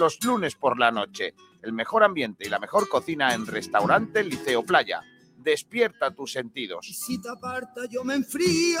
los lunes por la noche. El mejor ambiente y la mejor cocina en restaurante Liceo Playa. Despierta tus sentidos. Si te aparta yo me enfrío.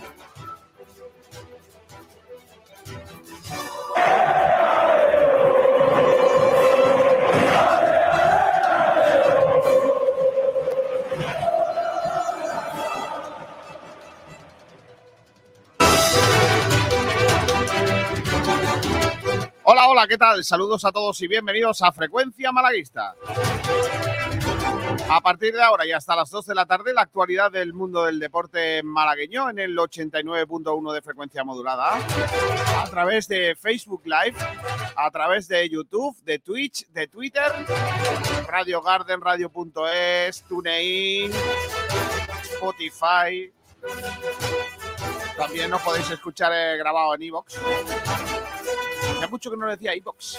¿Qué tal? Saludos a todos y bienvenidos a Frecuencia Malaguista. A partir de ahora y hasta las 2 de la tarde, la actualidad del mundo del deporte malagueño en el 89.1 de frecuencia modulada, a través de Facebook Live, a través de YouTube, de Twitch, de Twitter, Radio Garden, Radio.es, TuneIn, Spotify. También nos podéis escuchar eh, grabado en iVoox. Hace mucho que no le decía iVoox.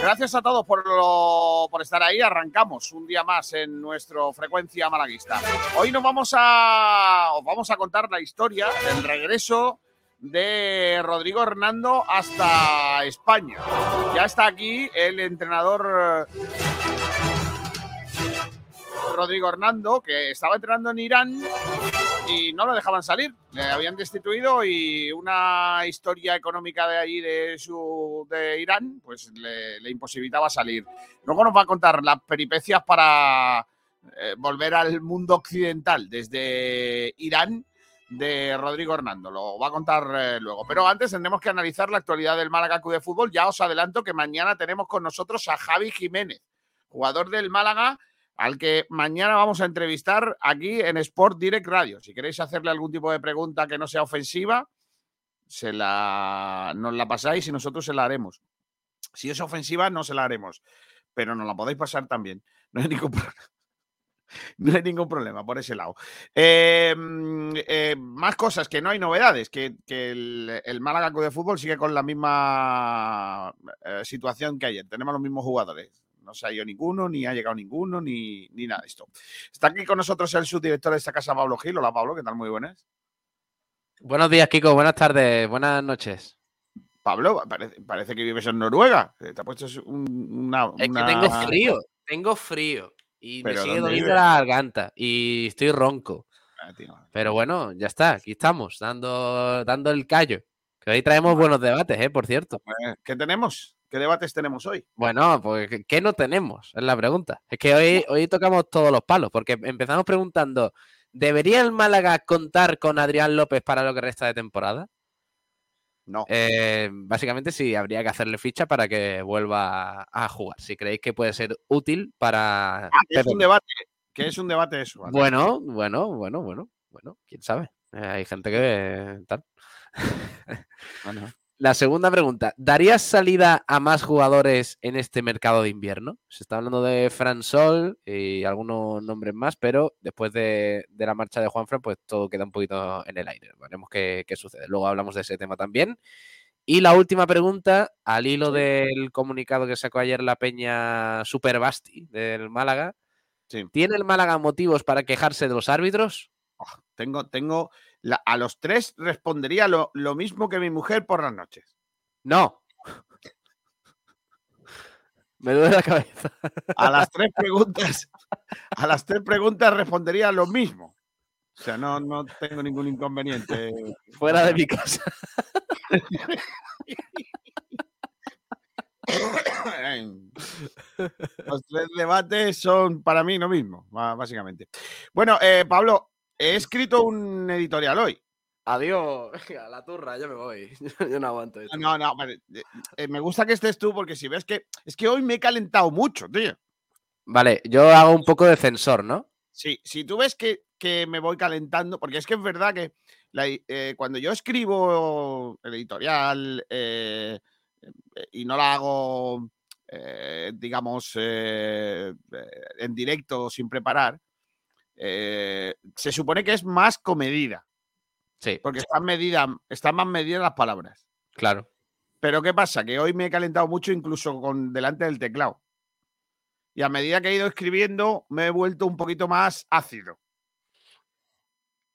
Gracias a todos por, lo- por estar ahí. Arrancamos un día más en nuestro frecuencia malaguista. Hoy nos vamos a, os vamos a contar la historia del regreso de Rodrigo Hernando hasta España. Ya está aquí el entrenador eh, Rodrigo Hernando, que estaba entrenando en Irán y no lo dejaban salir. Le habían destituido y una historia económica de allí de su de Irán, pues le, imposibilitaba salir. Luego nos va a contar las peripecias para eh, volver al mundo occidental desde Irán de Rodrigo Hernando. Lo va a contar eh, luego. Pero antes tendremos que analizar la actualidad del Málaga Club de Fútbol. Ya os adelanto que mañana tenemos con nosotros a Javi Jiménez, jugador del Málaga al que mañana vamos a entrevistar aquí en Sport Direct Radio. Si queréis hacerle algún tipo de pregunta que no sea ofensiva, se la, nos la pasáis y nosotros se la haremos. Si es ofensiva, no se la haremos, pero nos la podéis pasar también. No hay ningún problema. No hay ningún problema por ese lado. Mm, eh, más cosas, que no hay novedades, que, el, Málaga de Fútbol sigue con la misma eh, situación que ayer. Tenemos los mismos jugadores. No se ha ido ninguno, ni ha llegado ninguno, ni, ni nada de esto. Está aquí con nosotros el subdirector de esta casa, Pablo Gil. Hola, Pablo, ¿qué tal? Muy buenas. Buenos días, Kiko. Buenas tardes. Buenas noches. Pablo, parece, parece que vives en Noruega. Eh, Te ha puesto un- una, Es que una- tengo frío. Tengo frío. Y me ¿Pero sigue doliendo la garganta. Y estoy ronco. Ah. Pero bueno, ya está. Aquí estamos, dando, dando el callo. Que hoy traemos buenos debates, ¿eh? Por cierto. Eh, ¿Qué tenemos? ¿Qué debates tenemos hoy? Bueno, pues ¿qué- ¿qué no tenemos? Es la pregunta. Es que hoy, hoy tocamos todos los palos, porque empezamos preguntando, ¿debería el Málaga contar con Adrián López para lo que resta de temporada? No. Eh, básicamente sí, habría que hacerle ficha para que vuelva a jugar. Si creéis que puede ser útil para... Ah, que es un debate. Que es un debate eso. Bueno, bueno, bueno, bueno, bueno, quién sabe. Eh, hay gente que tal. Bueno, La segunda pregunta, ¿darías salida a más jugadores en este mercado de invierno? Se está hablando de Fran Sol y algunos nombres más, pero después de, de la marcha de Juanfran, pues todo queda un poquito en el aire. Veremos qué, qué sucede. Luego hablamos de ese tema también. Y la última pregunta, al hilo del comunicado que sacó ayer la peña Super Basti del Málaga. Sí. ¿Tiene el Málaga motivos para quejarse de los árbitros? Tengo, tengo, la- a los tres respondería lo, lo mismo que mi mujer por las noches. No. Me duele la cabeza. A las tres preguntas, a las tres preguntas respondería lo mismo. O sea, no, no tengo ningún inconveniente. Fuera de mi casa. Los tres debates son para mí lo mismo, básicamente. Bueno, eh, Pablo, he escrito un editorial hoy. Adiós. A la turra, yo me voy. Yo no aguanto esto. No, no, vale, eh, me gusta que estés tú porque si ves que es que hoy me he calentado mucho, tío. Vale, yo hago un poco de censor, ¿no? Sí, si tú ves que, que me voy calentando, porque es que es verdad que la eh, cuando yo escribo el editorial eh, y no la hago, eh, digamos, en directo sin preparar, eh, se supone que es más comedida, Sí, porque están, medida, están más medidas las palabras. claro. Pero ¿qué pasa? Que hoy me he calentado mucho incluso con delante del teclado. Y a medida que he ido escribiendo, me he vuelto un poquito más ácido.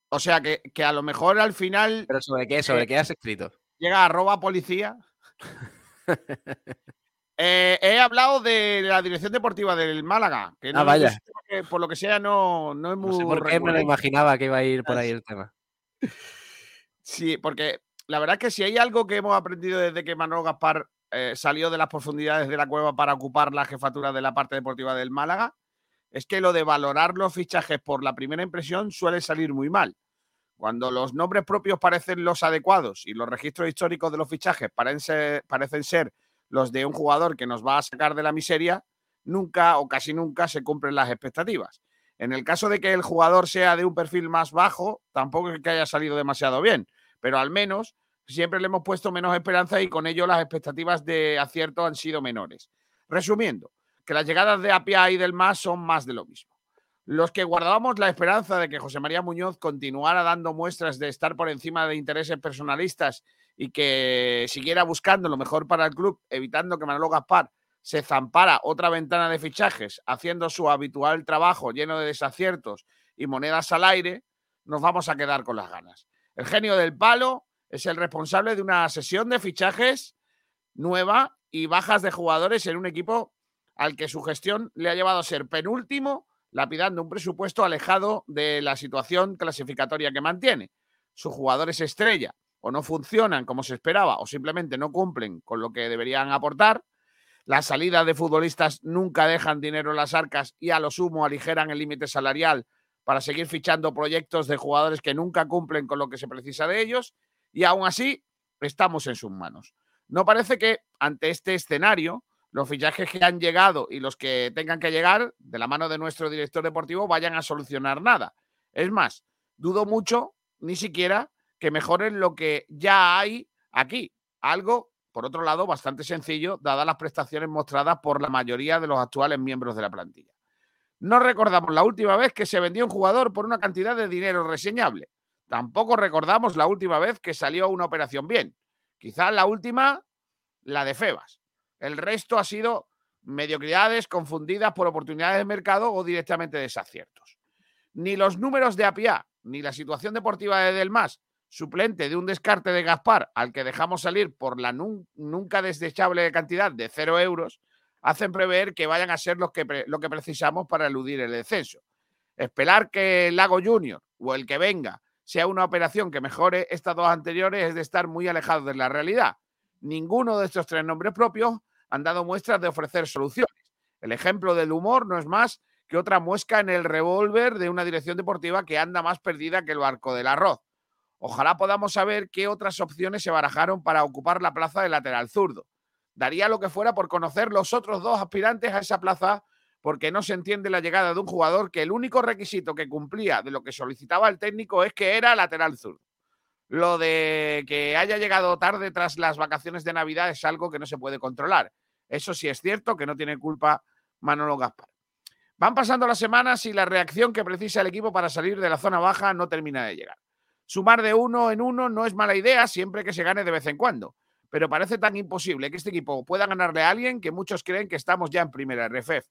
O sea que, que a lo mejor al final ¿Pero sobre qué? ¿Sobre qué has escrito? llega arroba policía. Eh, he hablado de la dirección deportiva del Málaga, que, Ah, no- vaya. que por lo que sea no, no es muy No sé por qué me lo imaginaba que iba a ir por ahí el tema. Sí, porque la verdad es que si hay algo que hemos aprendido desde que Manolo Gaspar eh, salió de las profundidades de la cueva para ocupar la jefatura de la parte deportiva del Málaga, es que lo de valorar los fichajes por la primera impresión suele salir muy mal. Cuando los nombres propios parecen los adecuados y los registros históricos de los fichajes parecen ser, parecen ser los de un jugador que nos va a sacar de la miseria, nunca o casi nunca se cumplen las expectativas. En el caso de que el jugador sea de un perfil más bajo, tampoco es que haya salido demasiado bien, pero al menos siempre le hemos puesto menos esperanza y con ello las expectativas de acierto han sido menores. Resumiendo, que las llegadas de Apia y del MAS son más de lo mismo. Los que guardábamos la esperanza de que José María Muñoz continuara dando muestras de estar por encima de intereses personalistas y que siguiera buscando lo mejor para el club, evitando que Manolo Gaspar se zampara otra ventana de fichajes, haciendo su habitual trabajo lleno de desaciertos y monedas al aire, nos vamos a quedar con las ganas. El genio del palo es el responsable de una sesión de fichajes nueva y bajas de jugadores en un equipo al que su gestión le ha llevado a ser penúltimo, lapidando un presupuesto alejado de la situación clasificatoria que mantiene. Sus jugadores estrella o no funcionan como se esperaba o simplemente no cumplen con lo que deberían aportar. Las salidas de futbolistas nunca dejan dinero en las arcas y a lo sumo aligeran el límite salarial para seguir fichando proyectos de jugadores que nunca cumplen con lo que se precisa de ellos y aún así estamos en sus manos. No parece que ante este escenario los fichajes que han llegado y los que tengan que llegar de la mano de nuestro director deportivo vayan a solucionar nada. Es más, dudo mucho ni siquiera que mejoren lo que ya hay aquí. Algo, por otro lado, bastante sencillo, dadas las prestaciones mostradas por la mayoría de los actuales miembros de la plantilla. No recordamos la última vez que se vendió un jugador por una cantidad de dinero reseñable. Tampoco recordamos la última vez que salió una operación bien. Quizás la última, la de Febas. El resto ha sido mediocridades confundidas por oportunidades de mercado o directamente desaciertos. Ni los números de Apia, ni la situación deportiva de Delmas, suplente de un descarte de Gaspar al que dejamos salir por la nun- nunca desechable cantidad de cero euros, hacen prever que vayan a ser los que lo que precisamos para eludir el descenso. Esperar que el Lago Junior o el que venga sea una operación que mejore estas dos anteriores es de estar muy alejados de la realidad. Ninguno de estos tres nombres propios han dado muestras de ofrecer soluciones. El ejemplo del humor no es más que otra muesca en el revólver de una dirección deportiva que anda más perdida que el barco del arroz. Ojalá podamos saber qué otras opciones se barajaron para ocupar la plaza de lateral zurdo. Daría lo que fuera por conocer los otros dos aspirantes a esa plaza porque no se entiende la llegada de un jugador que el único requisito que cumplía de lo que solicitaba el técnico es que era lateral zurdo. Lo de que haya llegado tarde tras las vacaciones de Navidad es algo que no se puede controlar. Eso sí es cierto que no tiene culpa Manolo Gaspar. Van pasando las semanas y la reacción que precisa el equipo para salir de la zona baja no termina de llegar. Sumar de uno en uno no es mala idea siempre que se gane de vez en cuando, pero parece tan imposible que este equipo pueda ganarle a alguien que muchos creen que estamos ya en primera RFF.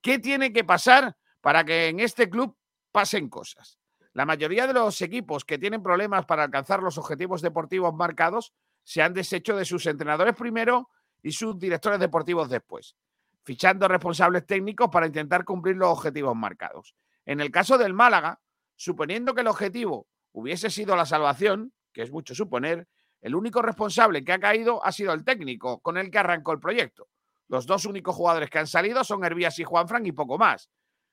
¿Qué tiene que pasar para que en este club pasen cosas? La mayoría de los equipos que tienen problemas para alcanzar los objetivos deportivos marcados se han deshecho de sus entrenadores primero y sus directores deportivos después, fichando responsables técnicos para intentar cumplir los objetivos marcados. En el caso del Málaga, suponiendo que el objetivo hubiese sido la salvación, que es mucho suponer, el único responsable que ha caído ha sido el técnico con el que arrancó el proyecto. Los dos únicos jugadores que han salido son Hervías y Juanfran y poco más.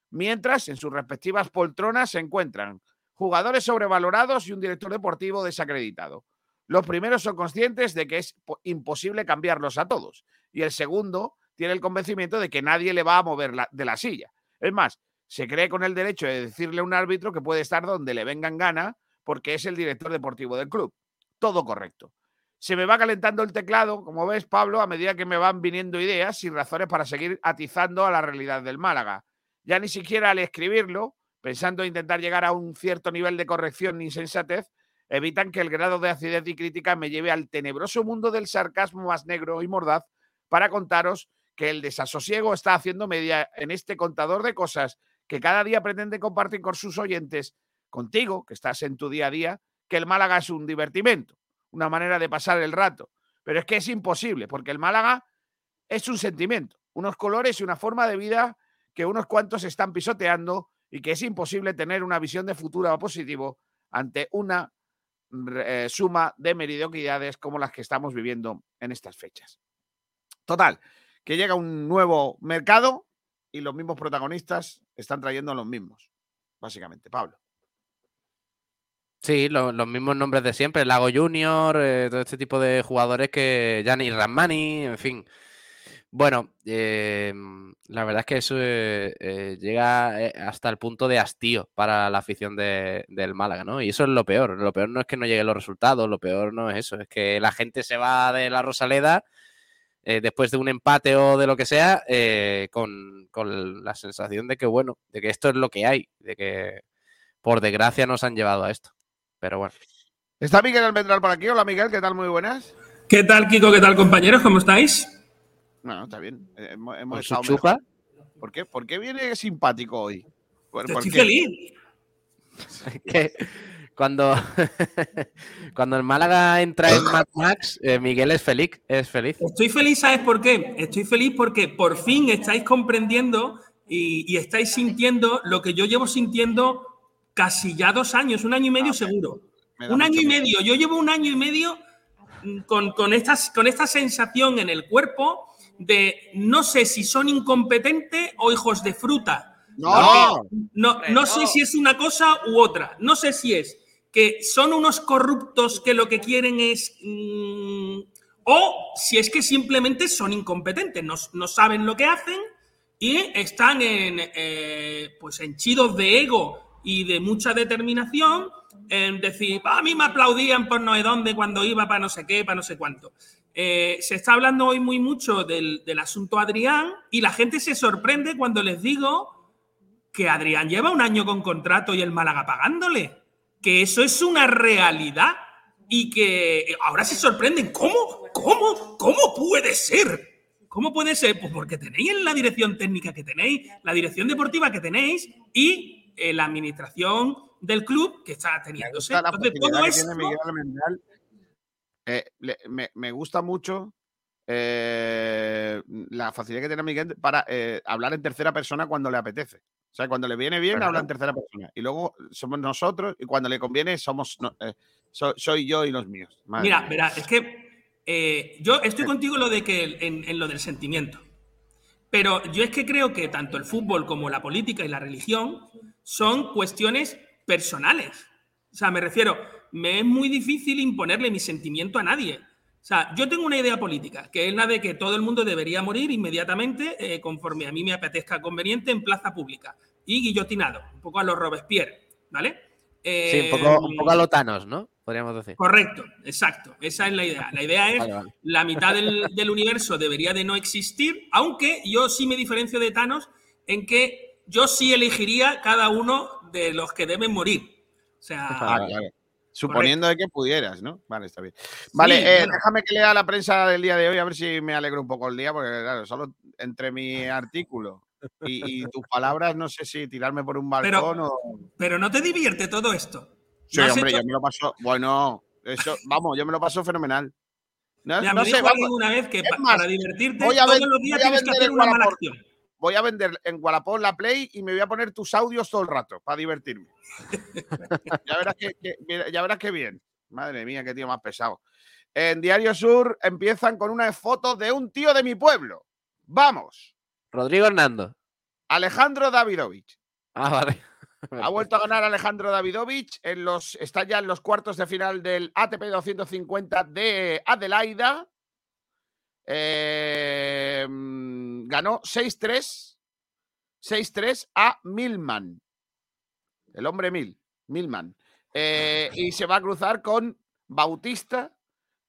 Mientras, en sus respectivas poltronas se encuentran jugadores sobrevalorados y un director deportivo desacreditado. Los primeros son conscientes de que es imposible cambiarlos a todos. Y el segundo tiene el convencimiento de que nadie le va a mover de la silla. Es más, se cree con el derecho de decirle a un árbitro que puede estar donde le vengan gana porque es el director deportivo del club. Todo correcto. Se me va calentando el teclado, como ves, Pablo, a medida que me van viniendo ideas y razones para seguir atizando a la realidad del Málaga. Ya ni siquiera al escribirlo, pensando en intentar llegar a un cierto nivel de corrección ni sensatez, evitan que el grado de acidez y crítica me lleve al tenebroso mundo del sarcasmo más negro y mordaz para contaros que el desasosiego está haciendo media en este contador de cosas que cada día pretende compartir con sus oyentes, contigo, que estás en tu día a día, que el Málaga es un divertimento, una manera de pasar el rato. Pero es que es imposible, porque el Málaga es un sentimiento, unos colores y una forma de vida que unos cuantos están pisoteando y que es imposible tener una visión de futuro positivo ante una eh, suma de mediocridades como las que estamos viviendo en estas fechas. Total, que llega un nuevo mercado y los mismos protagonistas están trayendo los mismos, básicamente. Pablo. Sí, los mismos nombres de siempre, Lago Junior, eh, todo este tipo de jugadores que Gianni Ramani, en fin. Bueno, eh, la verdad es que eso eh, llega hasta el punto de hastío para la afición del Málaga, ¿no? Y eso es lo peor. Lo peor no es que no lleguen los resultados, lo peor no es eso, es que la gente se va de la Rosaleda después de un empate o de lo que sea, con, con, la sensación de que, bueno, de que esto es lo que hay, de que por desgracia nos han llevado a esto. Pero bueno. Está Miguel Almendral por aquí. Hola Miguel, ¿qué tal? Muy buenas. ¿Qué tal, Kiko? ¿Qué tal, compañeros? ¿Cómo estáis? Bueno, está bien. Eh, hemos, estado chupa? ¿Por qué? ¿Por qué viene simpático hoy? Estoy feliz. que cuando, cuando el Málaga entra en Mad Max, eh, Miguel es feliz, es feliz. Estoy feliz, ¿sabes por qué? Estoy feliz porque por fin estáis comprendiendo y estáis sintiendo lo que yo llevo sintiendo casi ya dos años, un año y medio ah, seguro. Un año y medio. Yo llevo un año y medio mm, con, con, estas, con esta sensación en el cuerpo de no sé si son incompetentes o hijos de fruta. No, no, no, sé si es una cosa u otra. No sé si es que son unos corruptos que lo que quieren es... Mm, o si es que simplemente son incompetentes, no, no saben lo que hacen y están en, eh, pues henchidos de ego y de mucha determinación en decir, a mí me aplaudían por no sé dónde cuando iba para no sé qué, para no sé cuánto. Eh, se está hablando hoy muy mucho del, del, asunto Adrián y la gente se sorprende cuando les digo que Adrián lleva un año con contrato y el Málaga pagándole. Que eso es una realidad y que ahora se sorprenden. ¿Cómo? ¿Cómo? ¿Cómo puede ser? ¿Cómo puede ser? Pues porque tenéis la dirección técnica que tenéis, la dirección deportiva que tenéis y eh, la administración del club que está teniendo. me, gusta mucho eh, la facilidad que tiene Miguel para eh, hablar en tercera persona cuando le apetece. O sea, cuando le viene bien, habla en tercera persona. Y luego somos nosotros, y cuando le conviene, somos soy yo y los míos. Mira, verá, es que yo estoy contigo lo de que en, lo del sentimiento. Pero yo es que creo que tanto el fútbol como la política y la religión son cuestiones personales. O sea, me refiero, me es muy difícil imponerle mi sentimiento a nadie. O sea, yo tengo una idea política, que es la de que todo el mundo debería morir inmediatamente eh, conforme a mí me apetezca conveniente en plaza pública y guillotinado, un poco a los Robespierre, ¿vale? sí, un poco, un poco, a los Thanos, ¿no? Podríamos decir. Correcto, exacto. Esa es la idea. La idea es la mitad del, del, universo debería de no existir, aunque yo sí me diferencio de Thanos en que yo sí elegiría cada uno de los que deben morir. O sea, ah, Suponiendo de que pudieras, ¿no? Vale, está bien. Vale, Sí, eh, bueno. déjame que lea la prensa del día de hoy, a ver si me alegro un poco el día, porque claro, solo entre mi artículo y, y tus palabras, no sé si tirarme por un Pero- balcón o. Pero no te divierte todo esto. Sí, ¿No has hombre, hecho- yo me lo paso. Bueno, eso, vamos, yo me lo paso fenomenal. No, Mira, no me sé, vamos, una vez que Es pa- más, para divertirte voy a todos los días voy a tienes que hacer una mala acción. Voy a vender en Wallapop la Play y me voy a poner tus audios todo el rato para divertirme. ya, verás que, ya verás que bien. Madre mía, qué tío más pesado. En Diario Sur empiezan con una foto de un tío de mi pueblo. Vamos, Rodrigo Hernando. Alejandro Davidovich. Ah, vale. Ha vuelto a ganar Alejandro Davidovich. En los, está ya en los cuartos de final del ATP 250 de Adelaida. Eh, ganó 6-3. 6-3 a Milman. El hombre Mil. Milman. Eh, y se va a cruzar con Bautista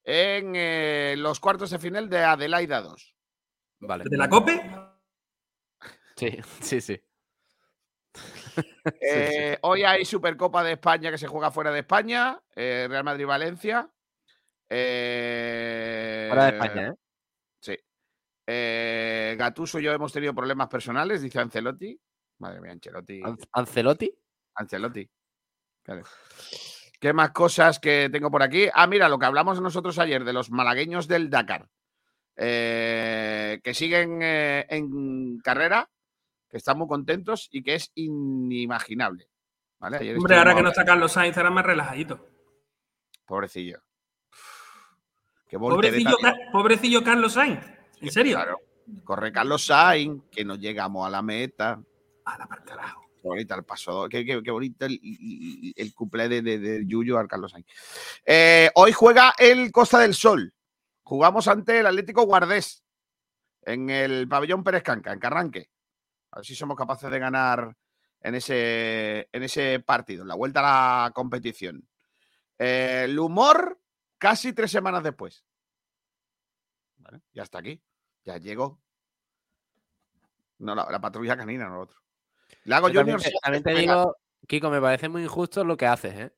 en eh, los cuartos de final de Adelaida 2. Vale. ¿De la COPE? Sí, sí, sí. Eh, Hoy hay Supercopa de España que se juega fuera de España. eh, Real Madrid-Valencia. Eh, Fuera de España, ¿eh? Eh, Gattuso y yo hemos tenido problemas personales, dice Ancelotti. Madre mía, Ancelotti. An- Ancelotti. Ancelotti. Claro. ¿Qué más cosas que tengo por aquí? Ah, mira, lo que hablamos nosotros ayer de los malagueños del Dakar, eh, que siguen eh, en carrera, que están muy contentos y que es inimaginable. ¿Vale? Ayer Hombre, ahora que no está Carlos Sainz, ahora más relajadito. Pobrecillo. Qué Pobrecillo, voltereta, Ca- pobrecillo Carlos Sainz. ¿En serio? Claro. Corre Carlos Sainz, que no llegamos a la meta. A la par carajo. Qué bonita el paso. Qué, qué- qué bonito el, el cuplé de, de, de Yuyu al Carlos Sainz. Eh, hoy juega el Costa del Sol. Jugamos ante el Atlético Guardés en el pabellón Pérez Canca, en Carranque. A ver si somos capaces de ganar en ese, en ese partido, en la vuelta a la competición. Eh, el humor casi tres semanas después. Vale, ya está aquí. Ya llegó. No, la, la patrulla canina, no lo otro. Lago Junior. también, te, se- también te digo, Kiko, me parece muy injusto lo que haces, ¿eh?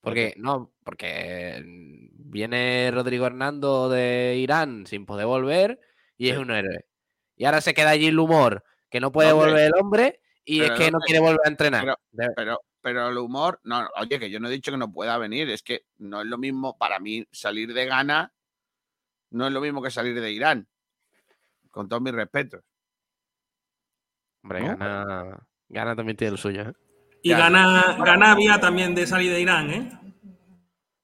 Porque, no, porque mm, viene Rodrigo Hernando de Irán sin poder volver y es un héroe. Y ahora se queda allí el humor, que no puede ¿Dónde? volver el hombre y es que no quiere volver a entrenar. Pero- Pero, pero el humor, no, no, oye, que yo no he dicho que no pueda venir, es que no es lo mismo para mí salir de Ghana, no es lo mismo que salir de Irán. Con todos mis respetos. Hombre, ¿no? gana, gana también tiene el suyo, ¿eh? Y Ya. gana, gana vía también de salir de Irán, ¿eh?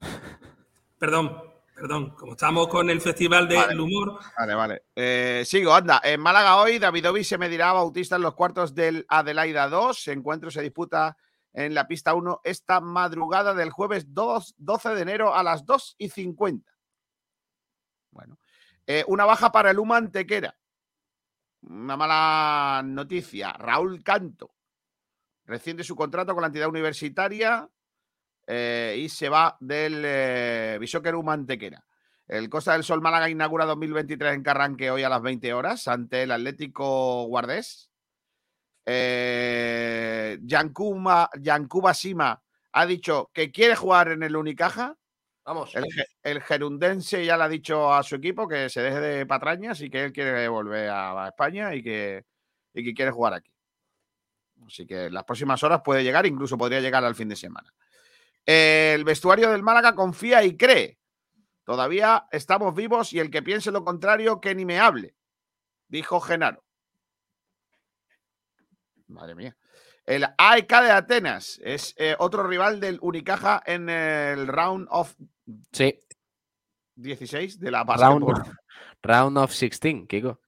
Perdón, perdón. Como estamos con el Festival del Vale. Humor, Vale, vale. Eh, sigo, anda. En Málaga hoy, Davidovic se medirá a Bautista en los cuartos del Adelaida 2. El encuentro se disputa en la pista 1 esta madrugada del jueves 2 12 de enero a las 2 y 50. Bueno. Eh, una baja para el Uma Antequera. Una mala noticia. Raúl Canto rescinde su contrato con la entidad universitaria eh, y se va del eh, Bishoker Uma Antequera. El Costa del Sol Málaga inaugura 2023 en Carranque hoy a las 20 horas ante el Atlético Guardés. Eh, Yankuba Sima ha dicho que quiere jugar en el Unicaja. Vamos. El, ge- el gerundense ya le ha dicho a su equipo que se deje de patrañas y que él quiere volver a España y que, y que quiere jugar aquí. Así que en las próximas horas puede llegar, incluso podría llegar al fin de semana. El vestuario del Málaga confía y cree. Todavía estamos vivos y el que piense lo contrario, que ni me hable, dijo Genaro. Madre mía. El AEK de Atenas es eh, otro rival del Unicaja en el round of Sí, 16 de la round, pasada. round of 16, Kiko.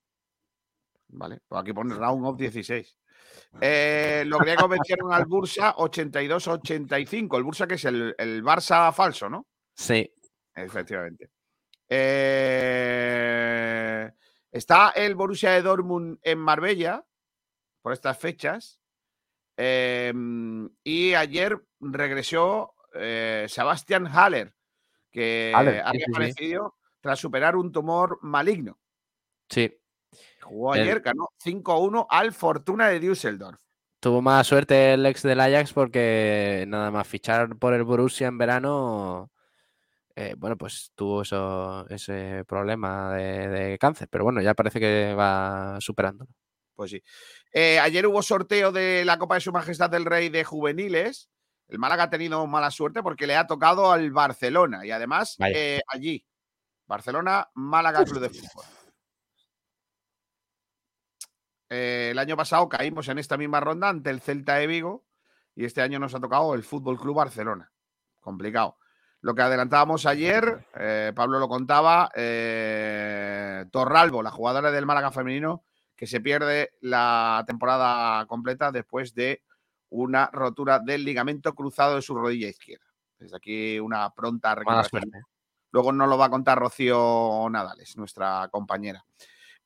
Vale, pues aquí pone round of 16. Eh, los griegos vencieron al Bursa 82-85. El Bursa que es el, el Barça falso, ¿no? Sí. Efectivamente. Eh, está el Borussia de Dortmund en Marbella por estas fechas. Eh, y ayer regresó eh, Sebastian Haller, que había sí, sí. aparecido tras superar un tumor maligno. Sí. Jugó El- ayer, ganó 5-1 al Fortuna de Düsseldorf. tuvo mala suerte el ex del Ajax porque nada más fichar por el Borussia en verano, eh, bueno, pues tuvo eso, ese problema de, de cáncer. Pero bueno, ya parece que va superándolo. Pues sí. Eh, ayer hubo sorteo de la Copa de Su Majestad del Rey de juveniles. El Málaga ha tenido mala suerte porque le ha tocado al Barcelona y además eh, allí. Barcelona, Málaga Club de Fútbol. Eh, el año pasado caímos en esta misma ronda ante el Celta de Vigo y este año nos ha tocado el Fútbol Club Barcelona. Complicado. Lo que adelantábamos ayer, eh, Pablo lo contaba, Torralbo, la jugadora del Málaga femenino, que se pierde la temporada completa después de una rotura del ligamento cruzado de su rodilla izquierda. Desde aquí una pronta recuperación. Luego nos lo va a contar Rocío Nadales, nuestra compañera.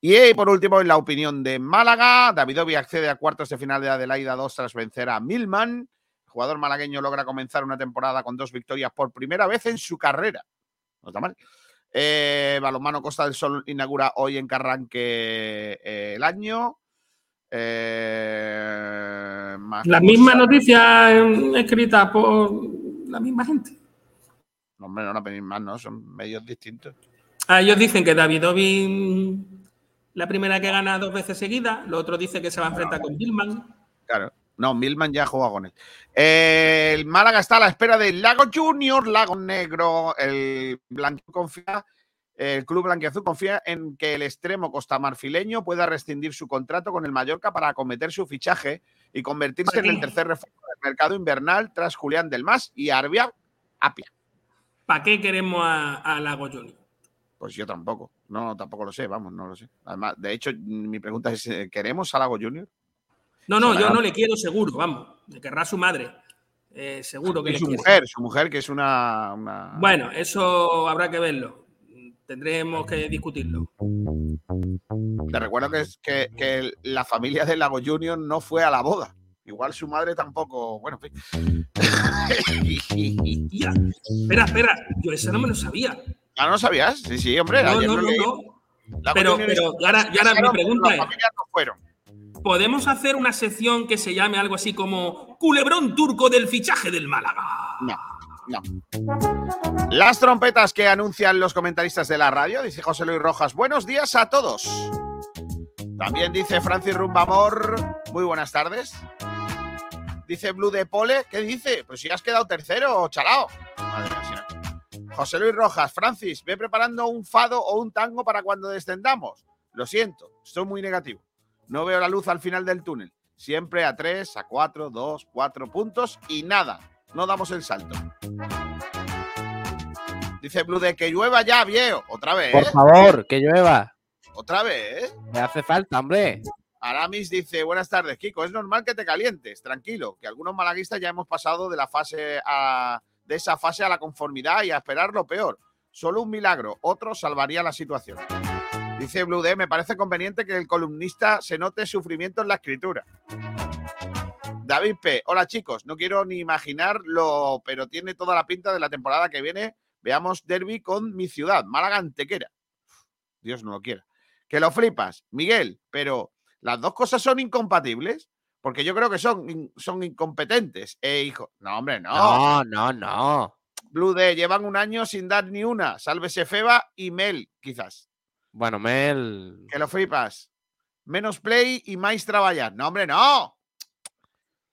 Y eh, por último, en la opinión de Málaga, Davidovi accede a cuartos de final de Adelaida 2 tras vencer a Milman. El jugador malagueño logra comenzar una temporada con dos victorias por primera vez en su carrera. No está mal. Eh, Balonmano Costa del Sol inaugura hoy en Carranque eh, el año. Eh, más La cosas. misma noticia eh, escrita por la misma gente. No, hombre, no, no, pero más, no, son medios distintos. Ah, ellos dicen que David Ovin, la primera que gana dos veces seguida, lo otro dice que se va a enfrentar con Billman. Claro. No, Milman ya juega con él. Eh, el Málaga está a la espera del Lago Junior, Lago Negro. El Blanqui confía, el club blanquiazul confía en que el extremo costamarfileño pueda rescindir su contrato con el Mallorca para acometer su fichaje y convertirse en el tercer refuerzo del mercado invernal tras Julián Del Mas y Arbia Apia. ¿Para qué queremos a, a Lago Junior? Pues yo tampoco. No, tampoco lo sé, vamos, no lo sé. Además, de hecho, mi pregunta es: eh, ¿queremos a Lago Junior? No, no, yo no le quiero seguro, vamos. Le querrá su madre. Eh, seguro que Y le su quiere. mujer, su mujer, que es una. una- Bueno, eso habrá que verlo. Tendremos que discutirlo. Te recuerdo que, es- que, que la familia de Lago Junior no fue a la boda. Igual su madre tampoco. Bueno, en fin. Espera, espera, yo eso no me lo sabía. ¿Ah, no lo sabías? Sí, sí, hombre. No, no, no, no. Pero, pero, ahora, ahora mi pregunta es: no fueron. ¿podemos hacer una sección que se llame algo así como Culebrón Turco del fichaje del Málaga? No, Las trompetas que anuncian los comentaristas de la radio, dice José Luis Rojas. Buenos días a todos. También dice Francis Rumbamor. Muy buenas tardes. Dice Blue de Pole. ¿Qué dice? Pues si has quedado tercero, chalao. Madre mía. José Luis Rojas. Francis, ve preparando un fado o un tango para cuando descendamos. Lo siento, estoy muy negativo. No veo la luz al final del túnel. Siempre a 3, a 4, 2, 4 puntos y nada. No damos el salto. Dice Blue de que llueva ya, viejo. Otra vez, Por favor, que llueva. Otra vez, ¿eh? Me hace falta, hombre. Aramis dice, buenas tardes, Kiko. Es normal que te calientes, tranquilo, que algunos malaguistas ya hemos pasado de la fase a, de esa fase a la conformidad y a esperar lo peor. Solo un milagro, otro salvaría la situación. Dice Blue D, me parece conveniente que el columnista se note sufrimiento en la escritura. David P. Hola chicos, no quiero ni imaginarlo, pero tiene toda la pinta de la temporada que viene. Veamos derby con mi ciudad, Málaga Antequera. Dios no lo quiera. Que lo flipas, Miguel, pero las dos cosas son incompatibles. Porque yo creo que son, son incompetentes. Eh, hijo. No, hombre, no. No, no, no. Blue D llevan un año sin dar ni una. Sálvese Feba y Mel, quizás. Bueno, Mel. Que lo flipas. Menos play y más trabajar. No, hombre, no.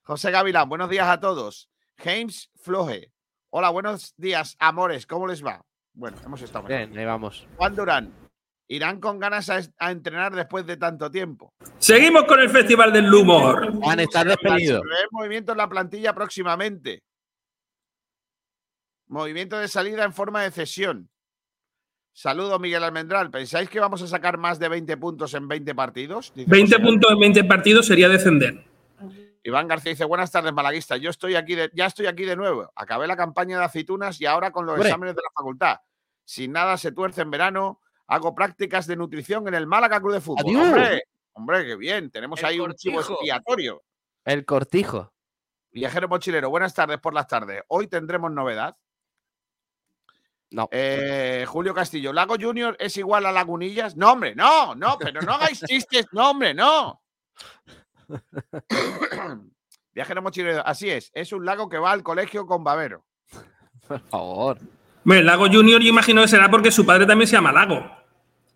José Gavilán, buenos días a todos. James Floje. Hola, buenos días, amores. ¿Cómo les va? Bueno, hemos estado. Bien, ahí vamos. Juan Durán. Irán con ganas a, a entrenar después de tanto tiempo. Seguimos con el Festival del Humor. Juan, estás despedido. Prever movimiento en la plantilla próximamente. Movimiento de salida en forma de cesión. Saludo, Miguel Almendral. ¿Pensáis que vamos a sacar más de 20 puntos en 20 partidos? Dice 20 José. puntos en 20 partidos sería descender. Iván García dice, buenas tardes, malaguista. Yo estoy aquí de, ya estoy aquí de nuevo. Acabé la campaña de aceitunas y ahora con los Hombre. exámenes de la facultad. Sin nada se tuerce en verano. Hago prácticas de nutrición en el Málaga Club de Fútbol. Adiós. Hombre, hombre, qué bien. Tenemos El ahí un chivo cortijo. expiatorio. El cortijo. Viajero mochilero, buenas tardes por las tardes. Hoy tendremos novedad. No. Eh, Julio Castillo, ¿Lago Junior es igual a Lagunillas? No, hombre, no, no, pero no hagáis chistes, no, hombre, no. Viajero mochilero, así es, es un lago que va al colegio con babero. Por favor. El Lago Junior, yo imagino que será porque su padre también se llama Lago.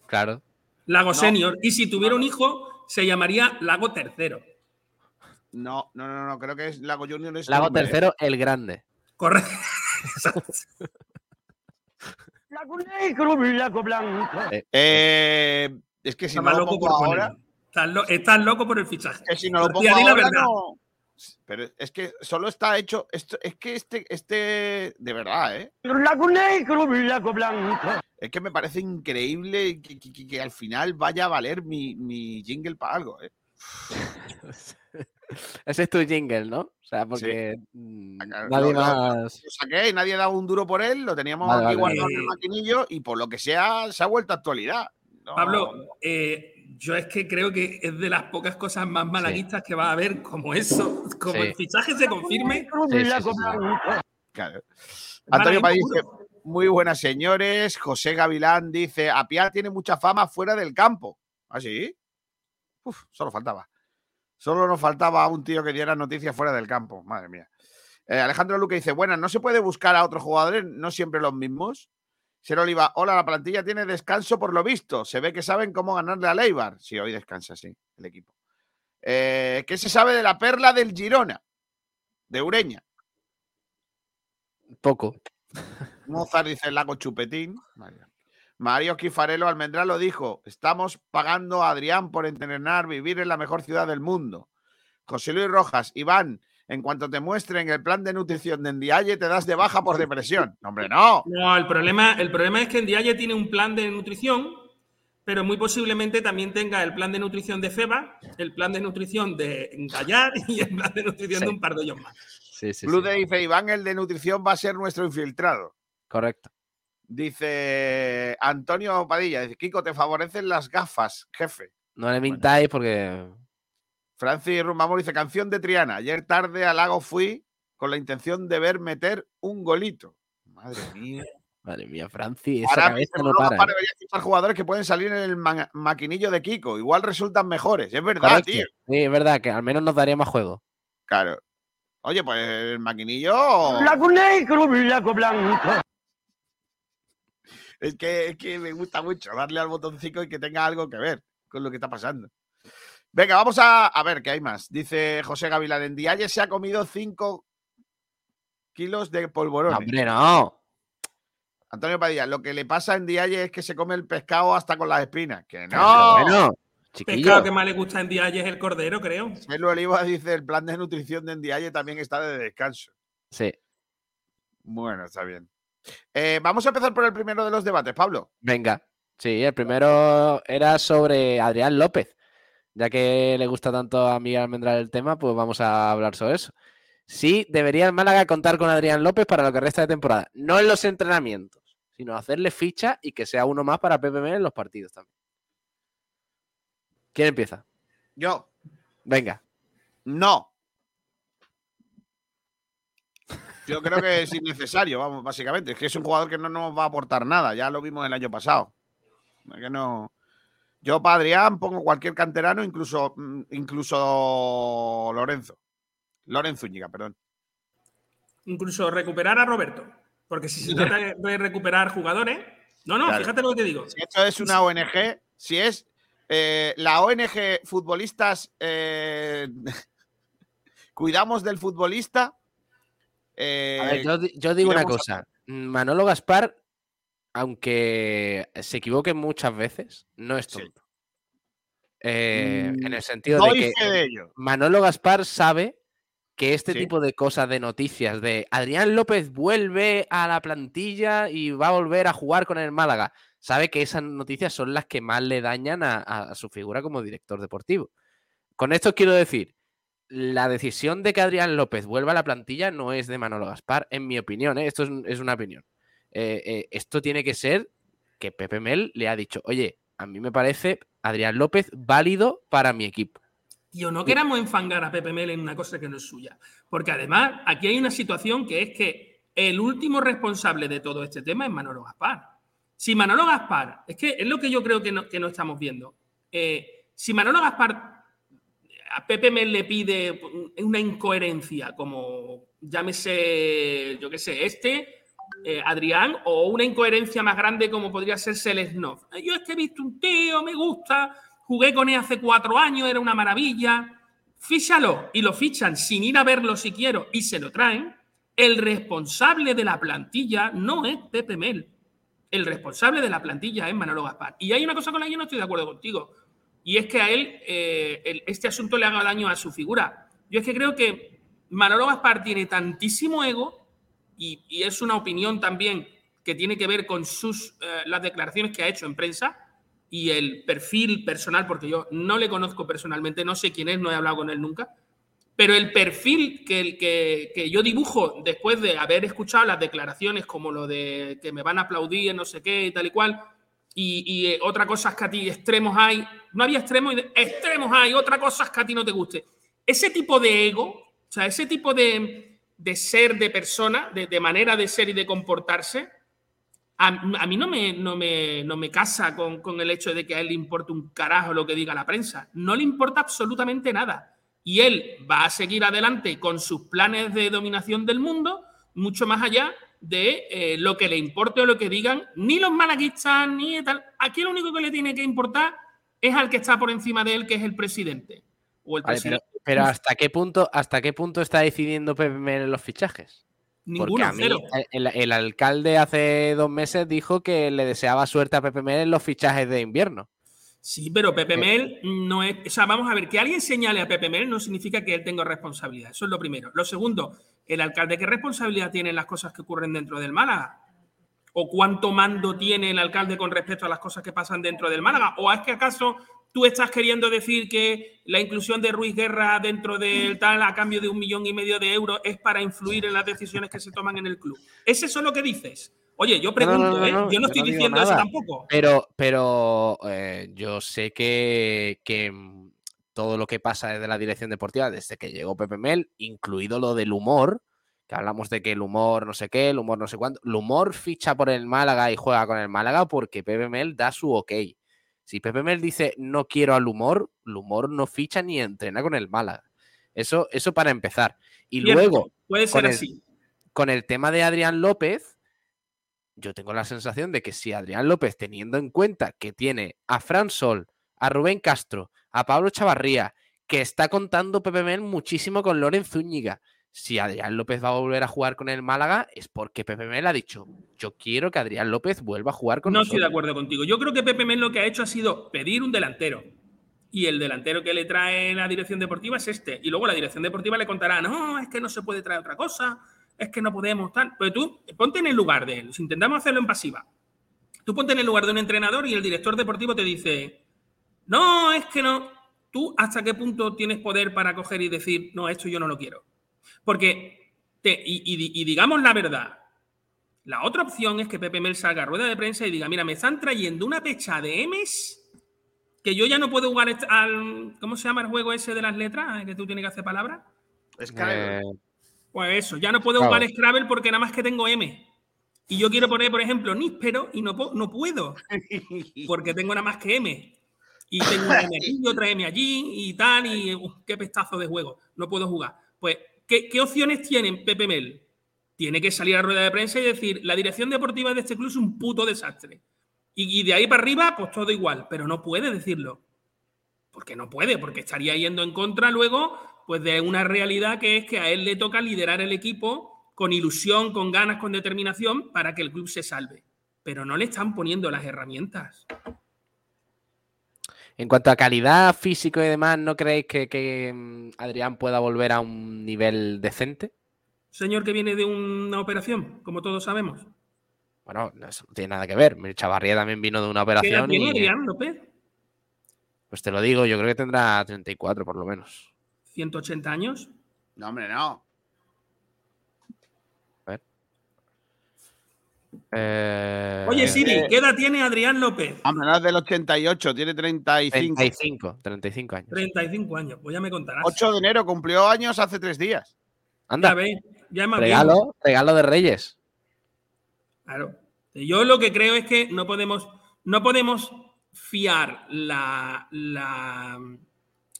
Claro. Lago Senior. Y si tuviera un hijo, se llamaría Lago Tercero. No, no, no, no, creo que es Lago Junior. Es Lago nombre. tercero, el grande. Correcto. Eh, es que si no lo loco pongo por ahora. Estás, lo- estás loco por el fichaje. que si no lo pongo la ahora, verdad. no. Pero es que solo está hecho. Esto, es que este, este, de verdad, ¿eh? Es que me parece increíble que, que- que- que al final vaya a valer mi, mi jingle para algo, ¿eh? Ese es tu jingle, ¿no? O sea, porque mm, nadie lo- más. Lo saqué y nadie daba un duro por él, lo teníamos Vale, aquí vale, guardado en el maquinillo y por lo que sea se ha vuelto actualidad. No, Pablo, eh, yo es que creo que es de las pocas cosas más malaguistas que va a haber como eso. Como Sí. el fichaje se confirme. Sí, sí, sí, sí. Claro. Es Antonio Padilla dice, muy buenas señores. José Gavilán dice, Apia tiene mucha fama fuera del campo. ¿Ah, sí? Uf, solo faltaba. Solo nos faltaba un tío que diera noticias fuera del campo. Madre mía. Eh, Alejandro Luque dice, buenas, ¿no se puede buscar a otros jugadores, no siempre los mismos? Ser Oliva, hola, la plantilla tiene descanso por lo visto. Se ve que saben cómo ganarle a Leibar. Sí, hoy descansa, sí, el equipo. Eh, ¿Qué se sabe de la perla del Girona? De Ureña. Poco. Mozart dice Lago Chupetín. Mario Quifarelo Almendral lo dijo. Estamos pagando a Adrián por entrenar, vivir en la mejor ciudad del mundo. José Luis Rojas, Iván, en cuanto te muestren el plan de nutrición de Endiaye, te das de baja por depresión. No, hombre, no. No, el problema, el problema es que Ndiaye tiene un plan de nutrición, pero muy posiblemente también tenga el plan de nutrición de Feba, el plan de nutrición de Gallar y el plan de nutrición Sí. de un par de ellos más. Sí, sí, Blue sí. Day dice Iván, el de nutrición va a ser nuestro infiltrado. Correcto. Dice Antonio Padilla, dice, Kiko, te favorecen las gafas, jefe. No le mintáis porque. Francis Rumamor dice, canción de Triana. Ayer tarde al lago fui con la intención de ver meter un golito. Madre mía. Madre mía, Francis, esa Ahora cabeza no para. ¿eh? fichar jugadores que pueden salir en el ma- maquinillo de Kiko. Igual resultan mejores. Es verdad, Correcto. tío. Sí, es verdad que al menos nos daría más juego. Claro. Oye, pues el maquinillo. Es que, es que me gusta mucho darle al botoncito y que tenga algo que ver con lo que está pasando. Venga, vamos a, a ver qué hay más. Dice José Gavilán, en Dialle se ha comido 5 kilos de polvorones. Hombre, no. Antonio Padilla, lo que le pasa en Dialle es que se come el pescado hasta con las espinas. Que no. bueno, chiquillo. Pescado que más le gusta en Ndiaye es el cordero, creo. Melo Oliva dice, el plan de nutrición de Ndiaye también está de descanso. Sí. Bueno, está bien. Eh, vamos a empezar por el primero de los debates, Pablo. Venga. Sí, el primero era sobre Adrián López. Ya que le gusta tanto a Miguel Almendral el tema, pues vamos a hablar sobre eso. Sí, debería el Málaga contar con Adrián López para lo que resta de temporada. No en los entrenamientos, sino hacerle ficha y que sea uno más para PPM en los partidos también. ¿Quién empieza? Yo, Venga. no. Yo creo que es innecesario, vamos, básicamente. Es que es un jugador que no nos va a aportar nada. Ya lo vimos el año pasado. Es que no. Yo para Adrián pongo cualquier canterano, incluso, mm, incluso Lorenzo. Lorenzo Úñiga, perdón. Incluso recuperar a Roberto. Porque si se trata de- recuperar jugadores. No, no, Claro. fíjate lo que te digo. Si esto es una ONG, si es eh, la ONG Futbolistas eh, Cuidamos del Futbolista. eh, A ver, yo, di- yo digo una cosa. Manolo Gaspar, aunque se equivoque muchas veces, no es Sí. tonto. Eh, en Mm, el sentido de que fe de ello. Manolo Gaspar sabe que este Sí. tipo de cosas, de noticias, de Adrián López vuelve a la plantilla y va a volver a jugar con el Málaga, sabe que esas noticias son las que más le dañan a, a su figura como director deportivo. Con esto quiero decir, la decisión de que Adrián López vuelva a la plantilla no es de Manolo Gaspar, en mi opinión, ¿eh? esto es una opinión. Eh, eh, esto tiene que ser que Pepe Mel le ha dicho, oye, a mí me parece Adrián López válido para mi equipo. Tío, no queramos enfangar a Pepe Mel en una cosa que no es suya. Porque además, aquí hay una situación que es que el último responsable de todo este tema es Manolo Gaspar. Si Manolo Gaspar, es que es lo que yo creo que no, que no estamos viendo. Eh, si Manolo Gaspar a Pepe Mel le pide una incoherencia, como llámese, yo qué sé, este, eh, Adrián, o una incoherencia más grande como podría ser Selesnov. Yo es que he visto un tío, me gusta, jugué con él hace cuatro años, era una maravilla. Fíchalo y lo fichan sin ir a verlo si quiero y se lo traen. El responsable de la plantilla no es Pepe Mel. El responsable de la plantilla es Manolo Gaspar. Y hay una cosa con la que yo no estoy de acuerdo contigo. Y es que a él eh, este asunto le haga daño a su figura. Yo es que creo que Manolo Gaspar tiene tantísimo ego y, es una opinión también que tiene que ver con sus, eh, las declaraciones que ha hecho en prensa y el perfil personal, porque yo no le conozco personalmente, no sé quién es, no he hablado con él nunca, pero el perfil que, que, que yo dibujo después de haber escuchado las declaraciones como lo de que me van a aplaudir, no sé qué y tal y cual, y, eh, otra cosa es que a ti extremos hay, no había extremos, extremos hay, otra cosa es que a ti no te guste. Ese tipo de ego, o sea, ese tipo de, de ser de persona, de, de, manera de ser y de comportarse, a, mí no me, no me, no me casa con, con, el hecho de que a él le importe un carajo lo que diga la prensa. No le importa absolutamente nada. Y él va a seguir adelante con sus planes de dominación del mundo, mucho más allá de eh, lo que le importe o lo que digan ni los malaguistas ni tal. Aquí lo único que le tiene que importar es al que está por encima de él, que es el presidente. O el vale, presidente. Pero, pero, hasta qué punto, hasta qué punto está decidiendo Pepe en los fichajes. Ninguno, a mí, el, el, alcalde hace dos meses dijo que le deseaba suerte a Pepe Mel en los fichajes de invierno. Sí, pero Pepe Mel no es. O sea, vamos a ver, que alguien señale a Pepe Mel no significa que él tenga responsabilidad. Eso es lo primero. Lo segundo, el alcalde, ¿qué responsabilidad tiene en las cosas que ocurren dentro del Málaga? ¿O cuánto mando tiene el alcalde con respecto a las cosas que pasan dentro del Málaga? ¿O es que acaso tú estás queriendo decir que la inclusión de Ruiz Guerra dentro del tal a cambio de un millón y medio de euros es para influir en las decisiones que se toman en el club? ¿Es eso lo que dices? Oye, yo pregunto, no, no, no, ¿eh? yo no estoy yo diciendo eso tampoco. Pero, pero eh, yo sé que, que, todo lo que pasa desde la dirección deportiva, desde que llegó Pepe Mel, incluido lo del humor, que hablamos de que el humor no sé qué, el humor no sé cuánto, el humor ficha por el Málaga y juega con el Málaga porque Pepe Mel da su ok. Si Pepe Mel dice no quiero al humor, el humor no ficha ni entrena con el Málaga. Eso, eso para empezar. Y Cierto, luego, puede ser con, así. El, con el tema de Adrián López, yo tengo la sensación de que si Adrián López, teniendo en cuenta que tiene a Fran Sol, a Rubén Castro, a Pablo Chavarría, que está contando Pepe Mel muchísimo con Loren Zúñiga, si Adrián López va a volver a jugar con el Málaga es porque Pepe Mel ha dicho, yo quiero que Adrián López vuelva a jugar con No nosotros. estoy de acuerdo contigo. Yo creo que Pepe Mel lo que ha hecho ha sido pedir un delantero. Y el delantero que le trae la dirección deportiva es este. Y luego la dirección deportiva le contará, no, es que no se puede traer otra cosa, es que no podemos tal. Pero tú ponte en el lugar de él. Si intentamos hacerlo en pasiva, tú ponte en el lugar de un entrenador y el director deportivo te dice, no, es que no. ¿Tú hasta qué punto tienes poder para coger y decir, no, esto yo no lo quiero? Porque, te, y, y, y, digamos la verdad, la otra opción es que Pepe Mel salga a rueda de prensa y diga, mira, me están trayendo una pecha de M's que yo ya no puedo jugar al... ¿Cómo se llama el juego ese de las letras? Que tú tienes que hacer palabras. Scrabble. Eh, pues eso, ya no puedo claro. jugar Scrabble porque nada más que tengo M. Y yo quiero poner, por ejemplo, níspero y no, no puedo. Porque tengo nada más que M. Y tengo una M aquí y otra M allí y tal, y uh, qué pestazo de juego. No puedo jugar. Pues ¿Qué, ¿Qué, opciones tiene Pepe Mel? Tiene que salir a rueda de prensa y decir, la dirección deportiva de este club es un puto desastre. Y, y, de ahí para arriba, pues todo igual, pero no puede decirlo. Porque no puede, porque estaría yendo en contra luego pues de una realidad que es que a él le toca liderar el equipo con ilusión, con ganas, con determinación para que el club se salve. Pero no le están poniendo las herramientas. En cuanto a calidad físico y demás, ¿no creéis que, que, mm, Adrián pueda volver a un nivel decente? Señor que viene de una operación, como todos sabemos. Bueno, eso no tiene nada que ver. Chavarría también vino de una operación. ¿Qué edad tiene Adrián López? Pues te lo digo, yo creo que tendrá 34 por lo menos. ¿180 años? No, hombre, no. A ver. Eh... Oye, Siri, ¿qué edad tiene Adrián López? Hombre, no es del 88, tiene 35. 35, 35 años. 35 años, pues ya me contarás. 8 de enero, cumplió años hace tres días. Anda, Ya ve, ya me regalo, regalo de Reyes. Claro. Yo lo que creo es que no podemos, no podemos fiar la, la,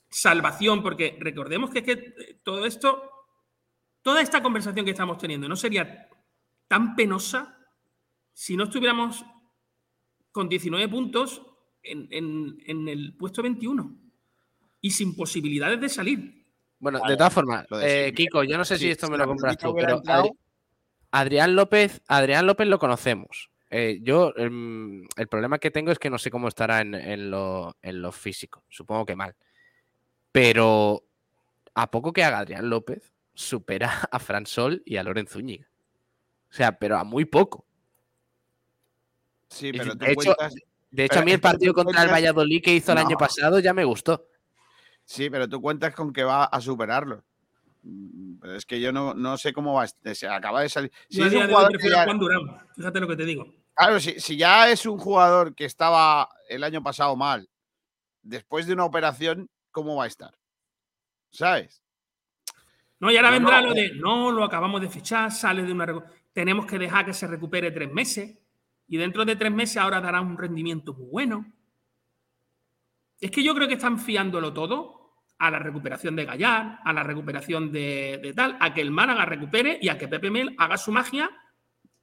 salvación, porque recordemos que, es que eh, todo esto, toda esta conversación que estamos teniendo no sería tan penosa si no estuviéramos con 19 puntos en, en- en el puesto 21 y sin posibilidades de salir. Bueno, Vale, de todas formas, eh. Kiko, yo no sé si esto me lo compras tú, pero entrado- Adrián López, Adrián López lo conocemos. Eh, yo, el problema que tengo es que no sé cómo estará en, en lo, en lo físico. Supongo que mal. Pero a poco que haga Adrián López, supera a Fran Sol y a Lorenzo Zúñiga. O sea, pero a muy poco. Sí, pero tú de hecho, cuentas. De hecho, Pero a mí el partido contra el Valladolid que hizo el año pasado ya me gustó. Sí, pero tú cuentas con que va a superarlo. Mm, Pero es que yo no, no sé cómo va. este- Se acaba de salir. Si es un jugador que ya- Juan Durán. Fíjate lo que te digo. Claro, si, si ya es un jugador que estaba el año pasado mal, después de una operación, ¿cómo va a estar? ¿Sabes? No, y ahora No, vendrá no, lo de no, lo acabamos de fichar, sale de una. Tenemos que dejar que se recupere tres meses. Y dentro de tres meses ahora dará un rendimiento muy bueno. Es que yo creo que están fiándolo todo a la recuperación de Gallar, a la recuperación de, de tal, a que el Málaga recupere y a que Pepe Mel haga su magia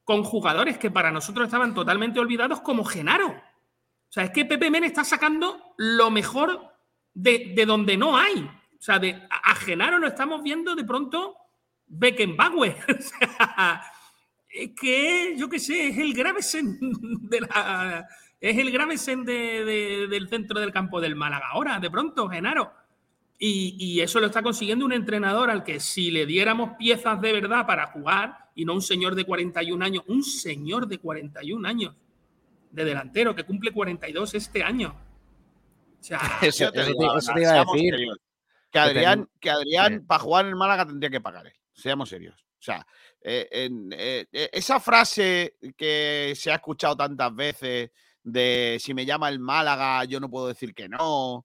con jugadores que para nosotros estaban totalmente olvidados como Genaro. O sea, es que Pepe Mel está sacando lo mejor de, de donde no hay. O sea, de, a, Genaro lo estamos viendo de pronto Beckenbauer. O sea, es que, yo qué sé, es el Gravesen de la. Es el Gravesen de- de- del centro del campo del Málaga. Ahora, de pronto, Genaro. Y, y eso lo está consiguiendo un entrenador al que si le diéramos piezas de verdad para jugar, y no un señor de 41 años, un señor de 41 años de delantero que cumple 42 este año. O sea, Eso, te digo eso iba a decir. Que Adrián, que Adrián para jugar en el Málaga tendría que pagar él. Seamos serios. O sea, eh, en, eh, eh, esa frase que se ha escuchado tantas veces de si me llama el Málaga, yo no puedo decir que no.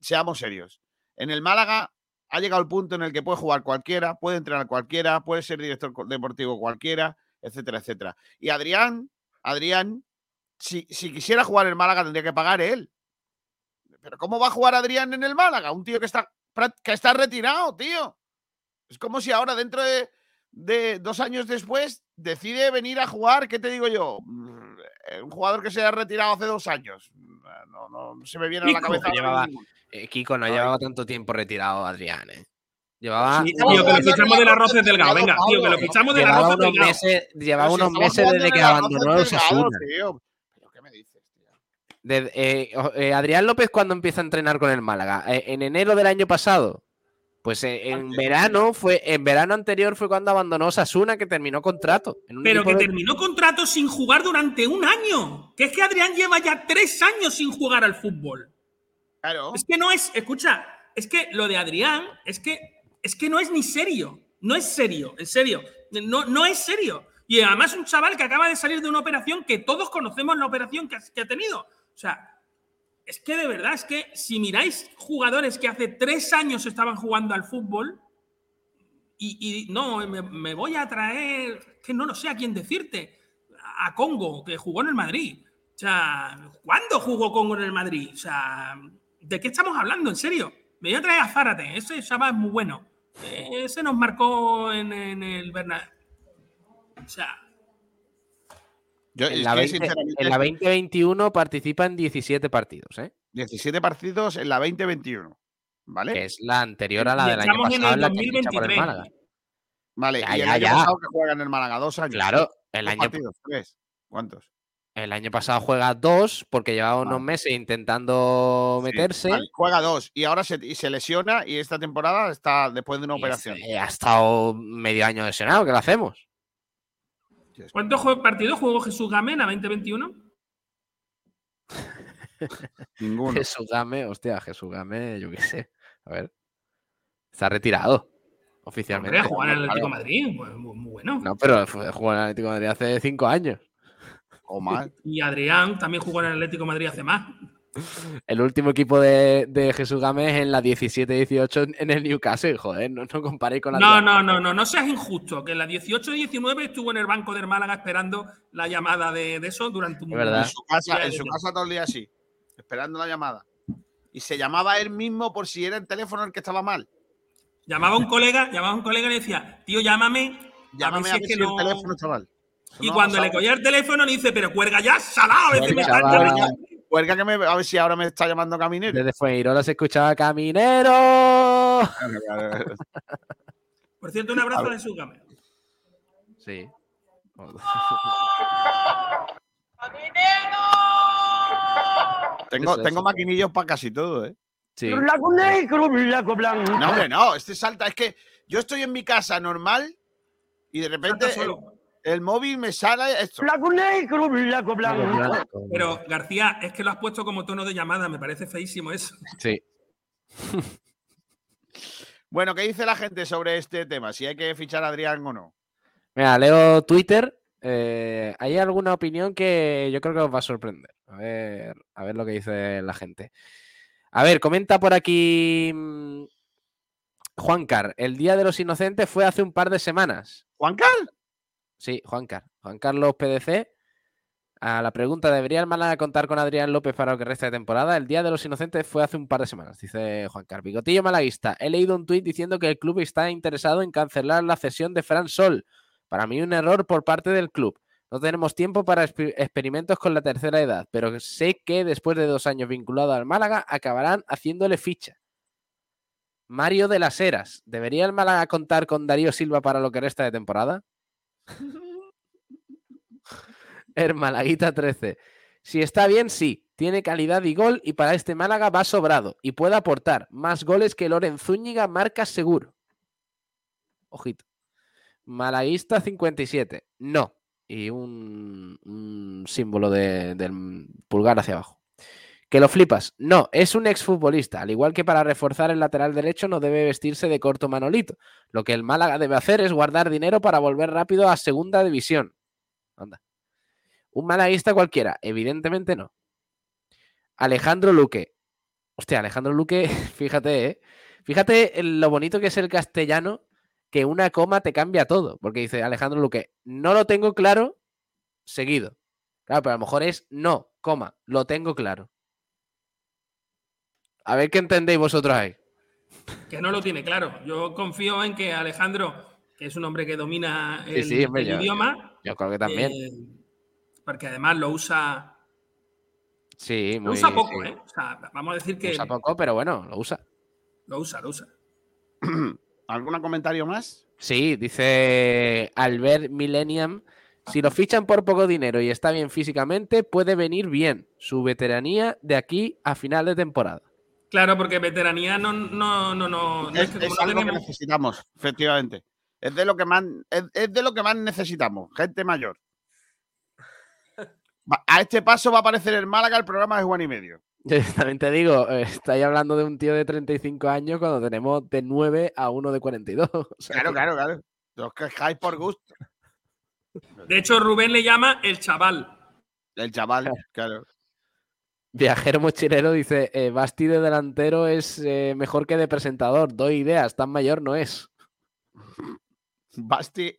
Seamos serios. En el Málaga ha llegado el punto en el que puede jugar cualquiera, puede entrenar cualquiera, puede ser director deportivo cualquiera, etcétera, etcétera. Y Adrián, Adrián, si, si quisiera jugar en el Málaga tendría que pagar él. Pero ¿cómo va a jugar Adrián en el Málaga? Un tío que está, que está retirado, tío. Es como si ahora, dentro de, de dos años después, decide venir a jugar, ¿qué te digo yo? Mm, eh, Un jugador que se ha retirado hace dos años. Mm, No, no, no se me viene a la cabeza. llevaba-. Eh, Kiko no Ay. llevaba tanto tiempo retirado, Adrián. ¿eh? Llevaba, Sí, tío, que lo fichamos Roces Delgado. Venga, tío, que lo fichamos de la llevaba Roces unos Delgado. meses, llevaba si unos meses desde que abandonó el Osasuna. tío. ¿Pero qué me dices, tío? De- eh, eh, Adrián López, cuando empieza a entrenar con el Málaga? Eh, en enero del año pasado. Pues eh, en verano fue, en verano anterior fue cuando abandonó Sasuna, que terminó contrato. en un Pero que de- terminó contrato sin jugar durante un año. Que es que Adrián lleva ya tres años sin jugar al fútbol. Claro. Es que no es, escucha, es que lo de Adrián es que es que no es ni serio. No es serio, en serio. No, no es serio. Y además un chaval que acaba de salir de una operación que todos conocemos la operación que ha, que ha tenido. O sea, es que de verdad, es que si miráis jugadores que hace tres años estaban jugando al fútbol y, no, me, voy a traer, que no lo sé a quién decirte, a Congo, que jugó en el Madrid. O sea, ¿cuándo jugó Congo en el Madrid? O sea, ¿de qué estamos hablando? En serio. Me voy a traer a Zárate, ese chaval es muy bueno. Eh, Ese nos marcó en, en el Bernabéu. O sea, Yo, en, la que, 20 sinceramente, en la 2021 participa en 17 partidos, ¿eh? 17 partidos en la 2021. ¿Vale? que es la anterior a la Y del año estamos en pasado, el en la que ficha por el 2023. Málaga. Vale, Ya, y el ya, año ya. pasado que juega en el Málaga dos años. Claro, el ¿Dos año, partidos? ¿Tres? ¿Cuántos? el año pasado juega dos porque llevaba unos Vale. meses intentando Sí, meterse. vale, juega dos y ahora se, y se lesiona y esta temporada está después de una y operación. ha estado medio año lesionado, ¿qué lo hacemos? ¿Cuántos partidos jugó Jesús Game en la 2021? Ninguno. Jesús Game, hostia, Jesús Game, yo qué sé. A ver. Está retirado. Oficialmente. Hombre, jugar en el Atlético de. Madrid, pues, muy, bueno. No, pero jugó en el Atlético de Madrid hace cinco años. O más. Y Adrián también jugó en el Atlético de Madrid hace más. El último equipo de, de Jesús Game es en la 17-18 en- en el Newcastle, joder, no, no comparéis con la No, de- no, no, no, no seas injusto, que en la 18-19 estuvo en el banco del Málaga esperando la llamada de, de eso durante un. En su casa, en su casa todo el día así, esperando la llamada. y se llamaba él mismo por si era el teléfono el que estaba mal. Llamaba a un colega, llamaba a un colega y le decía, tío, llámame. Llámame a ver si, es que el no- teléfono está mal. Y No, cuando le cogía el teléfono le dice, pero cuelga ya, salado. A veces me Cuelga, encanta, chaval. me- Cuelga que me, a ver si ahora me está llamando caminero. Desde Fuengirola se escuchaba Caminero. Por cierto, un abrazo de su cámara. Sí. Tengo, Eso, tengo maquinillos para casi todo, ¿eh? Sí. Negro, blanco. No, hombre, no, este salta. Es que yo estoy en mi casa normal y de repente Salta el, solo. El móvil me sale esto. Blanco negro, blanco blanco. Pero García, es que lo has puesto como tono de llamada, me parece feísimo eso. Sí. Bueno, ¿qué dice la gente sobre este tema? Si hay que fichar a Adrián o no. Mira, leo Twitter. eh, hay alguna opinión que yo creo que os va a sorprender. A ver, a ver lo que dice la gente. A ver, comenta por aquí mm, Juancar. El Día de los Inocentes fue hace un par de semanas. ¿Juan Sí, Juancar. Juan Carlos PDC. A la pregunta, ¿debería el Málaga contar con Adrián López para lo que resta de temporada? El Día de los Inocentes fue hace un par de semanas, dice Juan Carlos. Bigotillo malaguista. He leído un tuit diciendo que el club está interesado en cancelar la cesión de Fran Sol. Para mí un error por parte del club. No tenemos tiempo para exper- experimentos con la tercera edad, pero sé que después de dos años vinculado al Málaga acabarán haciéndole ficha. Mario de las Heras. ¿Debería el Málaga contar con Darío Silva para lo que resta de temporada? El Malaguita 13. Si está bien, sí. Tiene calidad y gol y para este Málaga va sobrado y puede aportar más goles que Loren Zúñiga marca seguro. Ojito. Malaguista 57. No. Y un, un símbolo de- del pulgar hacia abajo. Que lo flipas. No, es un exfutbolista. Al igual que para reforzar el lateral derecho no debe vestirse de corto manolito. Lo que el Málaga debe hacer es guardar dinero para volver rápido a segunda división. Anda. Un malaguista cualquiera, evidentemente no. Alejandro Luque. Hostia, Alejandro Luque, fíjate, ¿eh? Fíjate lo bonito que es el castellano, que una coma te cambia todo. Porque dice Alejandro Luque, no lo tengo claro, seguido. Claro, pero a lo mejor es no, coma, lo tengo claro. A ver qué entendéis vosotros ahí. Que no lo tiene claro. Yo confío en que Alejandro, que es un hombre que domina el, sí, hombre, el yo- idioma, Yo creo que también. eh, porque además lo usa, sí, lo muy. usa poco, sí. ¿eh? O sea, vamos a decir Lo que usa poco, pero bueno, lo usa. lo usa, lo usa. ¿Algún comentario más? Sí, dice Albert Millennium. Si lo fichan por poco dinero y está bien físicamente, puede venir bien su veteranía de aquí a final de temporada. Claro, porque veteranía no, no, no, no, no Es, es que es como no algo que necesitamos, efectivamente. Es de lo que más, es, es de lo que más necesitamos, gente mayor. A este paso va a aparecer el Málaga el programa de Juan y medio. También te digo, eh, estáis hablando de un tío de 35 años cuando tenemos de 9 a uno de 42. O sea Claro, claro, claro. Los quejáis por gusto. De hecho, Rubén le llama el chaval. El chaval, claro. Viajero mochilero dice, eh, Basti de delantero es eh, mejor que de presentador. Doy ideas, tan mayor no es. Basti,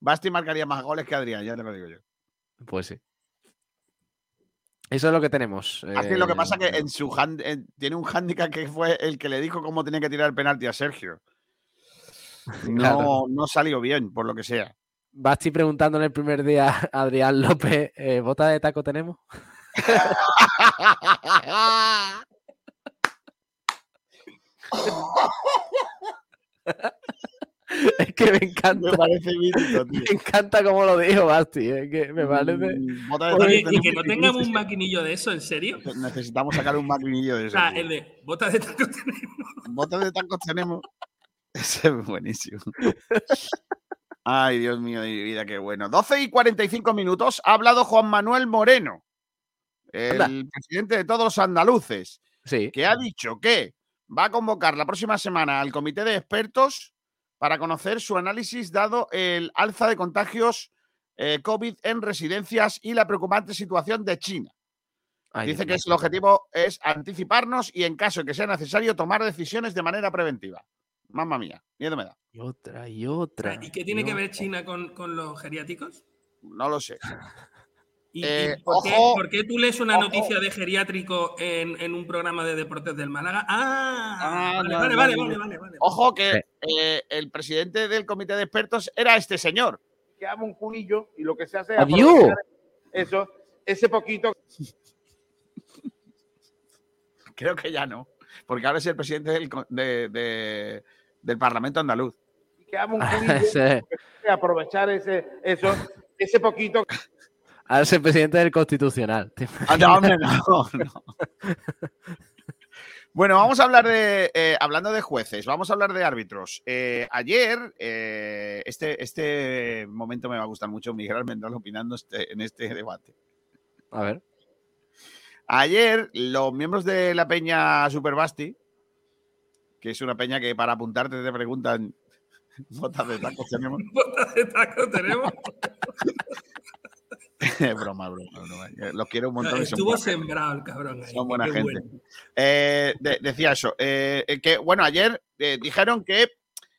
Basti marcaría más goles que Adrián, ya te lo digo yo. Pues sí. Eso es lo que tenemos. Así lo que pasa que eh, en su hand- en- tiene un hándicap que fue el que le dijo cómo tenía que tirar el penalti a Sergio. No, Claro. no salió bien, por lo que sea. Basti preguntándole el primer día a Adrián López, eh, ¿bota de taco tenemos? es que me encanta, Me parece mítico, tío. me encanta cómo lo dijo Basti, es que me parece... Mm, Oye, taco y que no tengamos un maquinillo de eso, ¿en serio? Necesitamos sacar un maquinillo de O eso. sea, tío. el de bota de taco tenemos. Botas de tacos tenemos. Ese es buenísimo. Ay, Dios mío de mi vida, qué bueno. 12 y 45 minutos. Ha hablado Juan Manuel Moreno, el Anda. presidente de todos los andaluces, Sí, que ha dicho que va a convocar la próxima semana al comité de expertos para conocer su análisis dado el alza de contagios eh, COVID en residencias y la preocupante situación de China. Ay, Dice que es el objetivo es anticiparnos y en caso de que sea necesario tomar decisiones de manera preventiva. Mamma mía, miedo me da. Y otra, y otra. ¿Y qué tiene y que ver. China con, con los geriáticos? No lo sé. ¿Y, Eh, y por, qué, ojo, por qué tú lees una ojo. noticia de geriátrico en, en un programa de deportes del Málaga? Ah, Ah, vale, no, vale, no, vale, no, vale, no. vale, vale. Ojo que eh, el presidente del comité de expertos era este señor. que haga un junillo y lo que se hace es eso, ese poquito Creo que ya no, porque ahora es el presidente del, co- de- de- del Parlamento andaluz. que haga un junillo, Sí. aprovechar ese, eso, ese poquito Es el presidente del Constitucional. Ah, no, hombre, no, no. Bueno, vamos a hablar de, eh, hablando de jueces, vamos a hablar de árbitros. Eh, ayer, eh, este, este momento me va a gustar mucho, Miguel Almendral opinando este- en este debate. A ver. Ayer, los miembros de la peña Superbasti, que es una peña que para apuntarte te preguntan botas de tacos tenemos. Botas de taco tenemos. broma, broma, broma. Los quiero un montón. Estuvo sembrado el cabrón ahí. Son buena Qué gente. bueno. Eh, de- decía eso, eh, eh, que bueno, ayer eh, dijeron que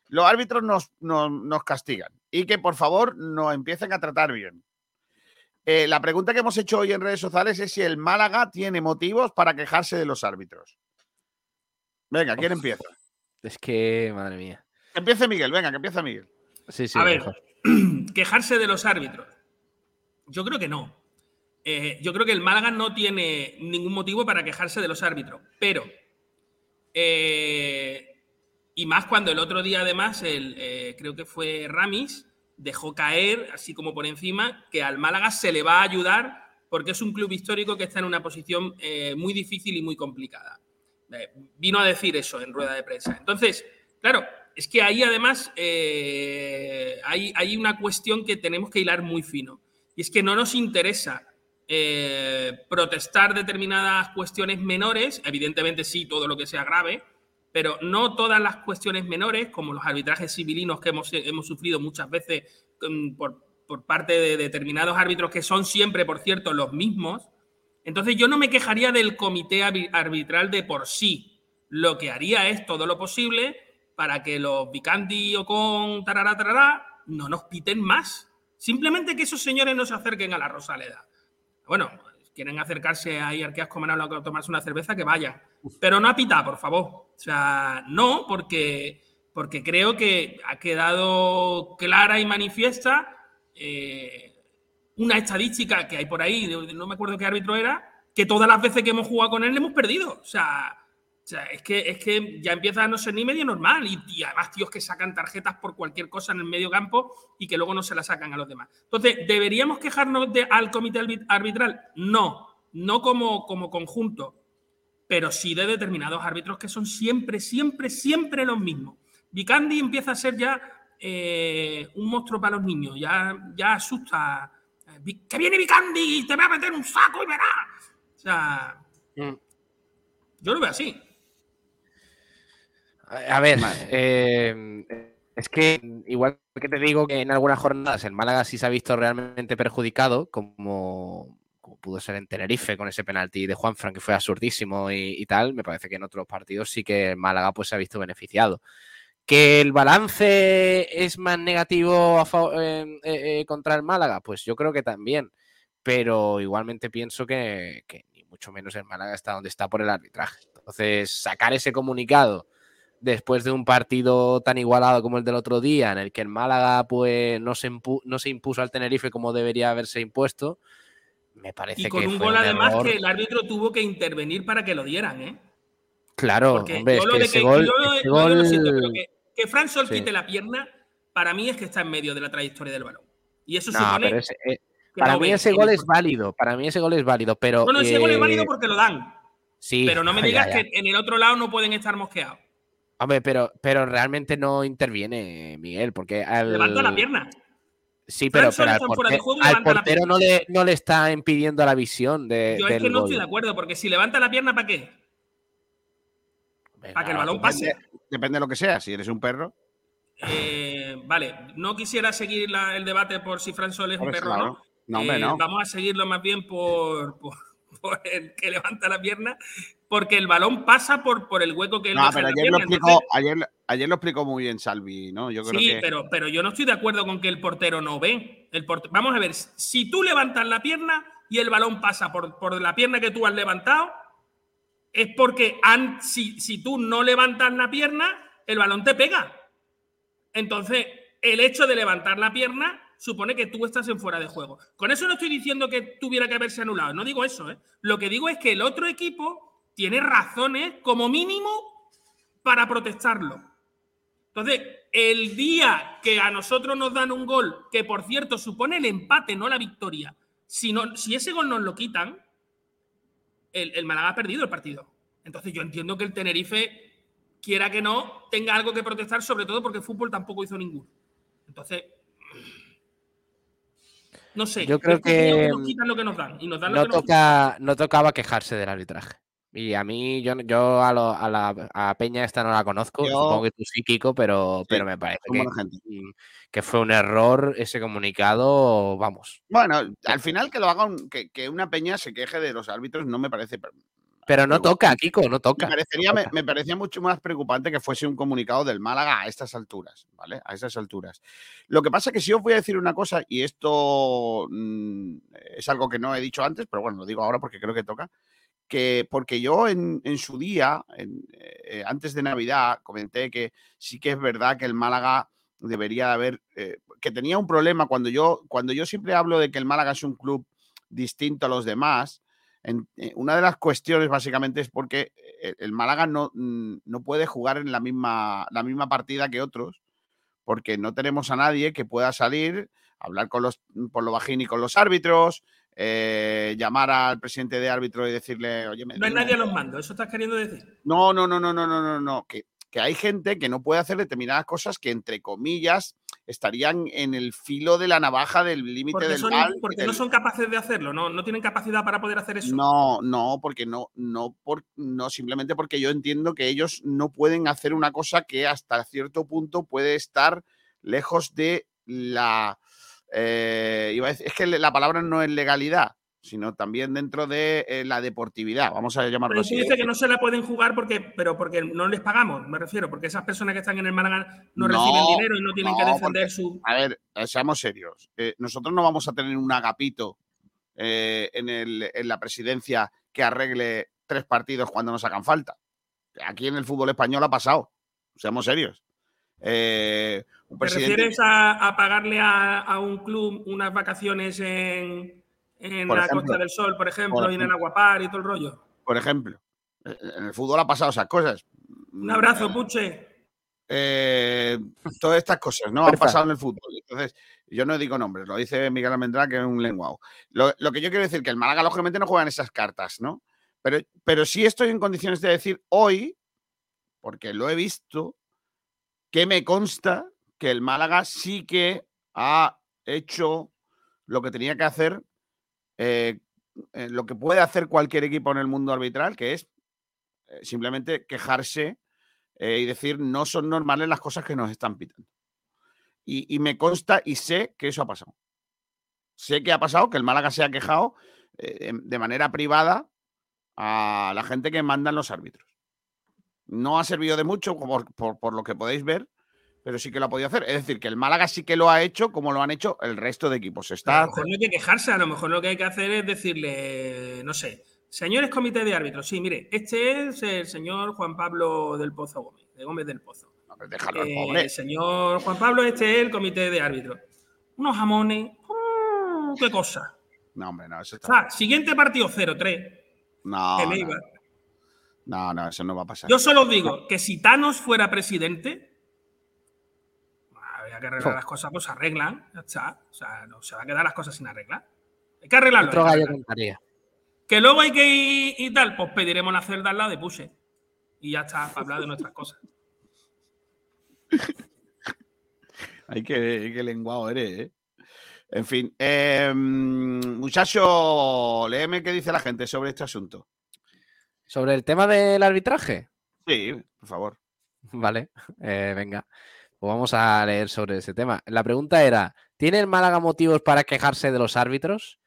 los árbitros nos, nos- nos castigan y que por favor nos empiecen a tratar bien. Eh, la pregunta que hemos hecho hoy en redes sociales es si el Málaga tiene motivos para quejarse de los árbitros. Venga, ¿quién empieza? Es que, madre mía. Que empiece Miguel, venga, que empiece Miguel. Sí, sí. A ver, mejor. quejarse de los árbitros. Yo creo que no. Eh, yo creo que el Málaga no tiene ningún motivo para quejarse de los árbitros. Pero, eh, y más cuando el otro día, además, el, eh, creo que fue Ramis, dejó caer, así como por encima, que al Málaga se le va a ayudar porque es un club histórico que está en una posición muy difícil y muy complicada. Vino a decir eso en rueda de prensa. Entonces, claro, es que ahí además hay, hay una cuestión que tenemos que hilar muy fino. Y es que no nos interesa eh, protestar determinadas cuestiones menores, evidentemente sí, todo lo que sea grave, pero no todas las cuestiones menores, como los arbitrajes civilinos que hemos, hemos sufrido muchas veces mm, por, por parte de determinados árbitros que son siempre, por cierto, los mismos. Entonces yo no me quejaría del comité arbi- arbitral de por sí. Lo que haría es todo lo posible para que los Vicandi o con tarará, tarará, no nos piten más. Simplemente que esos señores no se acerquen a la Rosaleda. Bueno, quieren acercarse ahí al Manalo a tomarse una cerveza, que vayan. Pero no a pitar, por favor. O sea, no, porque, porque creo que ha quedado clara y manifiesta eh, una estadística que hay por ahí, no me acuerdo qué árbitro era, que todas las veces que hemos jugado con él le hemos perdido. O sea, o sea, es, que, es que ya empieza a no ser ni medio normal. Y, y además, tíos que sacan tarjetas por cualquier cosa en el medio campo y que luego no se la sacan a los demás. Entonces, ¿deberíamos quejarnos de- al comité arbit- arbitral? No, no como, como conjunto, pero sí de determinados árbitros que son siempre, siempre, siempre los mismos. Vicandi empieza a ser ya eh, un monstruo para los niños, ya, ya asusta. Eh, ¡Que viene Vicandi! ¡Te voy a meter un saco y verás! O sea, Mm. yo lo veo así. A ver, eh, es que igual que te digo que en algunas jornadas el Málaga sí se ha visto realmente perjudicado, como, como pudo ser en Tenerife con ese penalti de Juanfran que fue absurdísimo y, y tal, me parece que en otros partidos sí que el Málaga pues se ha visto beneficiado. ¿Que el balance es más negativo a eh, eh, contra el Málaga? Pues yo creo que también, pero igualmente pienso que, que ni mucho menos el Málaga está donde está por el arbitraje. Entonces, sacar ese comunicado después de un partido tan igualado como el del otro día, en el que el Málaga pues no se, no se impuso al Tenerife como debería haberse impuesto, me parece Y con que un fue gol, además, error. que el árbitro tuvo que intervenir para que lo dieran, ¿eh? Claro, Porque hombre, yo es lo que ese que- gol, yo lo- ese yo lo gol- siento, pero que, que Fran Sol Sí. quite la pierna, para mí es que está en medio de la trayectoria del balón. Y eso No, supone pero ese- eh, que para mí ese que gol es válido, para mí ese gol es válido, pero... Bueno, ese gol es eh, válido porque lo dan. Sí, Pero no me digas que en el otro lado no pueden estar mosqueados. Hombre, pero, pero realmente no interviene Miguel, porque al... Levanta la pierna. Sí, pero, pero al, juego al portero no le, no le está impidiendo la visión de, Yo es que no gol. estoy de acuerdo, porque si levanta la pierna, ¿para qué? Venga, Para que el balón Depende, pase. depende de lo que sea. Si eres un perro, Eh, vale, no quisiera seguir la- el debate por si Fran Sol es un perro o no. No, hombre, Eh, no. Vamos a seguirlo más bien por, por, por el que levanta la pierna, porque el balón pasa por, por el hueco que él No, pero ayer lo, explicó, entonces- ayer, ayer lo explicó muy bien Salvi, ¿no? Yo creo sí, que. pero, pero yo no estoy de acuerdo con que el portero no ve. El porte- Vamos a ver, si tú levantas la pierna, y el balón pasa por, por la pierna que tú has levantado, es porque han- si, si tú no levantas la pierna, el balón te pega. Entonces, el hecho de levantar la pierna supone que tú estás en fuera de juego. Con eso no estoy diciendo que tuviera que haberse anulado, no digo eso. ¿eh? Lo que digo es que el otro equipo tiene razones, como mínimo, para protestarlo. Entonces, el día que a nosotros nos dan un gol, que por cierto supone el empate, no la victoria, si, no, si ese gol nos lo quitan, el, el Málaga ha perdido el partido. Entonces, yo entiendo que el Tenerife, quiera que no, tenga algo que protestar, sobre todo porque el fútbol tampoco hizo ninguno. Entonces, no sé. Yo creo que que nos quitan lo que nos dan y nos dan lo no, que nos toca, no tocaba quejarse del arbitraje. Y a mí, yo, yo a, lo- a la a Peña esta no la conozco, Yo- supongo que tú sí, Kiko, pero, pero me parece que, gente. mm, que fue un error ese comunicado, vamos. Bueno, al final que lo haga un- que, que una peña se queje de los árbitros no me parece. Pero no toca, Kiko, no Me toca. parecería, no me, toca. me parecía mucho más preocupante que fuese un comunicado del Málaga a estas alturas, ¿vale? A estas alturas. Lo que pasa es que si os voy a decir una cosa, y esto mm, es algo que no he dicho antes, pero bueno, lo digo ahora porque creo que toca, que porque yo en, en su día, eh, antes de Navidad, comenté que sí que es verdad que el Málaga debería de haber, eh, que tenía un problema cuando yo, cuando yo siempre hablo de que el Málaga es un club distinto a los demás, en- eh, una de las cuestiones básicamente es porque el Málaga no, no puede jugar en la misma, la misma partida que otros, porque no tenemos a nadie que pueda salir, hablar con los, por lo bajín y con los árbitros, eh, llamar al presidente de árbitro y decirle, oye, me No hay nadie a los mandos, eso estás queriendo decir. no, no, no, no, no, no, no, no. Que, que hay gente que no puede hacer determinadas cosas que, entre comillas, estarían en el filo de la navaja del límite del son- mal. porque del- no son capaces de hacerlo, no, no tienen capacidad para poder hacer eso. No, no, porque no, no, por, no, simplemente porque yo entiendo que ellos no pueden hacer una cosa que hasta cierto punto puede estar lejos de la. Eh, iba a decir- es que la palabra no es legalidad, sino también dentro de eh, la deportividad, vamos a llamarlo Pero así. dices ¿eh? que no se la pueden jugar porque, pero porque no les pagamos, me refiero, porque esas personas que están en el Málaga no, No, reciben dinero y no tienen que defender porque- su. A ver, eh, seamos serios. eh, nosotros no vamos a tener un agapito en, el- en la presidencia que arregle tres partidos cuando nos hagan falta. Aquí en el fútbol español ha pasado. Seamos serios. Eh, un ¿Te refieres a, a pagarle a, a un club unas vacaciones en, en la ejemplo. Costa del Sol, por ejemplo, Por y en el. Aguapar y todo el rollo? por ejemplo, eh, en el fútbol ha pasado esas cosas. Un abrazo, Puche. Eh, todas estas cosas, ¿no? Han pasado en el fútbol. Entonces, yo no digo nombres, lo dice Miguel Almendrá, que es un lenguao. Lo, lo que yo quiero decir que el Málaga, lógicamente, no juega en esas cartas, ¿no? Pero, pero sí estoy en condiciones de decir hoy, porque lo he visto, que me consta que el Málaga sí que ha hecho lo que tenía que hacer, eh, eh, lo que puede hacer cualquier equipo en el mundo arbitral, que es eh, simplemente quejarse y decir no son normales las cosas que nos están pitando. Y, me consta y sé que eso ha pasado. Sé que ha pasado, que el Málaga se ha quejado eh, de- manera privada a la gente que mandan los árbitros. No ha servido de mucho, por lo que podéis ver, pero sí que lo ha podido hacer. Es decir, que el Málaga sí que lo ha hecho como lo han hecho el resto de equipos. A Está, lo mejor no hay que quejarse, a lo mejor lo que hay que hacer es decirle, no sé, señores comité de árbitros, sí, mire, este es el señor Juan Pablo del Pozo Gómez, de Gómez del Pozo. Déjalo al Eh, pobre. señor Juan Pablo, este es el comité de árbitros. Unos jamones, mm, qué cosa. No, hombre, no, eso O está. sea, siguiente partido 0-3, No, el no, no, no, eso no va a pasar. Yo solo digo que si Thanos fuera presidente, habría que arreglar las cosas, pues se arreglan, ya está. O sea, no se va a quedar las cosas sin arreglar. Hay que arreglarlo. Otro hay que gallo cantaría. Que luego hay que ir y tal, pues pediremos la celda al lado de Puse. Y ya está, para hablar de nuestras cosas. Ay, qué, qué lenguado eres, ¿eh? En fin, eh, muchacho, léeme qué dice la gente sobre este asunto. Sobre el tema del arbitraje. Sí, por favor. Vale, eh, venga. Pues vamos a leer sobre ese tema. La pregunta era: ¿tiene el Málaga motivos para quejarse de los árbitros?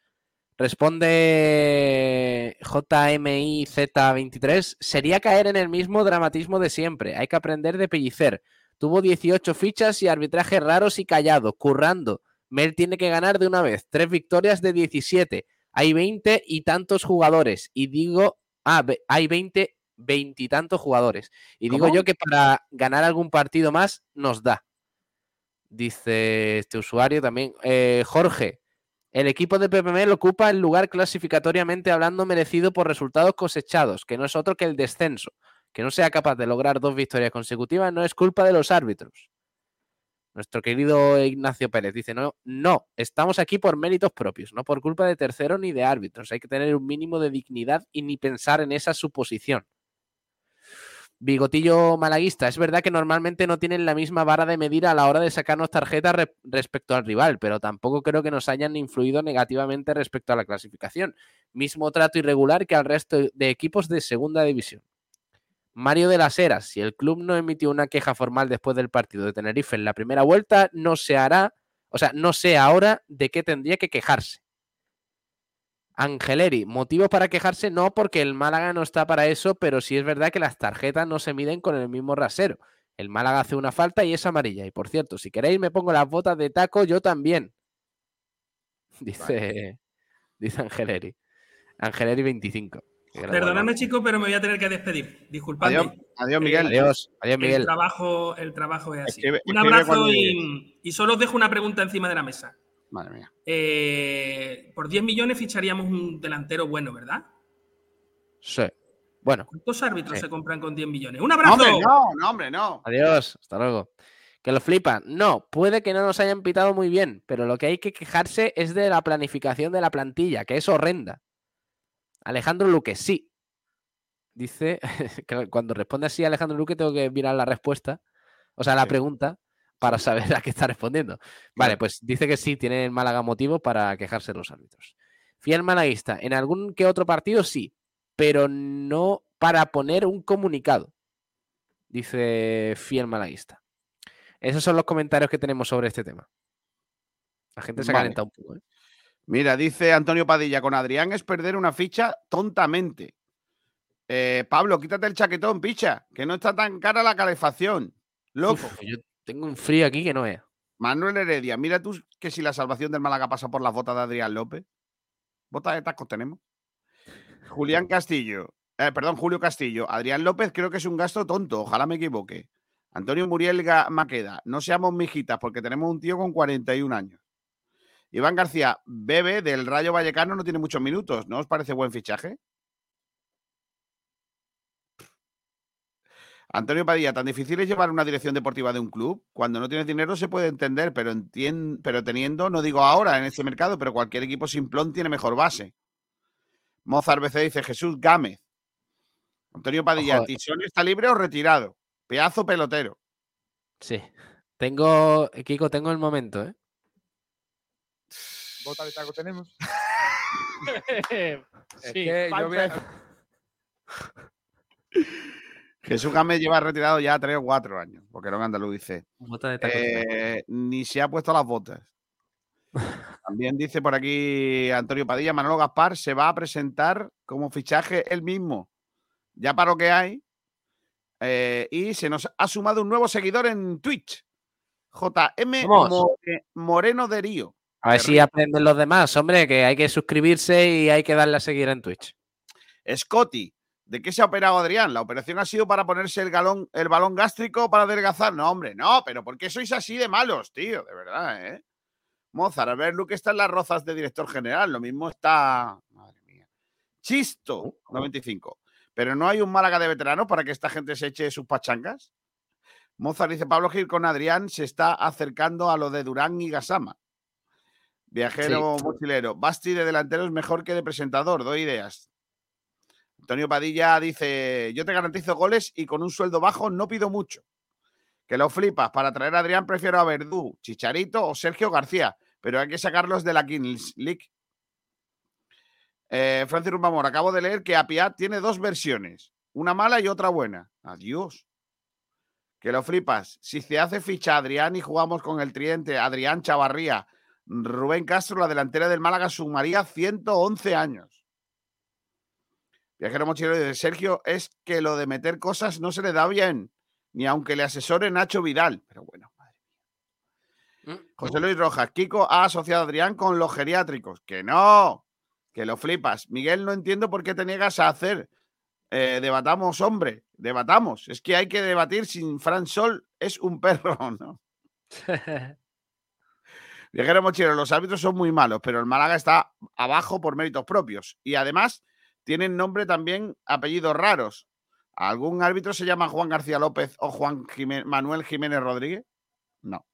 Responde JMIZ23. Sería caer en el mismo dramatismo de siempre. Hay que aprender de Pellicer. Tuvo 18 fichas y arbitraje raros y callados, currando. Mel tiene que ganar de una vez. Tres victorias de 17. Hay 20 y tantos jugadores. Y digo, ah, hay 20, veintitantos jugadores. Y digo yo que para ganar algún partido más nos da. Dice este usuario también. Eh, Jorge, el equipo de PPML ocupa el lugar clasificatoriamente hablando merecido por resultados cosechados, que no es otro que el descenso. Que no sea capaz de lograr dos victorias consecutivas no es culpa de los árbitros. Nuestro querido Ignacio Pérez dice, no, no, estamos aquí por méritos propios, no por culpa de terceros ni de árbitros. Hay que tener un mínimo de dignidad y ni pensar en esa suposición. Bigotillo malaguista, es verdad que normalmente no tienen la misma vara de medir a la hora de sacarnos tarjetas re- respecto al rival, pero tampoco creo que nos hayan influido negativamente respecto a la clasificación. Mismo trato irregular que al resto de equipos de segunda división. Mario de las Heras, si el club no emitió una queja formal después del partido de Tenerife en la primera vuelta, no se hará, o sea, no sé ahora de qué tendría que quejarse. Angeleri, motivos para quejarse no porque el Málaga no está para eso, pero sí es verdad que las tarjetas no se miden con el mismo rasero. El Málaga hace una falta y es amarilla. Y por cierto, si queréis me pongo las botas de taco yo también. Dice, dice Angeleri. Angeleri 25. que grabó el Perdonadme, Málaga. chicos, pero me voy a tener que despedir. Disculpadme. Adiós, adiós, Miguel. Adiós, adiós El Miguel. trabajo, el trabajo es así. Escribe- Un abrazo y, y solo os dejo una pregunta encima de la mesa. Madre mía. Eh, por 10 millones ficharíamos un delantero bueno, ¿verdad? Sí. Bueno, ¿Cuántos árbitros Sí. se compran con 10 millones? ¡Un abrazo! hombre, no, no, hombre, no. Adiós, hasta luego. Que lo flipan. No, puede que no nos hayan pitado muy bien, pero lo que hay que quejarse es de la planificación de la plantilla, que es horrenda. Alejandro Luque, sí. Dice, que cuando responde así Alejandro Luque tengo que mirar la respuesta, o sea, la Sí. pregunta, para saber a qué está respondiendo. Vale, pues dice que sí, tiene el Málaga motivo para quejarse los árbitros. Fiel malaguista, en algún que otro partido sí, pero no para poner un comunicado, dice Fiel malaguista. Esos son los comentarios que tenemos sobre este tema. La gente se ha Vale. calentado un poco. ¿eh? Mira, dice Antonio Padilla, con Adrián es perder una ficha tontamente. Eh, Pablo, quítate el chaquetón, picha, que no está tan cara la calefacción. Loco. Uf, yo tengo un frío aquí que no es. Manuel Heredia, mira tú que si la salvación del Málaga pasa por las botas de Adrián López. Botas de tacos tenemos. Julián Castillo, eh, perdón, Julio Castillo. Adrián López creo que es un gasto tonto, ojalá me equivoque. Antonio Muriel Maqueda, no seamos mijitas porque tenemos un tío con 41 años. Iván García, Bebe del Rayo Vallecano no tiene muchos minutos, ¿no os parece buen fichaje? Antonio Padilla, tan difícil es llevar una dirección deportiva de un club. Cuando no tienes dinero se puede entender, pero, entien- pero teniendo, no digo ahora en este mercado, pero cualquier equipo simplón tiene mejor base. Mozart BC dice Jesús Gámez. Antonio Padilla, Ojo. ¿Tisón está libre o retirado? Pedazo pelotero. Sí. Tengo, Kiko, tengo el momento, ¿eh? Bota de taco tenemos. Es que yo voy a- Jesús Gámez lleva retirado ya tres o cuatro años, porque no andaluz dice. Eh, ni se ha puesto las botas. También dice por aquí Antonio Padilla, Manolo Gaspar se va a presentar como fichaje él mismo. Ya para lo que hay. Eh, y se nos ha sumado un nuevo seguidor en Twitch. JM. More- Moreno de Río. A ver si aprenden los demás, hombre, que hay que suscribirse y hay que darle a seguir en Twitch. Scotty, ¿de qué se ha operado Adrián? ¿La operación ha sido para ponerse el, galón, el balón gástrico o para adelgazar? No, hombre, no, pero ¿por qué sois así de malos, tío? De verdad, ¿eh? Mozart, a ver, Luke está en las rozas de director general, lo mismo está. Madre mía. Chisto, 95. Pero no hay un Málaga de veteranos para que esta gente se eche sus pachangas. Mozart dice: Pablo Gil con Adrián se está acercando a lo de Durán y Gasama. Viajero mochilero. Basti de delantero es mejor que de presentador, doy ideas. Antonio Padilla dice: Yo te garantizo goles y con un sueldo bajo no pido mucho. Que lo flipas. Para traer a Adrián prefiero a Verdú, Chicharito o Sergio García, pero hay que sacarlos de la Kings League. Eh, Francis Rumbamor, acabo de leer que Apiat tiene dos versiones, una mala y otra buena. Adiós. Que lo flipas. Si se hace ficha Adrián y jugamos con el tridente Adrián Chavarría, Rubén Castro, la delantera del Málaga sumaría 111 años. Viajero mochilero de Sergio es que lo de meter cosas no se le da bien, ni aunque le asesore Nacho Vidal. Pero bueno, madre mía. José Luis Rojas, Kiko ha asociado a Adrián con los geriátricos. Que no, Que lo flipas. Miguel, no entiendo por qué te niegas a hacer. Eh, debatamos, hombre, debatamos. Es que hay que debatir sin Fran Sol es un perro, ¿no? Viajero Mochero, los árbitros son muy malos, pero el Málaga está abajo por méritos propios. Y además tienen nombre también, apellidos raros. ¿Algún árbitro se llama Juan García López o Juan Manuel Jiménez Rodríguez? No.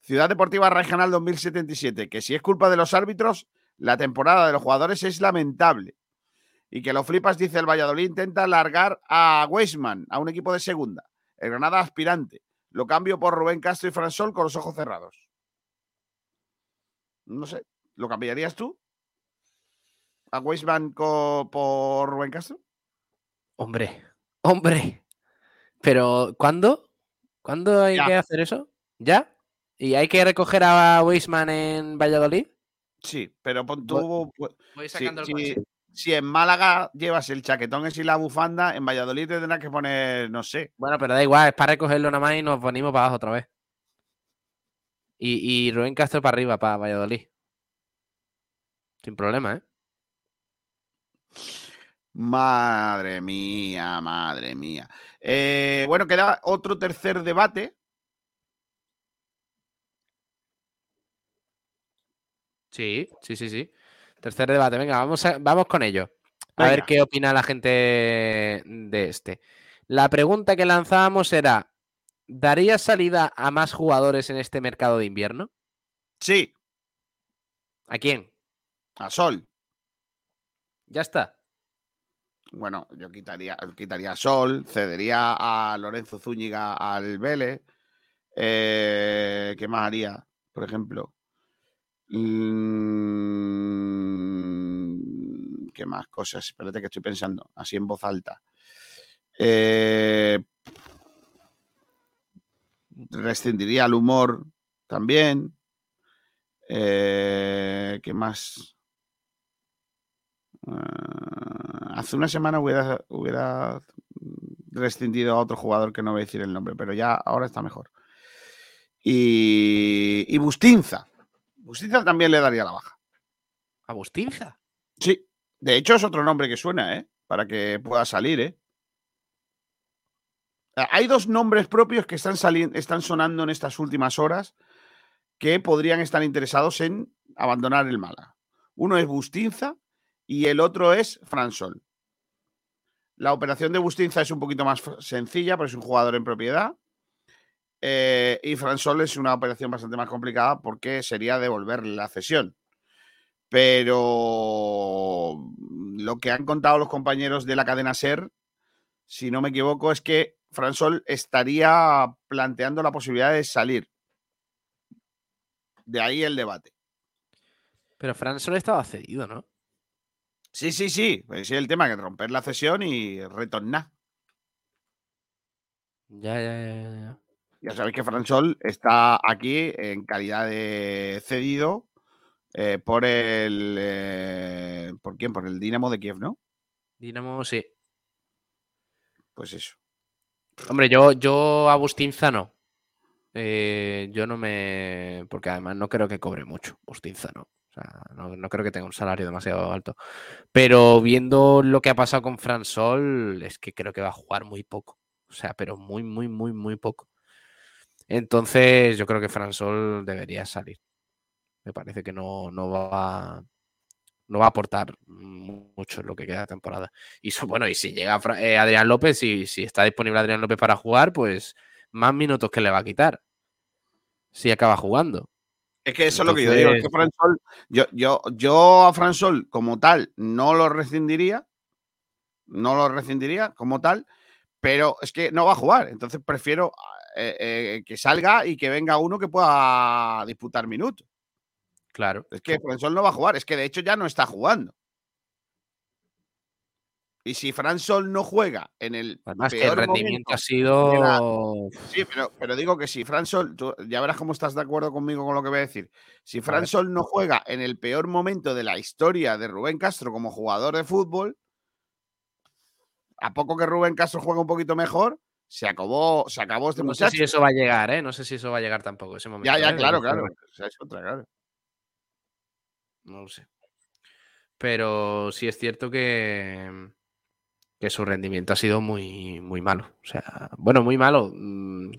Ciudad Deportiva Regional 2077, que si es culpa de los árbitros, la temporada de los jugadores es lamentable. Y que lo flipas, dice el Valladolid, intenta largar a Weisman, a un equipo de segunda. El Granada aspirante. Lo cambio por Rubén Castro y Fransol con los ojos cerrados. No sé, ¿lo cambiarías tú? ¿A Weisman co- por Rubén Castro? Hombre, hombre. Pero, ¿cuándo? ¿Cuándo hay Ya. que hacer eso? ¿Ya? ¿Y hay que recoger a Weisman en Valladolid? Sí, pero pon tú. Voy sacando el si en Málaga llevas el chaquetón ese y la bufanda, en Valladolid te tendrás que poner, no sé. Bueno, pero da igual, es para recogerlo nada más y nos ponemos para abajo otra vez. Y, y Rubén Castro para arriba, para Valladolid. Sin problema, ¿eh? Madre mía, madre mía. Eh, bueno, queda otro tercer debate. Sí, sí, sí, sí. Tercer debate, venga, vamos, a- vamos con ello. A ver qué opina la gente de este. La pregunta que lanzábamos era, ¿daría salida a más jugadores en este mercado de invierno? Sí, ¿A quién? a Sol. Ya está. Bueno, yo quitaría, quitaría Sol, cedería a Lorenzo Zúñiga al Vélez. Eh, ¿Qué más haría? Por ejemplo. Mm, ¿Qué más cosas? Espérate que estoy pensando, así en voz alta. Eh, rescindiría el humor también. Eh, ¿Qué más? Ah, hace una semana hubiera, hubiera rescindido a otro jugador que no voy a decir el nombre, pero ya ahora está mejor. Y, y Bustinza. Bustinza también le daría la baja. ¿A Bustinza? Sí, de hecho es otro nombre que suena, ¿eh? Para que pueda salir, ¿eh? Ah, Hay dos nombres propios que están, saliendo, están sonando en estas últimas horas que podrían estar interesados en abandonar el Málaga. Uno es Bustinza y el otro es Fransol. La operación de Bustinza es un poquito más sencilla, porque es un jugador en propiedad. Eh, y Fransol es una operación bastante más complicada porque sería devolverle la cesión. Pero lo que han contado los compañeros de la cadena SER, si no me equivoco, es que Fransol estaría planteando la posibilidad de salir. De ahí el debate. Pero Fran solo estaba cedido, ¿no? Sí, sí, sí. Ese es el tema, que romper la cesión y retornar. Ya, ya, ya, ya, ya. Sabéis que Fransol está aquí en calidad de cedido eh, por el. eh, ¿Por quién? Por el Dinamo de Kiev, ¿no? Dinamo, sí. Pues eso. Hombre, yo, yo a Bustinza no. Eh, yo no me. Porque además no creo que cobre mucho. Bustinza no. O sea, no, no creo que tenga un salario demasiado alto. Pero viendo lo que ha pasado con Fran Sol, es que creo que va a jugar muy poco. O sea, pero muy, muy, muy, muy poco. Entonces, yo creo que Fran Sol debería salir. Me parece que no, no va. No va a aportar mucho en lo que queda de temporada. Y bueno, y si llega eh, Adrián López, si, si está disponible Adrián López para jugar, pues más minutos que le va a quitar. Si acaba jugando. Es que eso es lo que yo digo. Es que yo, yo, yo a Fransol como tal no lo rescindiría. No lo rescindiría como tal. Pero es que no va a jugar. Entonces prefiero eh, eh, que salga y que venga uno que pueda disputar minutos. Claro. Es que Fransol no va a jugar. Es que de hecho ya no está jugando. Y si Fransol no juega en el Además que el peor rendimiento ha sido. la- Sí, pero, pero digo que si Fransol, tú ya verás cómo estás de acuerdo conmigo con lo que voy a decir. Si Fransol no juega en el peor momento de la historia de Rubén Castro como jugador de fútbol, a poco que Rubén Castro juegue un poquito mejor, se acabó, se acabó este No sé muchacho. si eso va a llegar, ¿eh? No sé si eso va a llegar tampoco ese momento. ya, ya, ¿eh? claro, claro. Es otra, claro. No lo sé. pero sí es cierto que, que su rendimiento ha sido muy, muy malo. O sea, bueno, muy malo. Mm,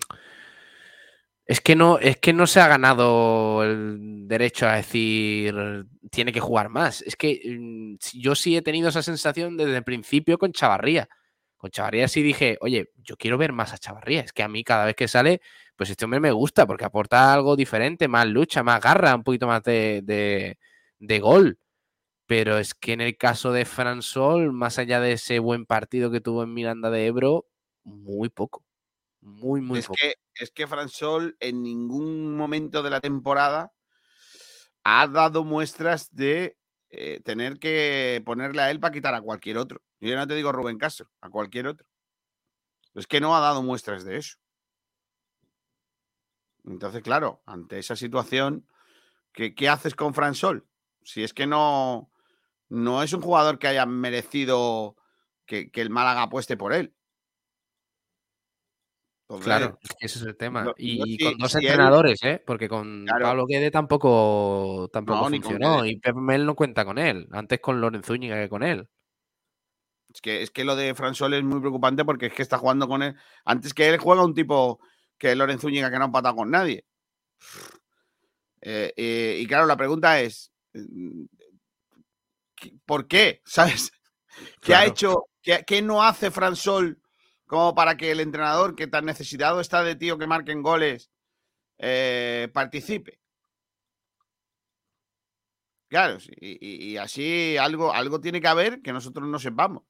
es que no, es que no se ha ganado el derecho a decir tiene que jugar más. Es que mm, yo sí he tenido esa sensación desde el principio con Chavarría. Con Chavarría sí dije, oye, yo quiero ver más a Chavarría. Es que a mí cada vez que sale, pues este hombre me gusta porque aporta algo diferente, más lucha, más garra, un poquito más de, de, de gol. Pero es que en el caso de Fran Sol, más allá de ese buen partido que tuvo en Miranda de Ebro, muy poco. Muy, muy es poco. Que, es que Fran Sol en ningún momento de la temporada ha dado muestras de eh, tener que ponerle a él para quitar a cualquier otro. Yo no te digo Rubén Castro, a cualquier otro. Es que no ha dado muestras de eso. Entonces, claro, ante esa situación, ¿qué, qué haces con Fran Sol? Si es que no, no es un jugador que haya merecido que, que el Málaga apueste por él. Entonces, claro, ese es el tema. y con dos él- entrenadores, ¿eh? Porque con Claro. Pablo Guede tampoco, tampoco No, funcionó. Y Pep Mel no cuenta con él. Antes con Lorenzo Úñiga que con él. Es que, es que lo de Fran Sol es muy preocupante porque es que está jugando con él. Antes que él juega un tipo que Lorenzo Úñiga que no ha empatado con nadie. Eh, eh, y claro, la pregunta es: mm, ¿qué- ¿por qué? ¿Sabes? ¿Qué ha hecho? ¿Qué, qué no hace Fran Sol como para que el entrenador que tan necesitado está de tío que marquen goles eh, participe? Claro, y, y- así algo, algo tiene que haber que nosotros no sepamos.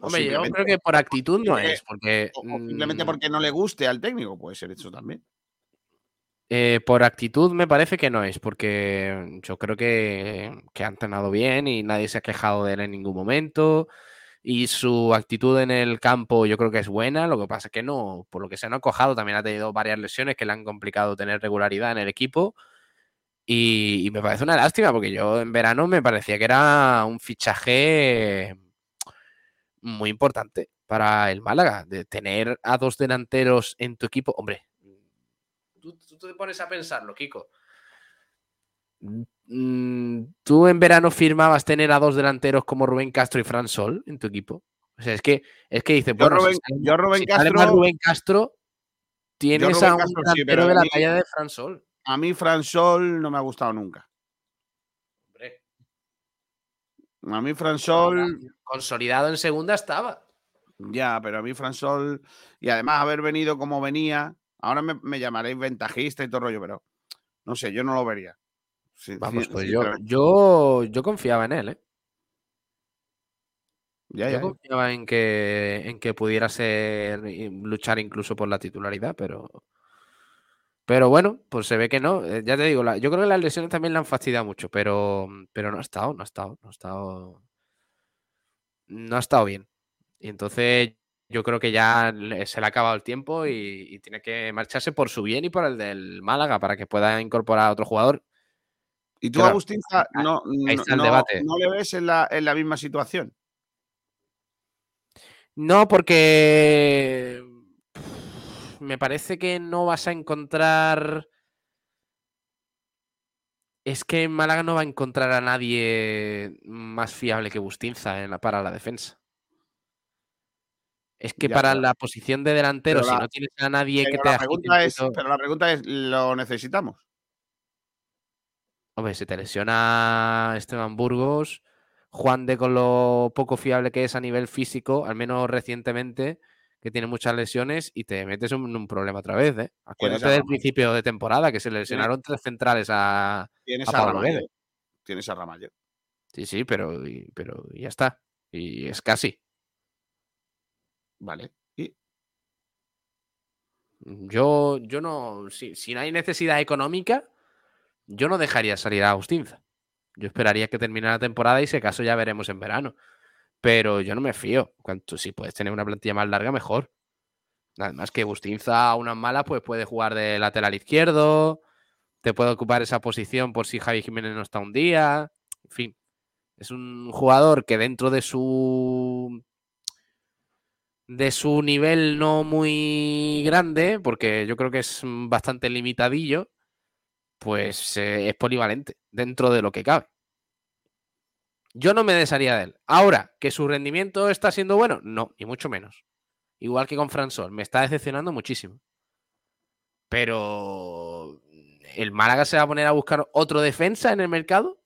O Hombre, yo creo que por actitud no es, porque. o- o simplemente mm, porque no le guste al técnico, puede ser eso también. Eh, por actitud me parece que no es, porque yo creo que, que ha entrenado bien y nadie se ha quejado de él en ningún momento. Y su actitud en el campo yo creo que es buena, lo que pasa es que no, por lo que se no ha cojado, también ha tenido varias lesiones que le han complicado tener regularidad en el equipo. Y, y me parece una lástima, porque yo en verano me parecía que era un fichaje muy importante para el Málaga, de tener a dos delanteros en tu equipo. Hombre, tú, tú te pones a pensarlo, Kiko. Mm, ¿Tú en verano firmabas tener a dos delanteros como Rubén Castro y Fran Sol en tu equipo? O sea, es que, es que dices, Yo bueno, Rubén- si sale, yo Rubén si sale más Castro- Rubén Castro, tienes Rubén a un Castro delantero de la mí- talla de Fran Sol. A mí Fran Sol no me ha gustado nunca. Hombre, A mí Fran Sol, consolidado en segunda estaba. ya, pero a mí Fran Sol, y además haber venido como venía, ahora me, me llamaréis ventajista y todo rollo, pero no sé, yo no lo vería. Sí, Vamos, sí, pues yo, yo, yo confiaba en él, ¿eh? Ya, Yo ya, confiaba en que, en que pudiera ser luchar incluso por la titularidad, pero. Pero bueno, pues se ve que no. Eh, Ya te digo, la- yo creo que las lesiones también le han fastidiado mucho, pero, pero no ha estado, no ha estado, no ha estado. No ha estado bien. Y entonces yo creo que ya se le ha acabado el tiempo y, y tiene que marcharse por su bien y por el del Málaga para que pueda incorporar a otro jugador. Y tú, Claro, Agustín, no, no- le ves en la, en la misma situación. No, porque me parece que no vas a encontrar. Es que en Málaga no va a encontrar a nadie más fiable que Bustinza en la- para la defensa. Es que Ya, para pero- la posición de delantero, si la- no tienes a nadie que te la, pregunta es, pero la pregunta es, ¿lo necesitamos? Hombre, se te lesiona Esteban Burgos, Juan de con lo poco fiable que es a nivel físico, al menos recientemente, que tiene muchas lesiones y te metes en un problema otra vez, ¿eh? Acuérdate del principio de temporada, que se le lesionaron tres centrales a... Tienes a Ramallo. Tienes a Ramallo. Sí, sí, pero, pero ya está. Y es casi. Vale. Y Yo, yo no... Si, si no hay necesidad económica, yo no dejaría salir a Agustinza. Yo esperaría que termine la temporada y si acaso ya veremos en verano. Pero yo no me fío. Cuanto, si puedes tener una plantilla más larga, mejor. Además que Bustinza a unas malas, pues puede jugar de lateral izquierdo, te puede ocupar esa posición por si Javi Jiménez no está un día. En fin, es un jugador que dentro de su de su nivel no muy grande, porque yo creo que es bastante limitadillo, pues eh, es polivalente dentro de lo que cabe. Yo no me desharía de él. Ahora, ¿que su rendimiento está siendo bueno? No, ni mucho menos. Igual que con Fransol, me está decepcionando muchísimo. Pero el Málaga se va a poner a buscar otro defensa en el mercado.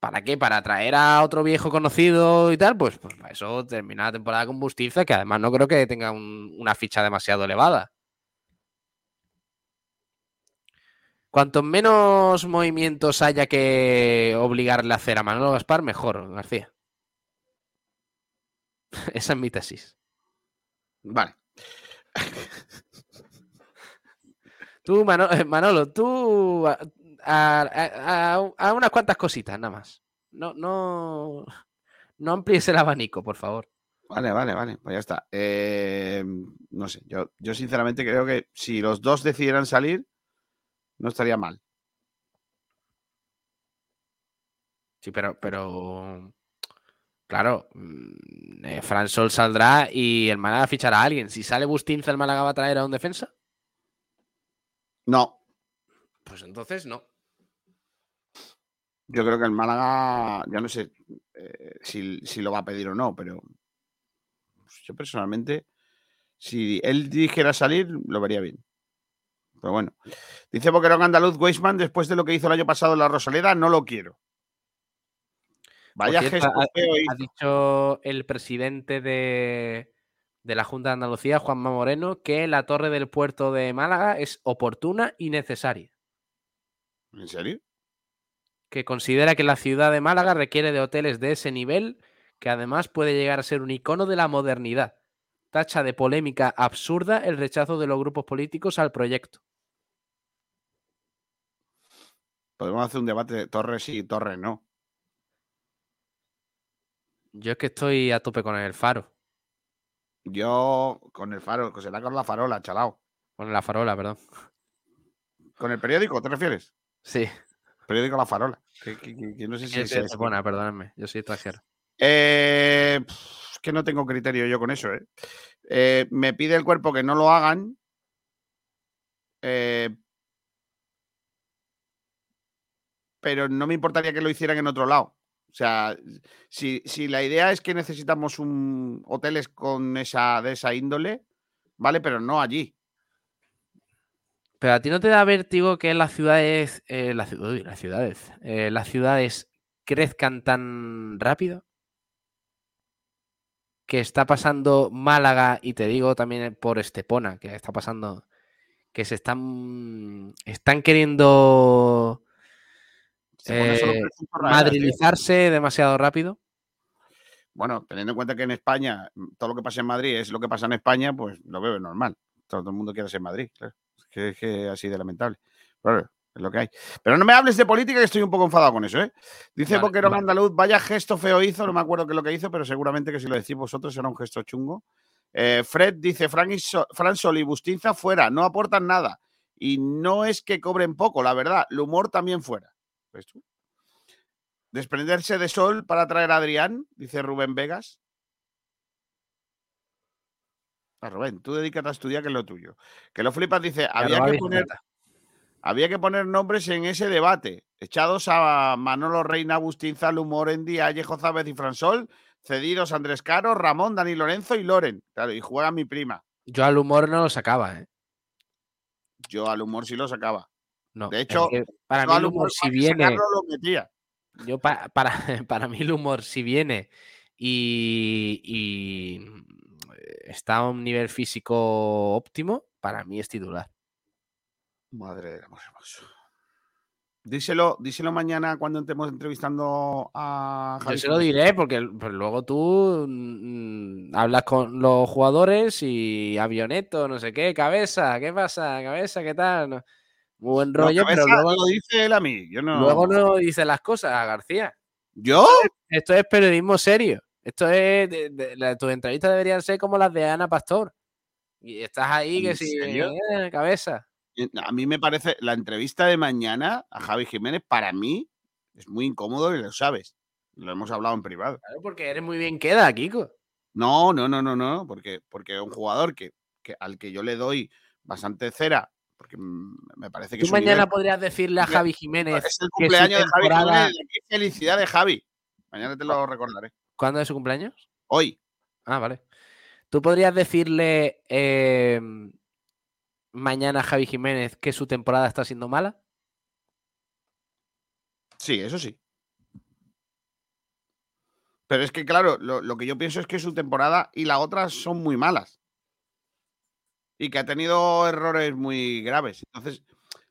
¿Para qué? ¿Para traer a otro viejo conocido y tal? Pues, pues para eso termina la temporada con Bustiza, que además no creo que tenga un- una ficha demasiado elevada. Cuantos menos movimientos haya que obligarle a hacer a Manolo Gaspar, mejor, García. Esa es mi tesis. Vale. Tú, eh, Manolo, tú a, a- a- a unas cuantas cositas nada más. No, no, no amplíes el abanico, por favor. Vale, vale, vale. Pues ya está. Eh, no sé, yo, yo sinceramente creo que si los dos decidieran salir, no estaría mal. Sí, pero, pero claro, mm, eh, Fran Sol saldrá y el Málaga fichará a alguien. Si sale Bustinza, el Málaga va a traer a un defensa. No, Pues entonces no. Yo creo que el Málaga, ya no sé eh, si, si lo va a pedir o no, pero yo personalmente, si él dijera salir, lo vería bien. Pero bueno, dice Boquerón Andaluz Weisman, después de lo que hizo el año pasado en la Rosaleda, no lo quiero. Vaya gesto ha- Ha dicho el presidente de, de la Junta de Andalucía, Juanma Moreno, que la torre del puerto de Málaga es oportuna y necesaria. ¿En serio? Que considera que la ciudad de Málaga requiere de hoteles de ese nivel, que además puede llegar a ser un icono de la modernidad. Tacha de polémica absurda el rechazo de los grupos políticos al proyecto. Podemos hacer un debate de torres sí y torres no. Yo es que estoy a tope con el faro, Yo con el faro, que será con la farola, chalao. con la farola, perdón. ¿Con el periódico te refieres? Sí, Periódico La Farola. Que, que- que- que no sé si es. Estepona, perdónenme, yo soy extranjero. Eh, es que no tengo criterio yo con eso, ¿eh? Eh, me pide el cuerpo que no lo hagan. eh, pero no me importaría que lo hicieran en otro lado. O sea, si, si la idea es que necesitamos un hoteles con esa, de esa índole, vale, pero no allí. Pero a ti no te da vértigo que las ciudades, eh, las, uy, las ciudades, eh, las ciudades crezcan tan rápido. Que está pasando Málaga y te digo también por Estepona, que está pasando, que se están, están queriendo eh, madrilizarse demasiado rápido. Bueno, teniendo en cuenta que en España mm, todo lo que pasa en Madrid es lo que pasa en España, pues lo veo normal. Todo el mundo quiere ser Madrid, claro. Que es que así de lamentable. Claro, es lo que hay. Pero no me hables de política, que estoy un poco enfadado con eso, ¿eh? Dice Vale, Boquerón vale. Andaluz, vaya gesto feo hizo, no me acuerdo qué es lo que hizo, pero seguramente que si lo decís vosotros será un gesto chungo. Eh, Fred dice, Fran, y So- Fran Sol y Bustinza fuera, no aportan nada. Y no es que cobren poco, la verdad, el humor también fuera. ¿Ves tú? Desprenderse de Sol para traer a Adrián, dice Rubén Vegas. Rubén, tú dedícate a estudiar, que es lo tuyo. Que lo flipas, dice, había que, poner, Bizarreta. había que poner nombres en ese debate. Echados a Manolo Reina, Bustinza, Lumor, Endi, Allejo Závez y Fransol, cedidos Andrés Caro, Ramón, Dani Lorenzo y Loren. Claro, y juega mi prima. Yo al humor no lo sacaba, ¿eh? Yo al humor sí lo sacaba. No. De es hecho, que para Yo mí al el humor, humor, si viene. lo metía. Yo pa- para, para mí el humor, si viene y, y, está a un nivel físico óptimo, para mí es titular. Madre del amor hermoso. Díselo, díselo mañana cuando estemos entrevistando a Yo Javi se lo diré porque pues, luego tú mm, hablas con los jugadores y avioneto, no sé qué, cabeza, ¿qué pasa? Cabeza, ¿qué tal? No- Muy buen No, rollo, pero cabeza, luego, lo dice él a mí. Yo no. luego no dice las cosas, García. ¿Yo? Esto es periodismo serio. Esto es. de- de- la- tus entrevistas deberían ser como las de Ana Pastor. Y estás ahí que ¿En si. eh, cabeza. A mí me parece la entrevista de mañana a Javi Jiménez, para mí, es muy incómodo y lo sabes. Lo hemos hablado en privado. Claro, porque eres muy bien queda, Kiko. No, no, no, no, no, porque, porque un jugador que, que- al que yo le doy bastante cera Porque mm, me parece que Tú mañana nivel- podrías decirle a Javi Jiménez es el que cumpleaños de Javi Jiménez. Qué felicidad de Javi. Mañana te lo recordaré. ¿Cuándo es su cumpleaños? Hoy. Ah, vale. ¿Tú podrías decirle eh, mañana a Javi Jiménez que su temporada está siendo mala? Sí, eso sí. Pero es que, claro, lo, lo que yo pienso es que su temporada y la otra son muy malas. Y que ha tenido errores muy graves. Entonces,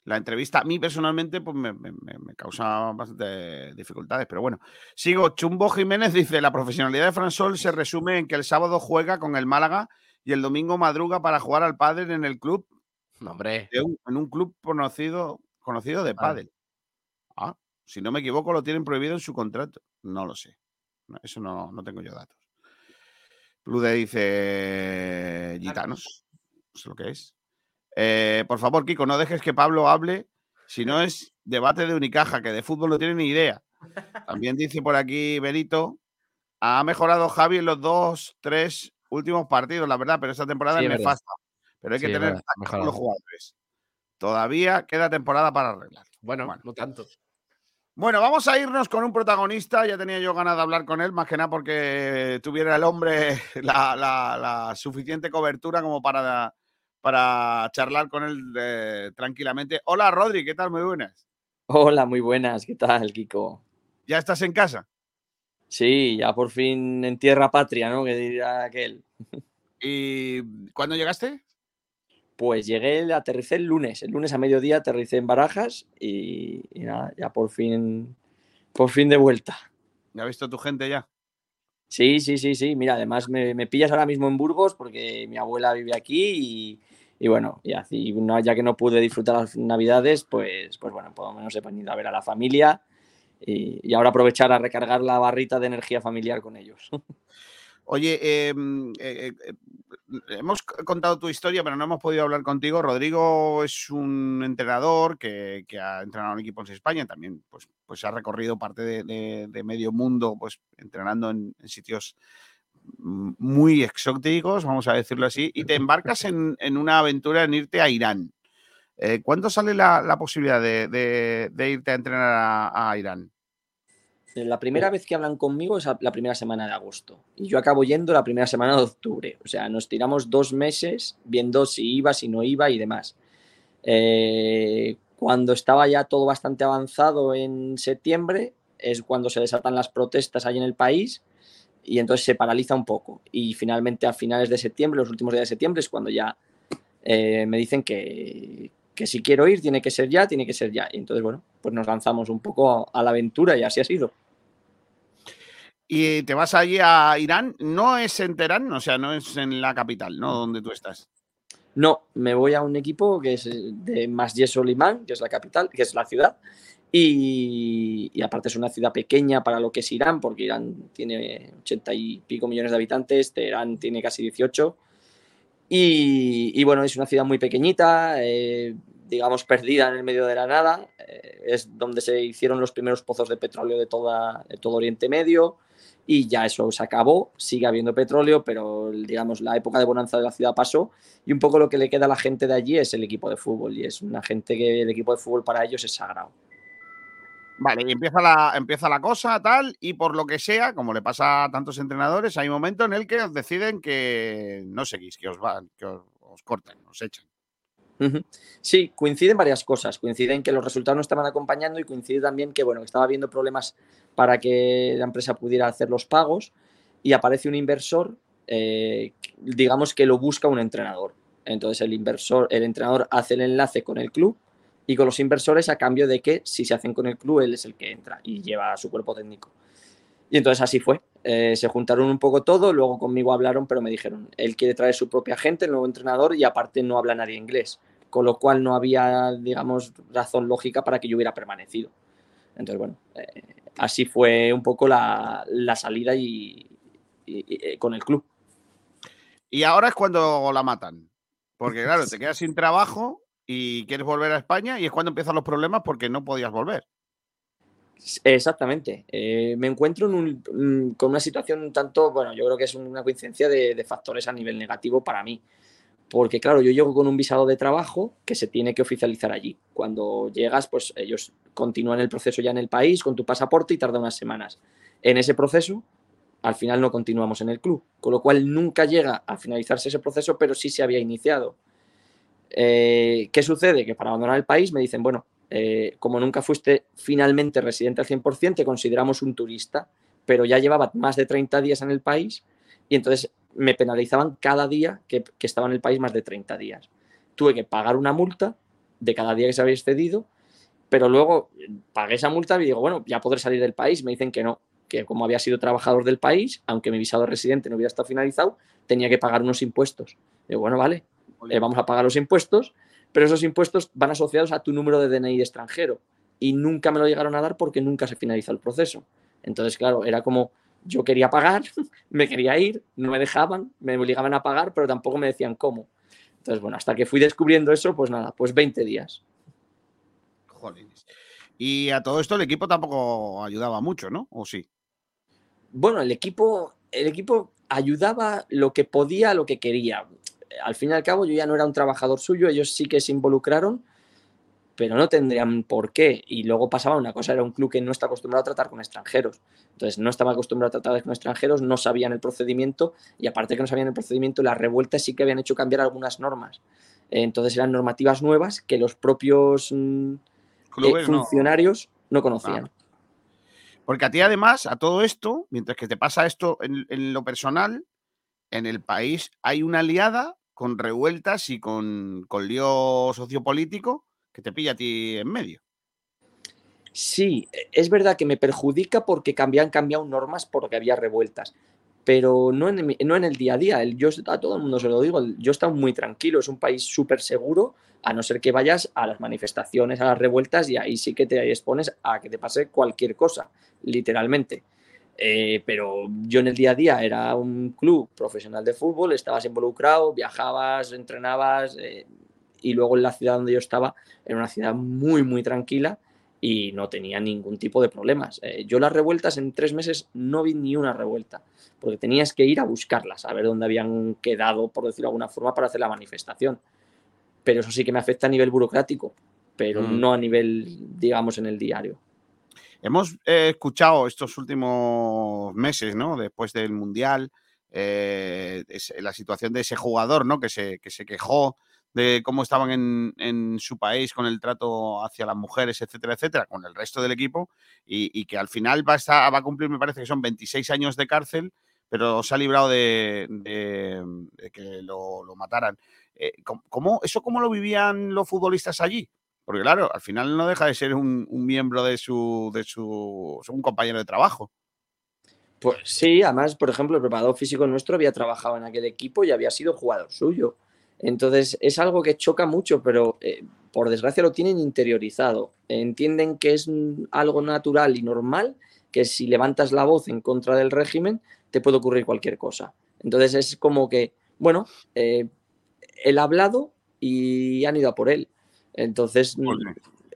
la entrevista a mí personalmente pues me, me- me- causa bastante dificultades. Pero bueno, sigo. Chumbo Jiménez dice, la profesionalidad de Fransol se resume en que el sábado juega con el Málaga y el domingo madruga para jugar al pádel en el club, No, hombre. un- en un club conocido, conocido de Pádel. Ah, si no me equivoco, lo tienen prohibido en su contrato. No lo sé. Eso no, no tengo yo datos. Plude dice gitanos. No sé lo que es. Eh, por favor, Kiko, no dejes que Pablo hable. Si no es debate de Unicaja, que de fútbol no tiene ni idea. También dice por aquí Benito. Ha mejorado Javi en los dos, tres últimos partidos, la verdad, pero esta temporada Sí, es nefasta. Pero hay que Sí, tener mejorado. los jugadores. Todavía queda temporada para arreglar. Bueno, Bueno. no tanto. Bueno, vamos a irnos con un protagonista. Ya tenía yo ganas de hablar con él, más que nada porque tuviera el hombre la, la- la suficiente cobertura como para, para charlar con él eh, tranquilamente. Hola, Rodri, ¿qué tal? Muy buenas. Hola, muy buenas, ¿qué tal, Kiko? ¿Ya estás en casa? Sí, ya por fin en tierra patria, ¿no? Que diría aquel. ¿Y cuándo llegaste? Pues llegué, aterricé el lunes, el lunes a mediodía aterricé en Barajas y, y nada, ya por fin, por fin de vuelta. ¿Ya has visto tu gente ya? Sí, sí, sí, sí, mira, además me, me pillas ahora mismo en Burgos porque mi abuela vive aquí y, y bueno, y ya que no pude disfrutar las navidades, pues, pues bueno, por lo menos he venido a ver a la familia y, ahora aprovechar a recargar la barrita de energía familiar con ellos. Oye, eh, mm, eh, eh, hemos contado tu historia, pero no hemos podido hablar contigo. Rodrigo es un entrenador que, que ha entrenado en equipos en España, también pues, pues ha recorrido parte de, de- medio mundo, pues entrenando en, sitios muy exóticos, vamos a decirlo así, y te embarcas en, en una aventura en irte a Irán. Eh, ¿Cuándo sale la, la posibilidad de, de- irte a entrenar a, Irán? La primera vez que hablan conmigo es la primera semana de agosto y yo acabo yendo la primera semana de octubre. O sea, nos tiramos dos meses viendo si iba, si no iba y demás. Eh, cuando estaba ya todo bastante avanzado en septiembre es cuando se desatan las protestas ahí en el país y entonces se paraliza un poco. Y finalmente a finales de septiembre, los últimos días de septiembre es cuando ya eh, me dicen que, que si quiero ir tiene que ser ya, tiene que ser ya. Y entonces, bueno, pues nos lanzamos un poco a la aventura y así ha sido. Y te vas allí a Irán, no es en Teherán, o sea, no es en la capital, ¿no? Donde tú estás. No, me voy a un equipo que es eh, de Masjid Solimán, que es la capital, que es la ciudad. Y, aparte es una ciudad pequeña para lo que es Irán, porque Irán tiene 80 y pico millones de habitantes, Teherán tiene casi 18. Y, y bueno, es una ciudad muy pequeñita, eh, digamos perdida en el medio de la nada. eh, es donde se hicieron los primeros pozos de petróleo de, toda, de todo Oriente Medio. Y ya eso se acabó, sigue habiendo petróleo, pero digamos la época de bonanza de la ciudad pasó y un poco lo que le queda a la gente de allí es el equipo de fútbol y es una gente que el equipo de fútbol para ellos es sagrado. Vale, y empieza la, empieza la cosa, tal, y por lo que sea, como le pasa a tantos entrenadores, hay un momento en el que os deciden que no seguís, que os van, que os, os cortan, os echan. Sí, coinciden varias cosas. Coinciden que los resultados no estaban acompañando y coincide también que, bueno, estaba habiendo problemas para que la empresa pudiera hacer los pagos y aparece un inversor, eh, digamos que lo busca un entrenador. Entonces el inversor, el entrenador hace el enlace con el club y con los inversores a cambio de que si se hacen con el club, él es el que entra y lleva a su cuerpo técnico. Y entonces así fue. Eh, se juntaron un poco todo, luego conmigo hablaron, pero me dijeron, él quiere traer su propia gente, el nuevo entrenador, y aparte no habla nadie inglés, con lo cual no había, digamos, razón lógica para que yo hubiera permanecido. Entonces, bueno, eh, así fue un poco la, la salida y, y- y- con el club. Y ahora es cuando la matan. Porque, claro, te quedas sin trabajo y quieres volver a España y es cuando empiezan los problemas porque no podías volver. Exactamente. Eh, me encuentro en un- mm, con una situación un tanto, bueno, yo creo que es una coincidencia de, de factores a nivel negativo para mí, porque claro, yo llego con un visado de trabajo que se tiene que oficializar allí. Cuando llegas, pues ellos continúan el proceso ya en el país con tu pasaporte y tarda unas semanas. En ese proceso, al final no continuamos en el club, con lo cual nunca llega a finalizarse ese proceso, pero sí se había iniciado. Eh, ¿Qué sucede? Que para abandonar el país me dicen, bueno, eh, como nunca fuiste finalmente residente al 100%, te consideramos un turista, pero ya llevaba más de 30 días en el país y entonces me penalizaban cada día que, estaba en el país más de 30 días. Tuve que pagar una multa de cada día que se había excedido, pero luego pagué esa multa y digo, bueno, ya podré salir del país. Me dicen que no, que como había sido trabajador del país, aunque mi visado residente no hubiera estado finalizado, tenía que pagar unos impuestos. Digo, bueno, vale, eh, vamos a pagar los impuestos, pero esos impuestos van asociados a tu número de DNI extranjero y nunca me lo llegaron a dar porque nunca se finalizó el proceso. Entonces, claro, era como yo quería pagar, me quería ir, no me dejaban, me obligaban a pagar, pero tampoco me decían cómo. Entonces, bueno, hasta que fui descubriendo eso, pues nada, pues 20 días. Jolines. Y a todo esto el equipo tampoco ayudaba mucho, ¿no? ¿O sí? Bueno, el equipo, el equipo ayudaba lo que podía, lo que quería. Al fin y al cabo, yo ya no era un trabajador suyo, ellos sí que se involucraron, pero no tendrían por qué. Y luego pasaba una cosa, era un club que no está acostumbrado a tratar con extranjeros. Entonces no estaba acostumbrado a tratar con extranjeros, no sabían el procedimiento y aparte que no sabían el procedimiento, las revueltas sí que habían hecho cambiar algunas normas. Entonces eran normativas nuevas que los propios mm, eh, funcionarios no, conocían. Porque a ti además, a todo esto, mientras que te pasa esto en, en lo personal, en el país hay una aliada con revueltas y con, con lío sociopolítico que te pilla a ti en medio. Sí, e, es verdad que me perjudica porque han cambiado normas porque había revueltas, pero no en, no en el día a día. Yo a todo el mundo se lo digo, yo estoy muy tranquilo, es un país súper seguro, a no ser que vayas a las manifestaciones, a las revueltas y ahí sí que te expones a que te pase cualquier cosa, literalmente. Eh, pero yo en el día a día era un club profesional de fútbol, estabas involucrado, viajabas, entrenabas, eh, y luego en la ciudad donde yo estaba era una ciudad muy, muy tranquila y no tenía ningún tipo de problemas. Eh, yo las revueltas en tres meses no vi ni una revuelta, porque tenías que ir a buscarlas, a ver dónde habían quedado, por decirlo de alguna forma, para hacer la manifestación. Pero eso sí que me afecta a nivel burocrático, pero mm. no a nivel, digamos, en el diario. Hemos eh, escuchado estos últimos meses, ¿no? Después del Mundial, eh, la situación de ese jugador, ¿no? Que se, que se quejó de cómo estaban en, su país con el trato hacia las mujeres, etcétera, etcétera, con el resto del equipo, y, que al final va a, cumplir, me parece que son 26 años de cárcel, pero se ha librado de, que lo, mataran. Eh, ¿cómo, ¿Eso cómo lo vivían los futbolistas allí? Porque claro, al final no deja de ser un, miembro de su, de su, un compañero de trabajo. Pues sí, además, por ejemplo, el preparador físico nuestro había trabajado en aquel equipo y había sido jugador suyo. Entonces es algo que choca mucho, pero eh, por desgracia lo tienen interiorizado. Entienden que es algo natural y normal, que si levantas la voz en contra del régimen, te puede ocurrir cualquier cosa. Entonces es como que, bueno, eh, él ha hablado y han ido a por él. Entonces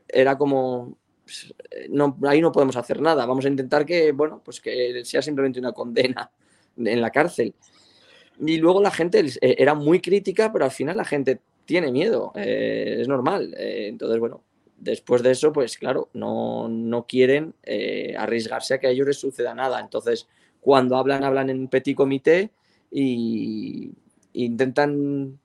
era como, pues, no, ahí no podemos hacer nada. Vamos a intentar que, bueno, pues que sea simplemente una condena en la cárcel. Y luego la gente eh, era muy crítica, pero al final la gente tiene miedo, eh, es normal. Eh, entonces, bueno, después de eso, pues claro, no, no quieren arriesgarse a que a ellos les suceda nada. Entonces, cuando hablan, hablan en petit comité y intentan,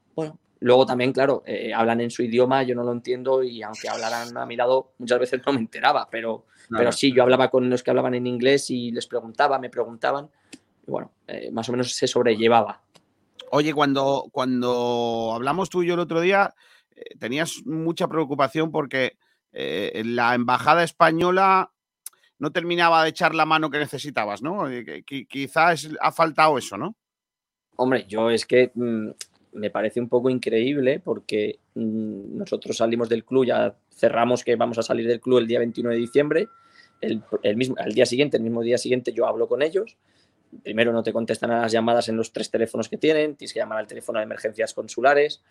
luego también, claro, hablan en su idioma, yo no lo entiendo y aunque hablaran a mi lado, muchas veces no me enteraba, pero, pero sí, yo hablaba con los que hablaban en inglés y les preguntaba, me preguntaban bueno, eh, más o menos se sobrellevaba. Oye, cuando, cuando hablamos tú y yo el otro día, eh, tenías mucha preocupación porque eh, la embajada española no terminaba de echar la mano que necesitabas, ¿no? quizás ha faltado eso, ¿no? Hombre, yo es que mm, me parece un poco increíble porque mm, nosotros salimos del club, ya cerramos que vamos a salir del club el día 21 de diciembre, el, mismo, al día siguiente, el mismo día siguiente yo hablo con ellos, primero no te contestan a las llamadas en los tres teléfonos que tienen, tienes que llamar al teléfono de emergencias consulares,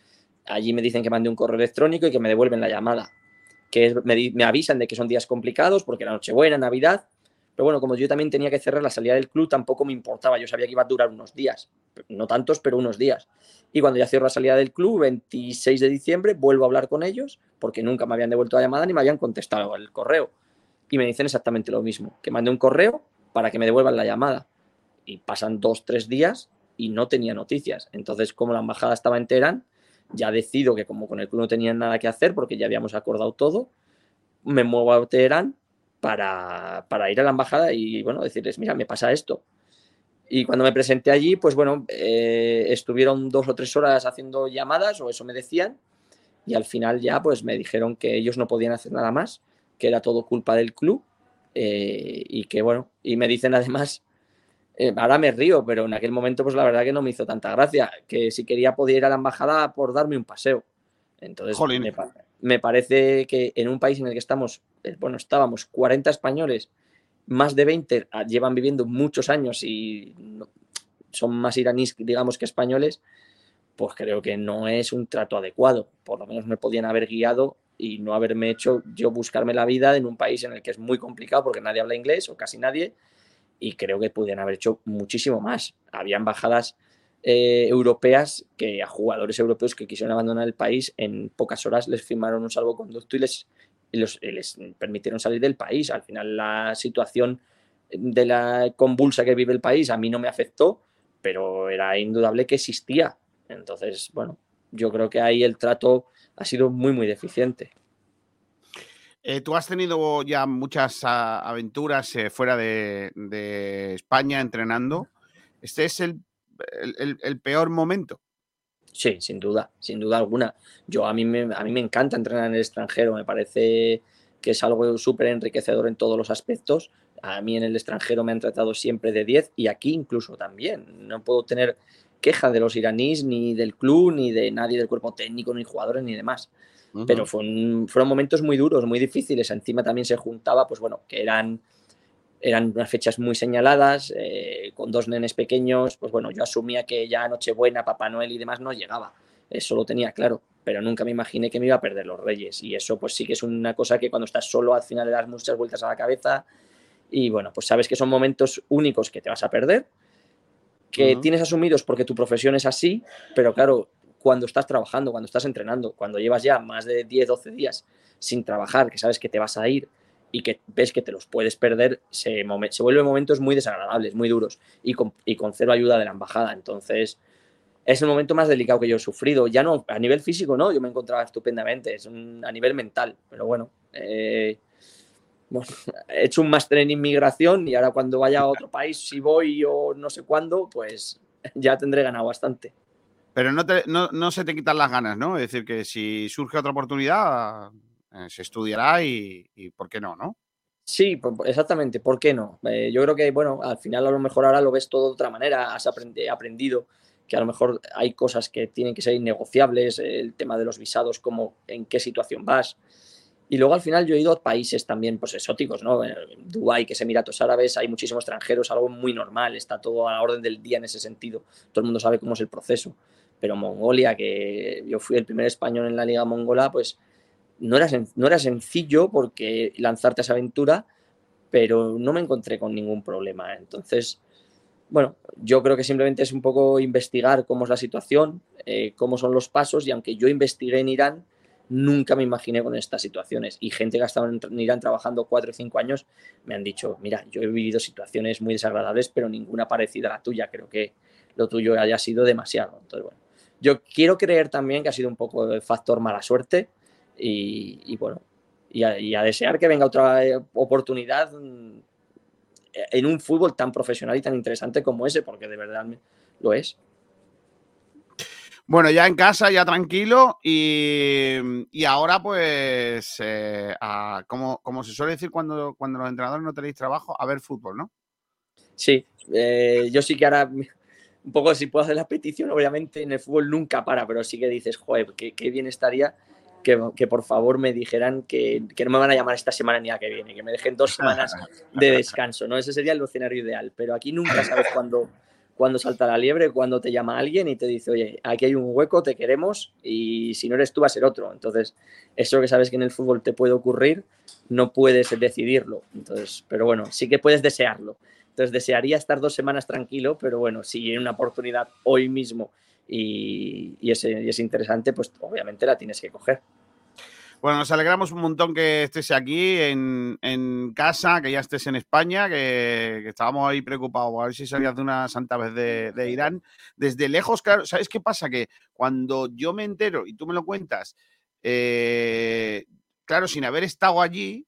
allí me dicen que mande un correo electrónico y que me devuelven la llamada, que me, avisan de que son días complicados porque la Nochebuena, Navidad, Pero bueno, como yo también tenía que cerrar la salida del club, tampoco me importaba. Yo sabía que iba a durar unos días. No tantos, pero unos días. Y cuando ya cierro la salida del club, 26 de diciembre, vuelvo a hablar con ellos, porque nunca me habían devuelto la llamada ni me habían contestado el correo. Y me dicen exactamente lo mismo, que mandé un correo para que me devuelvan la llamada. Y pasan dos, tres días y no tenía noticias. Entonces, como la embajada estaba en Teherán, ya decido que como con el club no tenían nada que hacer, porque ya habíamos acordado todo, me muevo a Teherán para, para ir a la embajada y, bueno, decirles, mira, me pasa esto. Y cuando me presenté allí, pues bueno, eh, estuvieron dos o tres horas haciendo llamadas, o eso me decían, y al final ya pues me dijeron que ellos no podían hacer nada más, que era todo culpa del club, eh, y que bueno, y me dicen además, eh, ahora me río, pero en aquel momento pues la verdad que no me hizo tanta gracia, que si quería podía ir a la embajada por darme un paseo. Entonces me, me, parece que en un país en el que estamos, bueno, estábamos 40 españoles más de 20 ah, llevan viviendo muchos años y son más iraníes, digamos, que españoles, pues creo que no es un trato adecuado. Por lo menos me podían haber guiado y no haberme hecho yo buscarme la vida en un país en el que es muy complicado porque nadie habla inglés o casi nadie y creo que podían haber hecho muchísimo más. Había embajadas eh, europeas que a jugadores europeos que quisieron abandonar el país en pocas horas les firmaron un salvoconducto y les les permitieron salir del país. Al final la situación de la convulsa que vive el país a mí no me afectó, pero era indudable que existía. Entonces, bueno, yo creo que ahí el trato ha sido muy, muy deficiente. Eh, tú has tenido ya muchas aventuras eh, fuera de, España entrenando. ¿Este es el, el peor momento? Sí, sin duda, sin duda alguna. Yo a mí me, a mí me encanta entrenar en el extranjero, me parece que es algo súper enriquecedor en todos los aspectos. A mí en el extranjero me han tratado siempre de 10 y aquí incluso también. No puedo tener queja de los iraníes, ni del club, ni de nadie del cuerpo técnico, ni jugadores, ni demás. Pero fueron momentos muy duros, muy difíciles. Encima también se juntaba, pues bueno, que eran eran unas fechas muy señaladas, eh, con dos nenes pequeños, pues bueno, yo asumía que ya Nochebuena, Papá Noel y demás no llegaba, eso lo tenía claro, pero nunca me imaginé que me iba a perder los Reyes. Y eso pues sí que es una cosa que cuando estás solo al final le das muchas vueltas a la cabeza y bueno, pues sabes que son momentos únicos que te vas a perder, que tienes asumidos porque tu profesión es así, pero claro, cuando estás trabajando, cuando estás entrenando, cuando llevas ya más de 10, 12 días sin trabajar, que sabes que te vas a ir, y que ves que te los puedes perder, se, se vuelven momentos muy desagradables, muy duros y con, y con, cero ayuda de la embajada. Entonces, es el momento más delicado que yo he sufrido. Ya no, a nivel físico, no, yo me encontraba estupendamente, es a nivel mental, pero bueno, eh, he hecho un máster en inmigración y ahora cuando vaya a otro país, si voy o no sé cuándo, pues ya tendré ganado bastante. Pero no, te, no, no se te quitan las ganas, ¿no? Es decir, que si surge otra oportunidad, eh, se estudiará y, por qué no, ¿no? Sí, exactamente, ¿por qué no? Eh, yo creo que, bueno, al final a lo mejor ahora lo ves todo de otra manera, has aprendido que a lo mejor hay cosas que tienen que ser innegociables, el tema de los visados, como en qué situación vas. Y luego al final yo he ido a países también pues exóticos, ¿no? Dubái, que es Emiratos Árabes, hay muchísimos extranjeros, algo muy normal, está todo a la orden del día en ese sentido. Todo el mundo sabe cómo es el proceso. Pero Mongolia, que yo fui el primer español en la liga mongola, pues no era, no era sencillo porque lanzarte a esa aventura, pero no me encontré con ningún problema. Entonces, bueno, yo creo que simplemente es un poco investigar cómo es la situación, eh, cómo son los pasos, y aunque yo investigué en Irán, nunca me imaginé con estas situaciones. Y gente que ha estado en Irán trabajando cuatro o cinco años me han dicho, mira, yo he vivido situaciones muy desagradables, pero ninguna parecida a la tuya. Creo que lo tuyo haya sido demasiado. Entonces, bueno, yo quiero creer también que ha sido un poco el factor mala suerte, y, bueno, y a, desear que venga otra eh, oportunidad mm, en un fútbol tan profesional y tan interesante como ese, porque de verdad lo es. Bueno, ya en casa, ya tranquilo y, ahora pues, eh, como, como, se suele decir cuando, cuando los entrenadores no tenéis trabajo, a ver fútbol, ¿no? Sí, eh, yo sí que ahora, un poco si puedo hacer la petición, obviamente en el fútbol nunca para, pero sí que dices, joder, qué, qué bien estaría que, por favor me dijeran que, que, no me van a llamar esta semana ni la que viene, que me dejen dos semanas de descanso, ¿no? Ese sería el escenario ideal, pero aquí nunca sabes cuándo, cuándo salta la liebre, cuándo te llama alguien y te dice, oye, aquí hay un hueco, te queremos y si no eres tú va a ser otro. Entonces, eso que sabes que en el fútbol te puede ocurrir, no puedes decidirlo. Entonces, pero bueno, sí que puedes desearlo. Entonces, desearía estar dos semanas tranquilo, pero bueno, si hay una oportunidad hoy mismo y, y es, y es interesante, pues obviamente la tienes que coger. Bueno, nos alegramos un montón que estés aquí en, en casa, que ya estés en España, que, que, estábamos ahí preocupados a ver si salías de una santa vez de, de, Irán. Desde lejos, claro, ¿sabes qué pasa? Que cuando yo me entero y tú me lo cuentas, eh, claro, sin haber estado allí,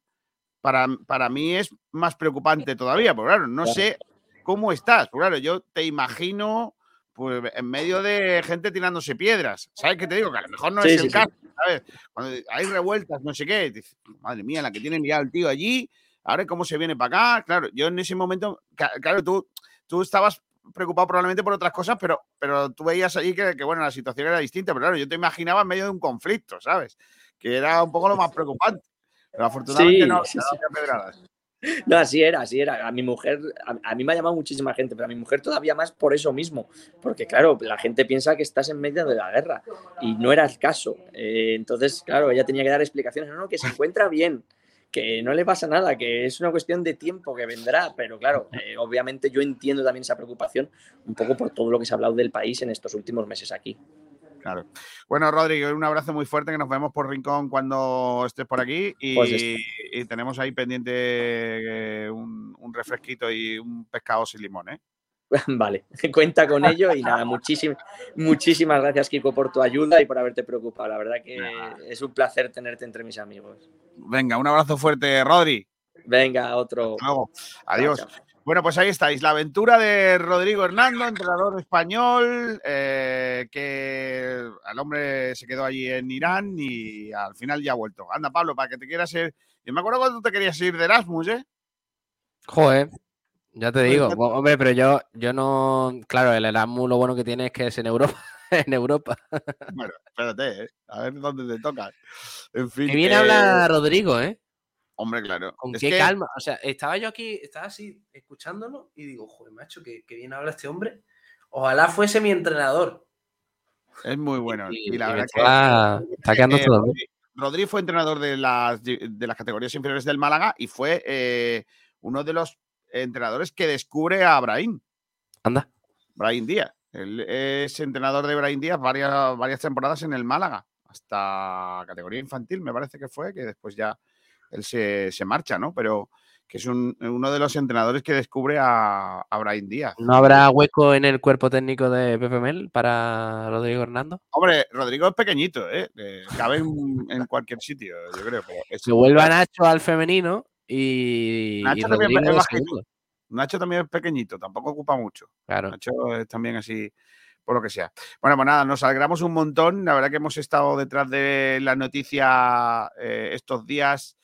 para, para mí es más preocupante todavía, porque claro, no sé cómo estás. Porque claro, yo te imagino pues en medio de gente tirándose piedras. ¿Sabes qué te digo? Que a lo mejor no sí, es el sí, caso, ¿sabes? Cuando hay revueltas, no sé qué, dices, madre mía, la que tiene liado el tío allí, ahora cómo se viene para acá. Claro, yo en ese momento, claro, tú, tú estabas preocupado probablemente por otras cosas, pero, pero tú veías allí que, que, bueno, la situación era distinta, pero claro, yo te imaginaba en medio de un conflicto, ¿sabes? Que era un poco lo más preocupante. Pero afortunadamente no, no había pedradas. No, así era, así era. A mi mujer, a, mí me ha llamado muchísima gente, pero a mi mujer todavía más por eso mismo. Porque, claro, la gente piensa que estás en medio de la guerra y no era el caso. Eh, entonces, claro, ella tenía que dar explicaciones. No, no, que se encuentra bien, que no le pasa nada, que es una cuestión de tiempo que vendrá. Pero, claro, eh, obviamente yo entiendo también esa preocupación un poco por todo lo que se ha hablado del país en estos últimos meses aquí. Claro. Bueno, Rodrigo, un abrazo muy fuerte, que nos vemos por Rincón cuando estés por aquí y, pues y tenemos ahí pendiente eh, un, un, refresquito y un pescado sin limón, ¿eh? Vale, cuenta con ello y nada, muchísimas, muchísimas gracias Kiko por tu ayuda y por haberte preocupado. La verdad que nada. es un placer tenerte entre mis amigos. Venga, un abrazo fuerte, Rodri. Venga, otro. Luego. Adiós. Chao, chao. Bueno, pues ahí estáis, la aventura de Rodrigo Hernando, entrenador español, eh, que al hombre se quedó allí en Irán y al final ya ha vuelto. Anda, Pablo, para que te quieras ir. Yo me acuerdo cuando tú te querías ir de Erasmus, ¿eh? Joder, ya te digo, hombre, pero yo, yo no. Claro, el Erasmus lo bueno que tiene es que es en Europa. en Europa. Bueno, espérate, ¿eh? a ver dónde te toca. En fin. Que viene eh... habla Rodrigo, ¿eh? Hombre, claro. Con es qué que... calma. O sea, estaba yo aquí, estaba así escuchándolo y digo, joder, macho, que, que bien habla este hombre. Ojalá fuese mi entrenador. Es muy bueno. Y, y la y verdad está, que. Está quedando eh, todo. Rodri, Rodri, fue entrenador de las, de las categorías inferiores del Málaga y fue eh, uno de los entrenadores que descubre a Brahim. Anda. Brahim Díaz. Él es entrenador de Brahim Díaz varias, varias temporadas en el Málaga, hasta categoría infantil, me parece que fue, que después ya él se, se marcha, ¿no? Pero que es un, uno de los entrenadores que descubre a, a Brian Díaz. ¿No habrá hueco en el cuerpo técnico de Pepe Mel para Rodrigo Hernando? Hombre, Rodrigo es pequeñito, ¿eh? eh cabe en, en, cualquier sitio, yo creo. Pero Se vuelva Nacho al femenino y. Nacho, y también es bajito. Nacho también es pequeñito, tampoco ocupa mucho. Claro. Nacho es también así por lo que sea. Bueno, pues nada, nos alegramos un montón. La verdad que hemos estado detrás de la noticia eh, estos días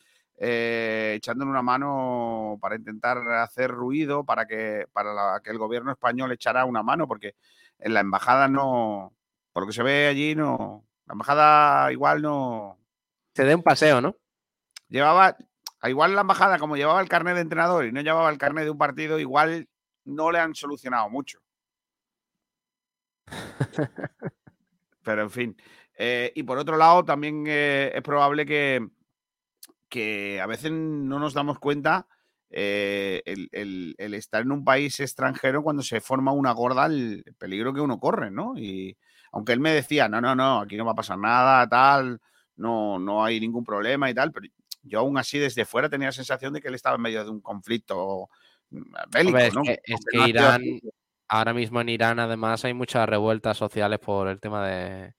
eh, echándole una mano para intentar hacer ruido, para que, para la, que el gobierno español echara una mano, porque en la embajada no, por lo que se ve allí, no, la embajada igual no... Se dé un paseo, ¿no? Llevaba, igual la embajada, como llevaba el carnet de entrenador y no llevaba el carnet de un partido, igual no le han solucionado mucho. Pero en fin. Eh, y por otro lado, también eh, es probable que, que a veces no nos damos cuenta eh, el, el, el, estar en un país extranjero cuando se forma una gorda, el peligro que uno corre, ¿no? Y aunque él me decía, no, no, no, aquí no va a pasar nada, tal, no, no hay ningún problema y tal, pero yo aún así desde fuera tenía la sensación de que él estaba en medio de un conflicto bélico, Hombre, es ¿no? Que, es que no Irán, ahora mismo en Irán además hay muchas revueltas sociales por el tema de,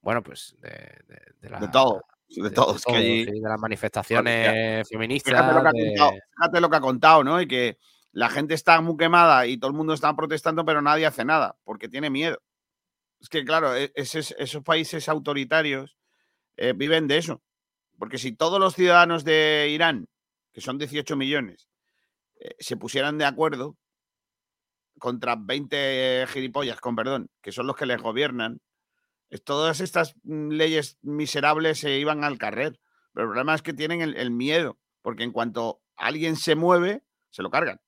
bueno, pues de, de, de, la, de todo de todos. De, todo, que allí... sí, de las manifestaciones feministas. Fíjate lo, que ha de... contado, fíjate lo que ha contado, ¿no? Y que la gente está muy quemada y todo el mundo está protestando, pero nadie hace nada porque tiene miedo. Es que, claro, esos, esos países autoritarios eh, viven de eso. Porque si todos los ciudadanos de Irán, que son 18 millones, eh, se pusieran de acuerdo contra 20 gilipollas, con perdón, que son los que les gobiernan, todas estas mm, leyes miserables se iban al carrer. Pero el problema es que tienen el, el, miedo, porque en cuanto alguien se mueve, se lo cargan.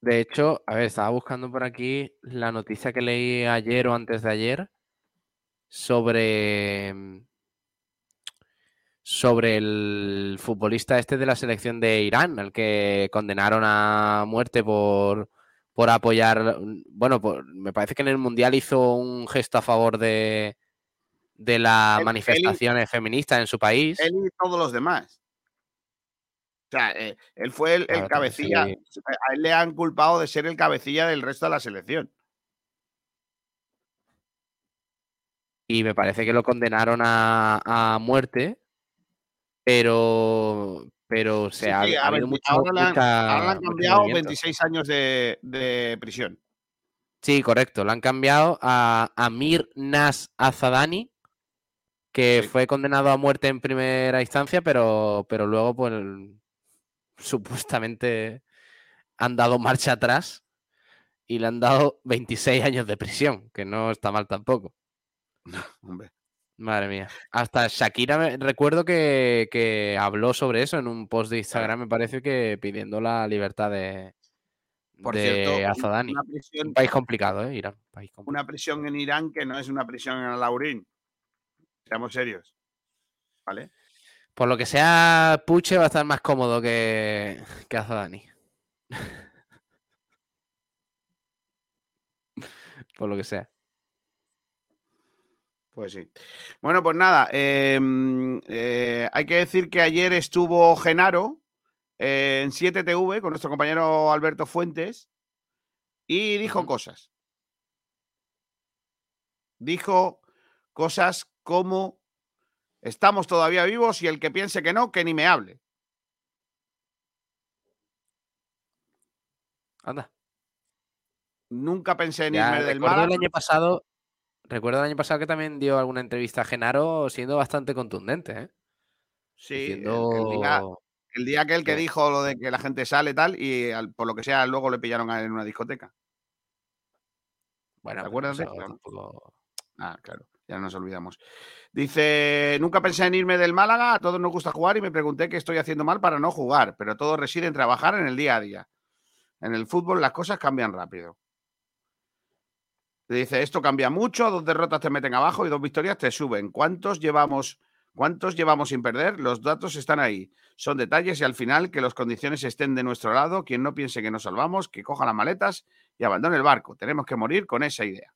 De hecho, a ver, estaba buscando por aquí la noticia que leí ayer o antes de ayer sobre, mm, sobre el futbolista este de la selección de Irán, al que condenaron a muerte por, por apoyar, bueno, por- me parece que en el Mundial hizo un gesto a favor de, de las manifestaciones feministas en su país. Él y todos los demás. O sea, eh, él fue el, el sí. cabecilla. A él le han culpado de ser el cabecilla del resto de la selección. y me parece que lo condenaron a, a muerte, pero, pero se Sí, ha, sí, ha a habido 20 mucho, ahora, mucha- ahora le han cambiado movimiento. 26 años de, de prisión. Sí, correcto, lo han cambiado a Amir Nas Azadani, que Sí. fue condenado a muerte en primera instancia, pero, pero luego, pues, supuestamente han dado marcha atrás y le han dado 26 años de prisión, que no está mal tampoco. Hombre. Madre mía. Hasta Shakira, me- recuerdo que, que habló sobre eso en un post de Instagram, me parece que pidiendo la libertad de, Por de cierto, Azadani. una prisión, Un país complicado, ¿eh? Irán. País complicado. una prisión en Irán que no es una prisión en Laurín. Seamos serios. ¿Vale? Por lo que sea, Puche va a estar más cómodo que, que Azadani. Por lo que sea. Pues sí. Bueno, pues nada, eh, mm, eh, hay que decir que ayer estuvo Genaro eh, en 7TV con nuestro compañero Alberto Fuentes y dijo cosas. Dijo cosas como estamos todavía vivos y el que piense que no, que ni me hable. Anda. Nunca pensé en Ya irme del recuerdo el año pasado. Recuerdo el año pasado que también dio alguna entrevista a Genaro siendo bastante contundente, ¿eh? Sí, el- Diciendo el día, el día aquel que dijo lo de que la gente sale tal y al- por lo que sea luego le pillaron a él en una discoteca. Bueno, ¿Te acuerdas de tampoco- Ah, claro, ya nos olvidamos. Dice, nunca pensé en irme del Málaga, a todos nos gusta jugar y me pregunté qué estoy haciendo mal para no jugar, pero todo reside en trabajar en el día a día. En el fútbol las cosas cambian rápido. Dice, esto cambia mucho, dos derrotas te meten abajo y dos victorias te suben. ¿Cuántos llevamos, cuántos llevamos sin perder? Los datos están ahí. Son detalles y al final que las condiciones estén de nuestro lado, quien no piense que nos salvamos, que coja las maletas y abandone el barco. Tenemos que morir con esa idea.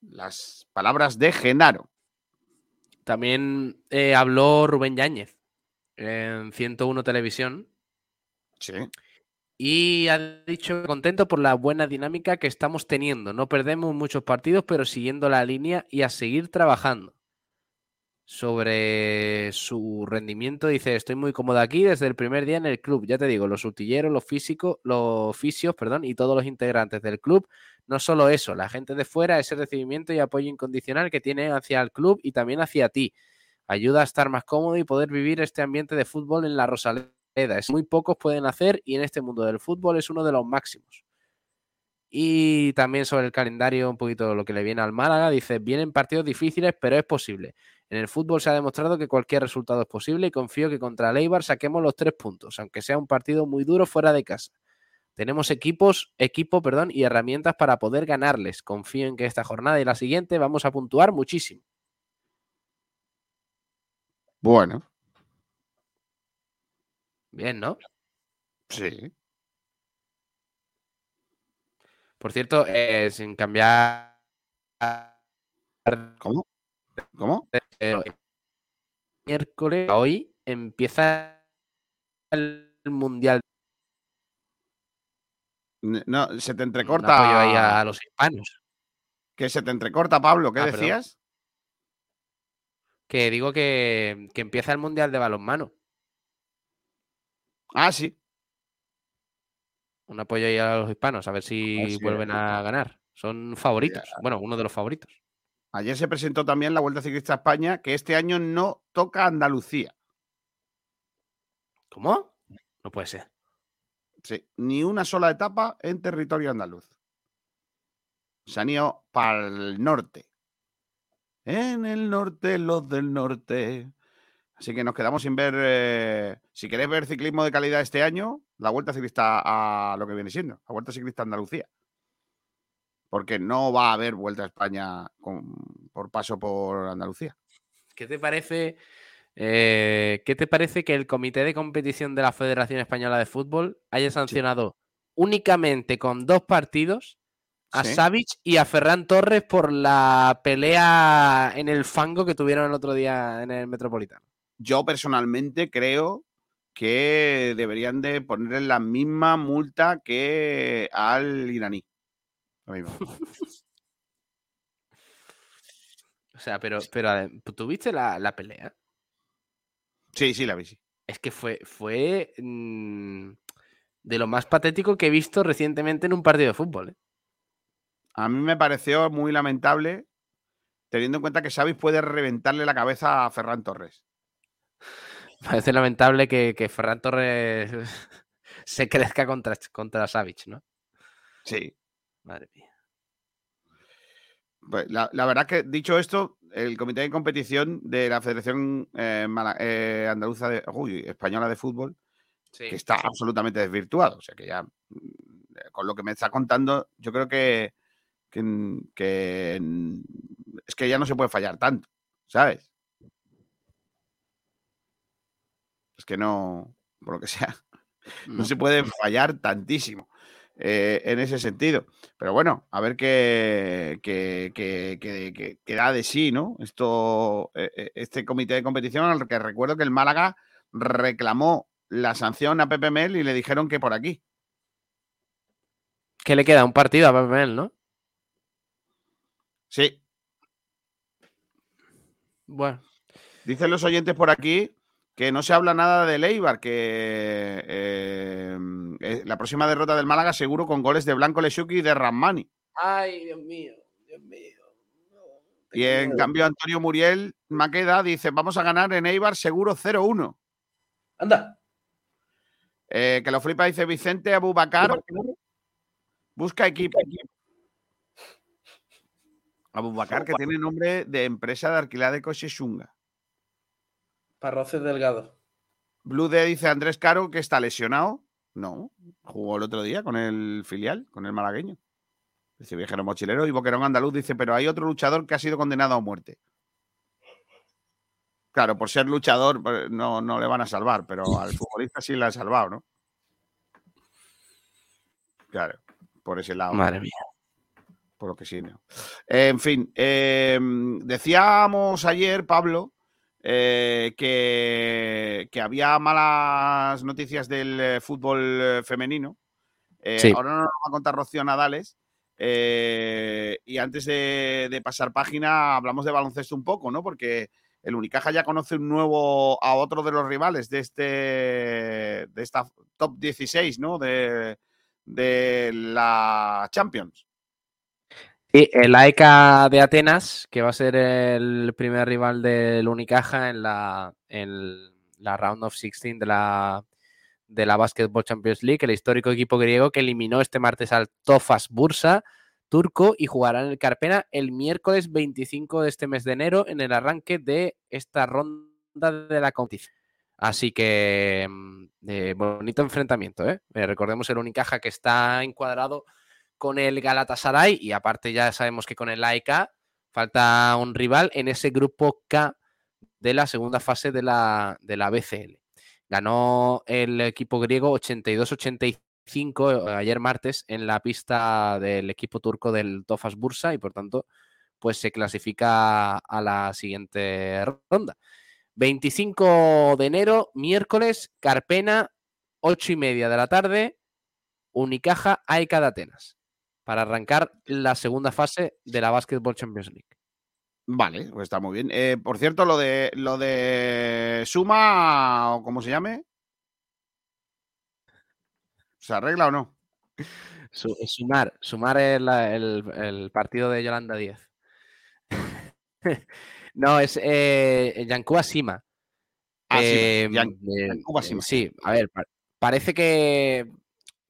Las palabras de Genaro. También eh, habló Rubén Yáñez en 101 Televisión Sí. Y ha dicho contento por la buena dinámica que estamos teniendo. No perdemos muchos partidos, pero siguiendo la línea y a seguir trabajando. Sobre su rendimiento, dice: Estoy muy cómodo aquí desde el primer día en el club. Ya te digo, los utilleros, los físicos, los fisios, perdón, y todos los integrantes del club. No solo eso, la gente de fuera, ese recibimiento y apoyo incondicional que tiene hacia el club y también hacia ti. Ayuda a estar más cómodo y poder vivir este ambiente de fútbol en la Rosaleda. Es muy pocos pueden hacer y en este mundo del fútbol es uno de los máximos. Y también sobre el calendario, un poquito lo que le viene al Málaga, dice, vienen partidos difíciles, pero es posible. En el fútbol se ha demostrado que cualquier resultado es posible y confío que contra el Eibar saquemos los tres puntos, aunque sea un partido muy duro fuera de casa. Tenemos equipos, equipo, perdón, y herramientas para poder ganarles. Confío en que esta jornada y la siguiente vamos a puntuar muchísimo. Bueno, Bien, ¿no? sí. Por cierto, eh, sin cambiar ¿Cómo? ¿Cómo? El miércoles, hoy, empieza el mundial. No, se te entrecorta. apoyo ahí a los hispanos. Que se te entrecorta, Pablo. ¿Qué Ah, perdón. decías? Que digo que, que empieza el mundial de balonmano. Ah, sí. Un apoyo ahí a los hispanos, a ver si vuelven a ganar. Son favoritos. Bueno, uno de los favoritos. Ayer se presentó también la Vuelta Ciclista a España, que este año no toca Andalucía. ¿Cómo? No puede ser. Sí, ni una sola etapa en territorio andaluz. Se han ido para el norte. En el norte, los del norte. Así que nos quedamos sin ver. eh, si queréis ver ciclismo de calidad este año, la Vuelta Ciclista a lo que viene siendo, la Vuelta Ciclista a Andalucía. Porque no va a haber Vuelta a España con- por paso por Andalucía. ¿Qué te parece? eh, ¿Qué te parece que el comité de competición de la Federación Española de Fútbol haya sancionado únicamente con dos partidos a Sí. Savic y a Ferran Torres por la pelea en el fango que tuvieron el otro día en el Metropolitano? Yo personalmente creo que deberían de ponerle la misma multa que al iraní. Lo mismo. O sea, pero, pero ¿tuviste la, la pelea? Sí, sí, la vi, sí. Es que fue, fue mm, de lo más patético que he visto recientemente en un partido de fútbol. ¿eh? A mí me pareció muy lamentable, teniendo en cuenta que Xavi puede reventarle la cabeza a Ferran Torres. Parece lamentable que, que Ferran Torres se crezca contra, contra Savic, ¿no? Sí. Madre mía. Pues la, la verdad que, dicho esto, el comité de competición de la Federación eh, Mala- eh, Andaluza de, uy, Española de Fútbol, que está absolutamente desvirtuado. O sea que ya, mm, con lo que me está contando, yo creo que, que, que, mm, es que ya no se puede fallar tanto, ¿sabes? Es que no, por lo que sea, no se puede fallar tantísimo eh, en ese sentido. Pero bueno, a ver qué, qué, qué- qué- da de sí, ¿no? Esto, eh, eh, este comité de competición, al que recuerdo que el Málaga reclamó la sanción a Pepe Mel y le dijeron que por aquí. ¿Qué le queda? Un partido a Pepe Mel, ¿no? Sí. Bueno. Dicen los oyentes por aquí que no se habla nada de Leibar, que eh, eh, la próxima derrota del Málaga seguro con goles de Blanco Leshuki y de Ramani. Ay, Dios mío, Dios mío. Y en cambio Antonio Muriel Maqueda dice, vamos a ganar en Eibar seguro 0-1. Anda. Eh, que lo flipa, dice Vicente Abubacar. Busca equipo. Abubacar, que tiene nombre de empresa de alquiler de coches. Parroces Delgado. Blue D dice Andrés Caro que está lesionado. No, jugó el otro día con el filial, con el malagueño. Dice viajero mochilero y Boquerón Andaluz dice, pero hay otro luchador que ha sido condenado a muerte. Claro, por ser luchador pues, no, no le van a salvar, pero al futbolista sí le han salvado, ¿no? Claro, por ese lado. Madre mía. Por lo que sí, ¿no? Eh, en fin, eh, decíamos ayer, Pablo, eh, que, que había malas noticias del eh, fútbol femenino. Eh, Sí. Ahora no nos va a contar Rocío Nadales. eh, y antes de, de pasar página, hablamos de baloncesto un poco, ¿no? Porque el Unicaja ya conoce un nuevo a otro de los rivales de este de esta top 16, ¿no? De, de la Champions. Sí, el AEK de Atenas, que va a ser el primer rival del Unicaja en la, en la Round of 16 de la, de la Basketball Champions League, el histórico equipo griego que eliminó este martes al Tofas Bursa turco y jugará en el Carpena el miércoles 25 de este mes de enero en el arranque de esta ronda de la competición. Así que mm, eh, bonito enfrentamiento, ¿eh? Eh, Recordemos el Unicaja que está encuadrado con el Galatasaray y aparte ya sabemos que con el AEK falta un rival en ese grupo K de la segunda fase de la, de la BCL. Ganó el equipo griego 82-85 ayer martes en la pista del equipo turco del Tofas Bursa y por tanto pues se clasifica a la siguiente ronda. 25 de enero, miércoles, Carpena, 8 y media de la tarde, Unicaja AEK de Atenas para arrancar la segunda fase de la Basketball Champions League. Vale, pues está muy bien. Eh, por cierto, lo de lo de Suma, o como se llame, ¿se arregla o no? Su- sumar, sumar el, el- el partido de Yolanda 10. no, es eh, Yankuba Sima. Ah, sí, Eh, Yan- eh, Yankuba eh, Sima. sí, a ver, pa- parece que,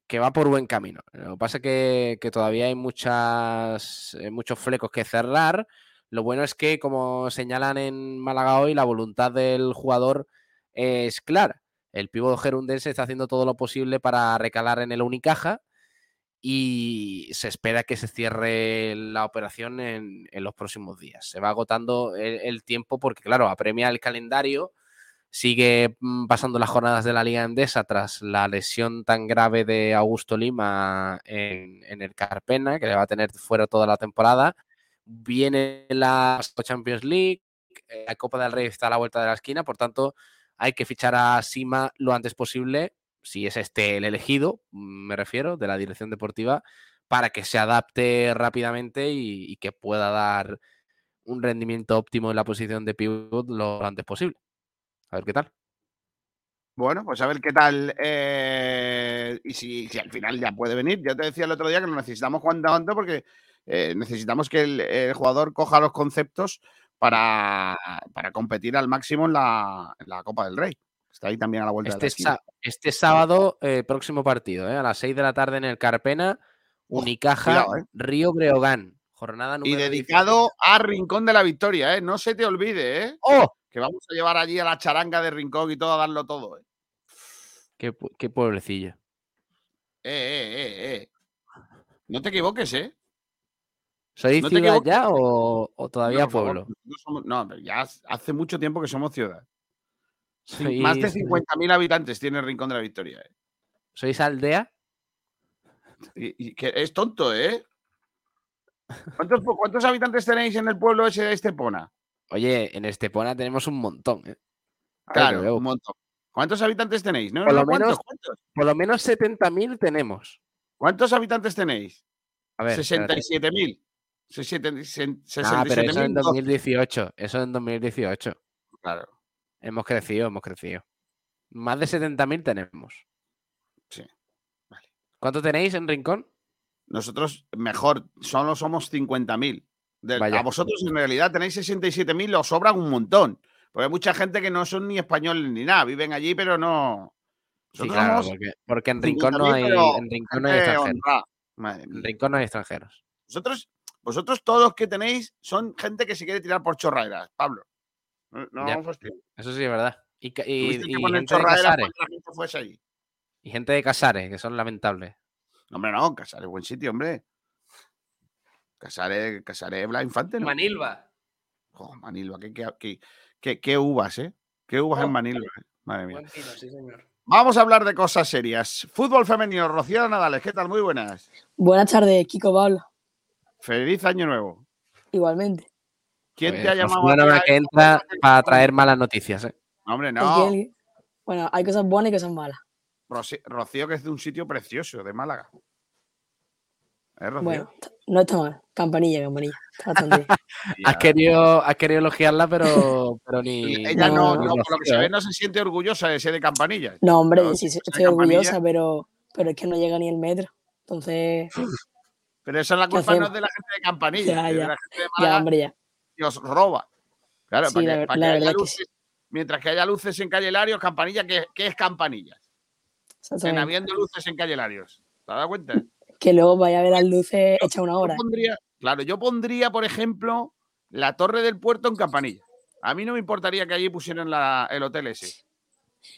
que va por buen camino. Lo que pasa es que, todavía hay muchas, eh, muchos flecos que cerrar. Lo bueno es que, como señalan en Málaga hoy, la voluntad del jugador es clara. El pívot gerundense está haciendo todo lo posible para recalar en el Unicaja y se espera que se cierre la operación en, en los próximos días. Se va agotando el, el, tiempo porque, claro, apremia el calendario, sigue mm, pasando las jornadas de la Liga Endesa tras la lesión tan grave de Augusto Lima en, el Carpena, que le va a tener fuera toda la temporada. Viene la Champions League, eh, la Copa del Rey está a la vuelta de la esquina, por tanto, hay que fichar a Sima lo antes posible si es este el elegido, me refiero, de la dirección deportiva, para que se adapte rápidamente y, y, que pueda dar un rendimiento óptimo en la posición de pivot lo antes posible. A ver qué tal. Bueno, pues a ver qué tal. Eh, y si, si, al final ya puede venir. Yo te decía el otro día que lo necesitamos cuanto antes porque eh, necesitamos que el, el, jugador coja los conceptos para, para competir al máximo en la, en la Copa del Rey. Está ahí también a la vuelta este, de la este sábado, eh, próximo partido, eh, a las 6 de la tarde en el Carpena, Unicaja, cuidado, eh. Río Breogán. Jornada Y número dedicado 18. a Rincón de la Victoria, ¿eh? No se te olvide, ¿eh? ¡Oh! Que vamos a llevar allí a la charanga de Rincón y todo a darlo todo, ¿eh? Qué, qué pueblecillo. Eh, eh, eh, eh. No te equivoques, ¿eh? ¿Sois No ciudad ya o, o todavía No, por favor, pueblo? no, somos- no, ya hace mucho tiempo que somos ciudad. Cin- ¿Sois, Más de 50.000 habitantes tiene Rincón de la Victoria. ¿eh? ¿Sois aldea? Y, y que es tonto, ¿eh? ¿Cuántos, cuántos habitantes tenéis en el pueblo ese de Estepona? Oye, en Estepona tenemos un montón. ¿eh? Claro, un montón. ¿Cuántos habitantes tenéis? No, Por no, lo ¿cuántos? menos- ¿Cuántos? Por lo menos 70.000 tenemos. ¿Cuántos habitantes tenéis? A ver, espérate. 67.000. 67, Ah, pero eso en 67.000. 2018. Eso en 2018. Claro, Hemos crecido, hemos crecido. Más de 70.000 tenemos. sí. ¿Cuánto tenéis en Rincón? Nosotros, mejor, solo somos 50.000. A vosotros, en realidad, tenéis 67.000, os sobran un montón. Porque hay mucha gente que no son ni españoles ni nada, viven allí, pero no. Sí, claro, porque, porque en Rincón no 50.000, hay, en Rincón no hay extranjeros. En. Rincón no hay extranjeros. Vosotros, vosotros todos que tenéis son gente que se quiere tirar por chorraderas, Pablo. No, Ya. Eso sí es verdad. Y, y- y poner gente de Casares. para que la gente fuese allí. Y gente de Casares, que son lamentables. No, hombre, no, Casares, buen sitio, hombre. Casares, Casares, Blas Infante, ¿no? Manilva. Manilva, qué, qué, qué- qué- uvas, ¿eh? Qué uvas en. Manilva, ¿eh? Madre mía. Buen pino, sí, señor. Vamos a hablar de cosas serias. Fútbol femenino, Rocío Nadales, ¿qué tal? Muy buenas. Buenas tardes, Kiko Pablo. Feliz año nuevo. Igualmente. ¿Quién Pues, te ha llamado? a ti nada más a que entra para traer malas noticias. ¿eh? No, hombre, Es no. que- Bueno, hay cosas buenas y cosas malas. Rocío, que es de un sitio precioso, de Málaga. ¿Eh, Rocío? Bueno, no está mal. Campanilla, campanilla. Está bastante bien. Has querido, has querido elogiarla, pero, pero ni. Ella no, No, por lo que se ve, no se siente orgullosa de ser de campanillas. No, hombre, No, sí, estoy Campanilla- orgullosa, pero, pero es que no llega ni el metro. Entonces, Pero esa es la ¿Qué culpa no es de la gente de Ya, es de la gente de ya, Málaga hombre, ya. que os roba. Claro, Sí, para la que, haya que luces, mientras que haya luces en Calle Larios, campanilla, ¿qué, qué es campanillas? En habiendo luces en Calle Larios. ¿Te has dado cuenta? Que luego vaya a ver las luces hechas una hora. Yo pondría, claro, yo pondría, por ejemplo, la torre del puerto en campanilla. A mí no me importaría que allí pusieran la- el hotel ese.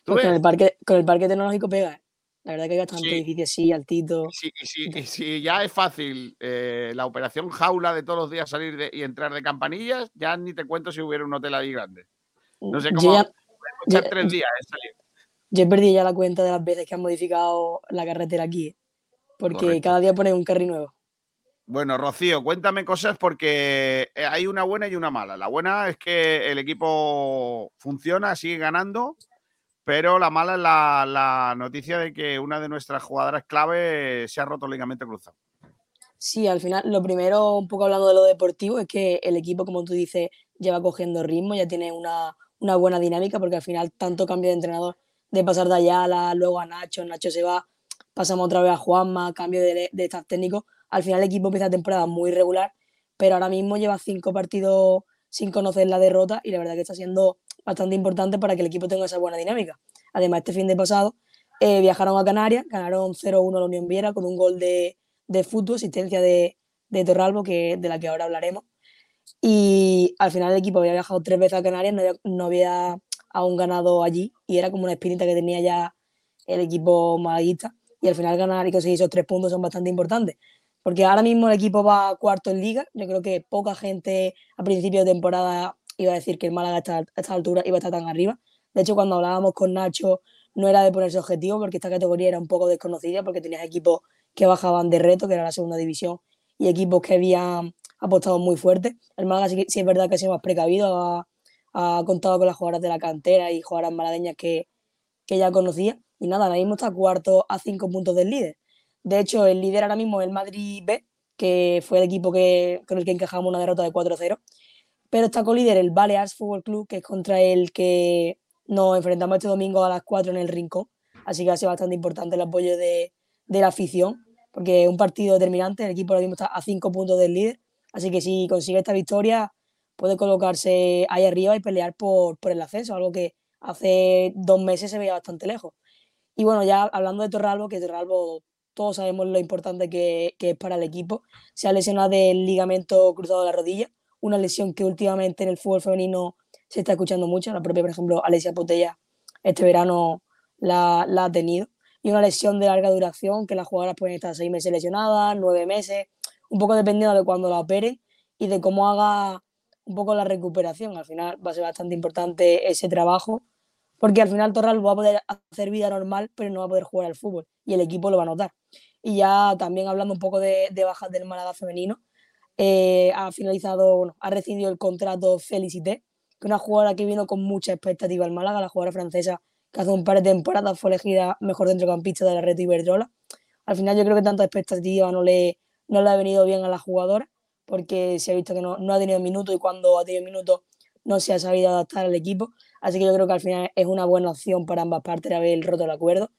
¿Tú Pues con el parque, con el parque tecnológico pega. ¿eh? La verdad que hay bastante Sí. edificios así, altitos. Y si, y si- y si ya es fácil eh, la operación jaula de todos los días salir de- y entrar de campanillas, ya ni te cuento si hubiera un hotel ahí grande. No sé Yo cómo. ya- ya- tres días en salir. Yo he perdido ya la cuenta de las veces que han modificado la carretera aquí. Porque Correcto. cada día ponen un carril nuevo. Bueno, Rocío, cuéntame cosas porque eh, hay una buena y una mala. La buena es que el equipo funciona, sigue ganando, pero la mala es la, la noticia de que una de nuestras jugadoras clave se ha roto el ligamento cruzado. Sí, al final, lo primero, un poco hablando de lo deportivo, es que el equipo, como tú dices, lleva cogiendo ritmo, ya tiene una, una buena dinámica, porque al final tanto cambio de entrenador, de pasar de Ayala, luego a Nacho, Nacho se va, pasamos otra vez a Juanma, cambio de, de técnico. Al final el equipo empieza la temporada muy regular, pero ahora mismo lleva cinco partidos sin conocer la derrota y la verdad que está siendo bastante importante para que el equipo tenga esa buena dinámica. Además, este fin de pasado eh, viajaron a Canarias, ganaron 0-1 a la Unión Viera con un gol de, de fútbol, asistencia de, de Torralbo, que, de la que ahora hablaremos. Y al final el equipo había viajado tres veces a Canarias, no había, no había aún ganado allí y era como una espinita que tenía ya el equipo malaguista. Y al final ganar y conseguir esos tres puntos son bastante importantes. Porque ahora mismo el equipo va cuarto en liga. Yo creo que poca gente a principio de temporada iba a decir que el Málaga a esta, a altura iba a estar tan arriba. De hecho, cuando hablábamos con Nacho, no era de ponerse objetivo, porque esta categoría era un poco desconocida, porque tenías equipos que bajaban de reto, que era la segunda división, y equipos que habían apostado muy fuerte. El Málaga sí, es verdad que ha sido más precavido, ha, contado con las jugadoras de la cantera y jugadoras malagueñas que, que ya conocía. Y nada, ahora mismo está cuarto a cinco puntos del líder. De hecho, el líder ahora mismo es el Madrid B, que fue el equipo que, con el que encajamos una derrota de 4-0. Pero está co-líder el Balears Fútbol Club, que es contra el que nos enfrentamos este domingo a las 4 en el Rincón. Así que va a ser bastante importante el apoyo de, de la afición, porque es un partido determinante. El equipo ahora mismo está a 5 puntos del líder. Así que si consigue esta victoria, puede colocarse ahí arriba y pelear por, por el ascenso, algo que hace dos meses se veía bastante lejos. Y bueno, ya hablando de Torralbo, que Torralbo todos sabemos lo importante que, que es para el equipo, se ha lesionado del ligamento cruzado de la rodilla, una lesión que últimamente en el fútbol femenino se está escuchando mucho. La propia, por ejemplo, Alesia Potella este verano la, la ha tenido. Y una lesión de larga duración, que las jugadoras pueden estar seis meses lesionadas, nueve meses, un poco dependiendo de cuándo la operen y de cómo haga un poco la recuperación. Al final va a ser bastante importante ese trabajo, porque al final Torral va a poder hacer vida normal, pero no va a poder jugar al fútbol y el equipo lo va a notar. Y ya también hablando un poco de, bajas del Málaga femenino, eh, ha finalizado, bueno, ha recibido el contrato Felicité, que es una jugadora que vino con mucha expectativa al Málaga, la jugadora francesa que hace un par de temporadas fue elegida mejor centrocampista de la red Iberdrola. Al final yo creo que tanta expectativa no le, no le ha venido bien a la jugadora, porque se ha visto que no, no ha tenido minutos y cuando ha tenido minutos no se ha sabido adaptar al equipo. Así que yo creo que al final es una buena opción para ambas partes haber roto el acuerdo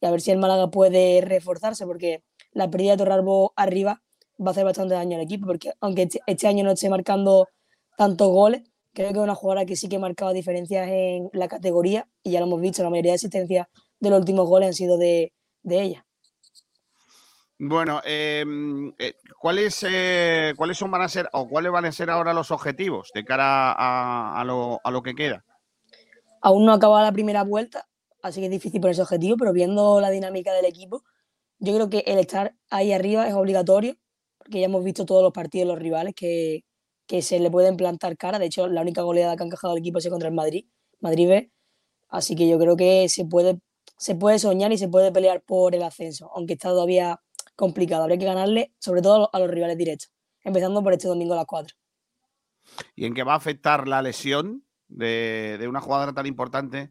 y a ver si el Málaga puede reforzarse, porque la pérdida de Torralbo arriba va a hacer bastante daño al equipo, porque aunque este, este año no esté marcando tantos goles, creo que es una jugadora que sí que ha marcado diferencias en la categoría y ya lo hemos visto, la mayoría de asistencias de los últimos goles han sido de, de ella. Bueno, eh, eh, ¿cuáles, eh, ¿cuáles son, van a ser o cuáles van a ser ahora los objetivos de cara a lo, a lo que queda? Aún no ha acabado la primera vuelta, así que es difícil ponerse objetivo, pero viendo la dinámica del equipo, yo creo que el estar ahí arriba es obligatorio, porque ya hemos visto todos los partidos de los rivales que, que se le pueden plantar cara. De hecho, la única goleada que ha encajado el equipo es contra el Madrid, Madrid B. Así que yo creo que se puede, se puede soñar y se puede pelear por el ascenso, aunque está todavía complicado. Habría que ganarle, sobre todo a los, a los rivales directos, empezando por este domingo a las 4. ¿Y en qué va a afectar la lesión de, de una jugadora tan importante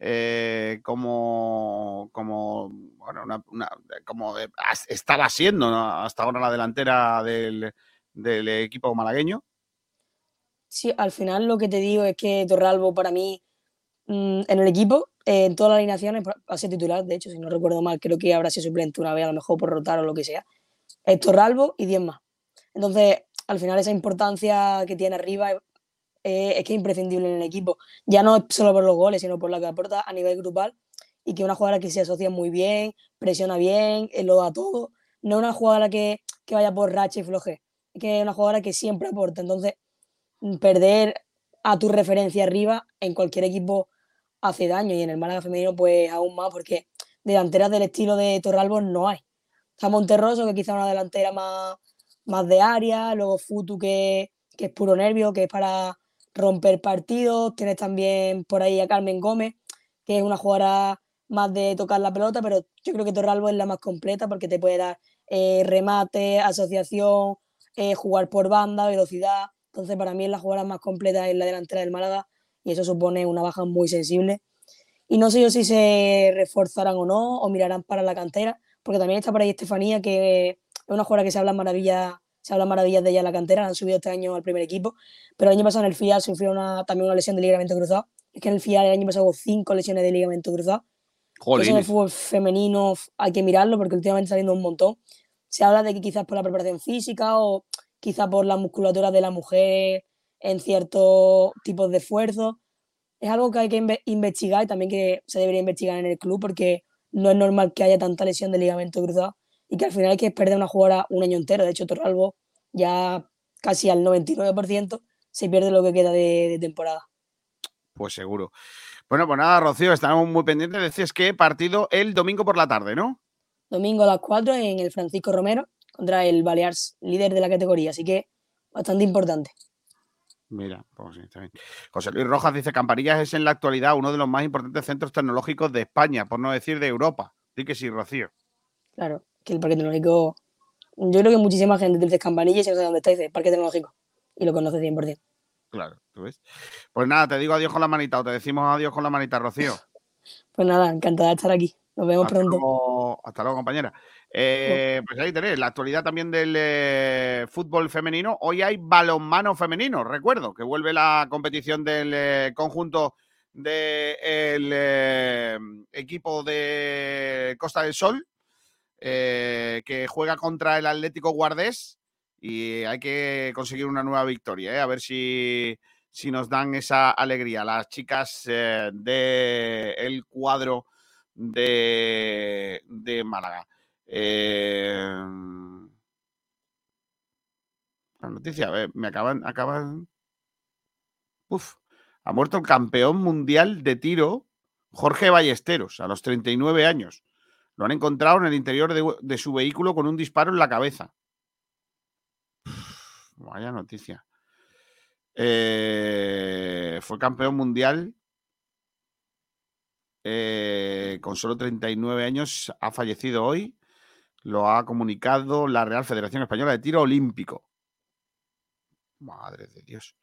eh, como, como, bueno, como estaba siendo hasta ahora la delantera del, del equipo malagueño? Sí, al final lo que te digo es que Torralbo para mí mmm, en el equipo, en todas las alineaciones, va a ser titular, de hecho, si no recuerdo mal, creo que habrá sido suplente una vez, a lo mejor por rotar o lo que sea. Es Torralbo y 10 más. Entonces, al final esa importancia que tiene arriba es que es imprescindible en el equipo. Ya no solo por los goles, sino por lo que aporta a nivel grupal y que una jugadora que se asocia muy bien, presiona bien, eh, lo da todo. No es una jugadora que, que vaya por racha y floje, es que es una jugadora que siempre aporta. Entonces, perder a tu referencia arriba en cualquier equipo hace daño y en el Málaga femenino pues aún más porque delanteras del estilo de Torralbo no hay. Está Monterroso que quizá una delantera más, más de área, luego Futu que, que es puro nervio, que es para romper partidos, tienes también por ahí a Carmen Gómez, que es una jugadora más de tocar la pelota, pero yo creo que Torralbo es la más completa porque te puede dar eh, remate, asociación, eh, jugar por banda, velocidad. Entonces, para mí es la jugadora más completa en la delantera del Málaga y eso supone una baja muy sensible. Y no sé yo si se reforzarán o no, o mirarán para la cantera, porque también está por ahí Estefanía, que es una jugadora que se habla maravillas, se habla maravillas de ella en la cantera, la han subido este año al primer equipo, pero el año pasado en el FIAL sufrió una, también una lesión de ligamento cruzado. Es que en el FIAL el año pasado hubo cinco lesiones de ligamento cruzado. Jolines. Eso en el fútbol femenino hay que mirarlo porque últimamente está saliendo un montón. Se habla de que quizás por la preparación física o quizá por la musculatura de la mujer en ciertos tipos de esfuerzo. Es algo que hay que investigar y también que se debería investigar en el club porque no es normal que haya tanta lesión de ligamento cruzado y que al final hay que perder una jugadora un año entero. De hecho, Torralbo ya casi al 99% se pierde lo que queda de, de temporada. Pues seguro. Bueno, pues nada, Rocío, estamos muy pendientes. Decías que partido el domingo por la tarde, ¿no? Domingo a las 4 en el Francisco Romero contra el Balears, líder de la categoría, así que bastante importante. Mira, pues sí, está bien. José Luis Rojas dice, Campanillas es en la actualidad uno de los más importantes centros tecnológicos de España, por no decir de Europa. Di que sí, Rocío. Claro, que el parque tecnológico. Yo creo que muchísima gente dice Campanillas y no sabe dónde está, dice parque tecnológico. Y lo conoce 100%. Claro, ¿tú ves? Pues nada, te digo adiós con la manita o te decimos adiós con la manita, Rocío. Pues nada, encantada de estar aquí. Nos vemos Hasta pronto. luego, hasta luego, compañera. Eh, pues ahí tenéis la actualidad también del eh, fútbol femenino. Hoy hay balonmano femenino, recuerdo, que vuelve la competición del eh, conjunto del equipo de Costa del Sol, eh, que juega contra el Atlético Guardés y hay que conseguir una nueva victoria, ¿eh? a ver si, si nos dan esa alegría. Las chicas del cuadro de, de Málaga. Eh, la noticia, a ver, me acaban, acaban. Uf, ha muerto el campeón mundial de tiro, Jorge Ballesteros, a los 39 años. Lo han encontrado en el interior de, su vehículo con un disparo en la cabeza. Vaya noticia. Eh, fue campeón mundial eh, con solo 39 años. Ha fallecido hoy. Lo ha comunicado la Real Federación Española de Tiro Olímpico. Madre de Dios.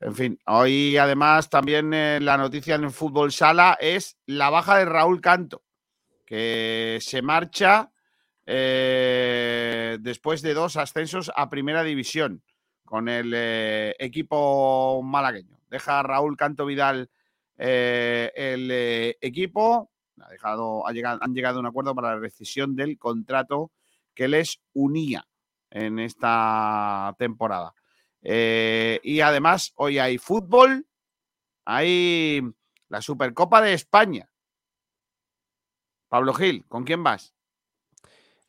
En fin, hoy además también eh, la noticia en el fútbol sala es la baja de Raúl Canto, que se marcha eh, después de dos ascensos a primera división con el eh, equipo malagueño. Deja Raúl Canto Vidal eh, el equipo, ha dejado, ha llegado, han llegado a un acuerdo para la rescisión del contrato que les unía en esta temporada. Y además, hoy hay fútbol, hay la Supercopa de España. Pablo Gil, ¿con quién vas?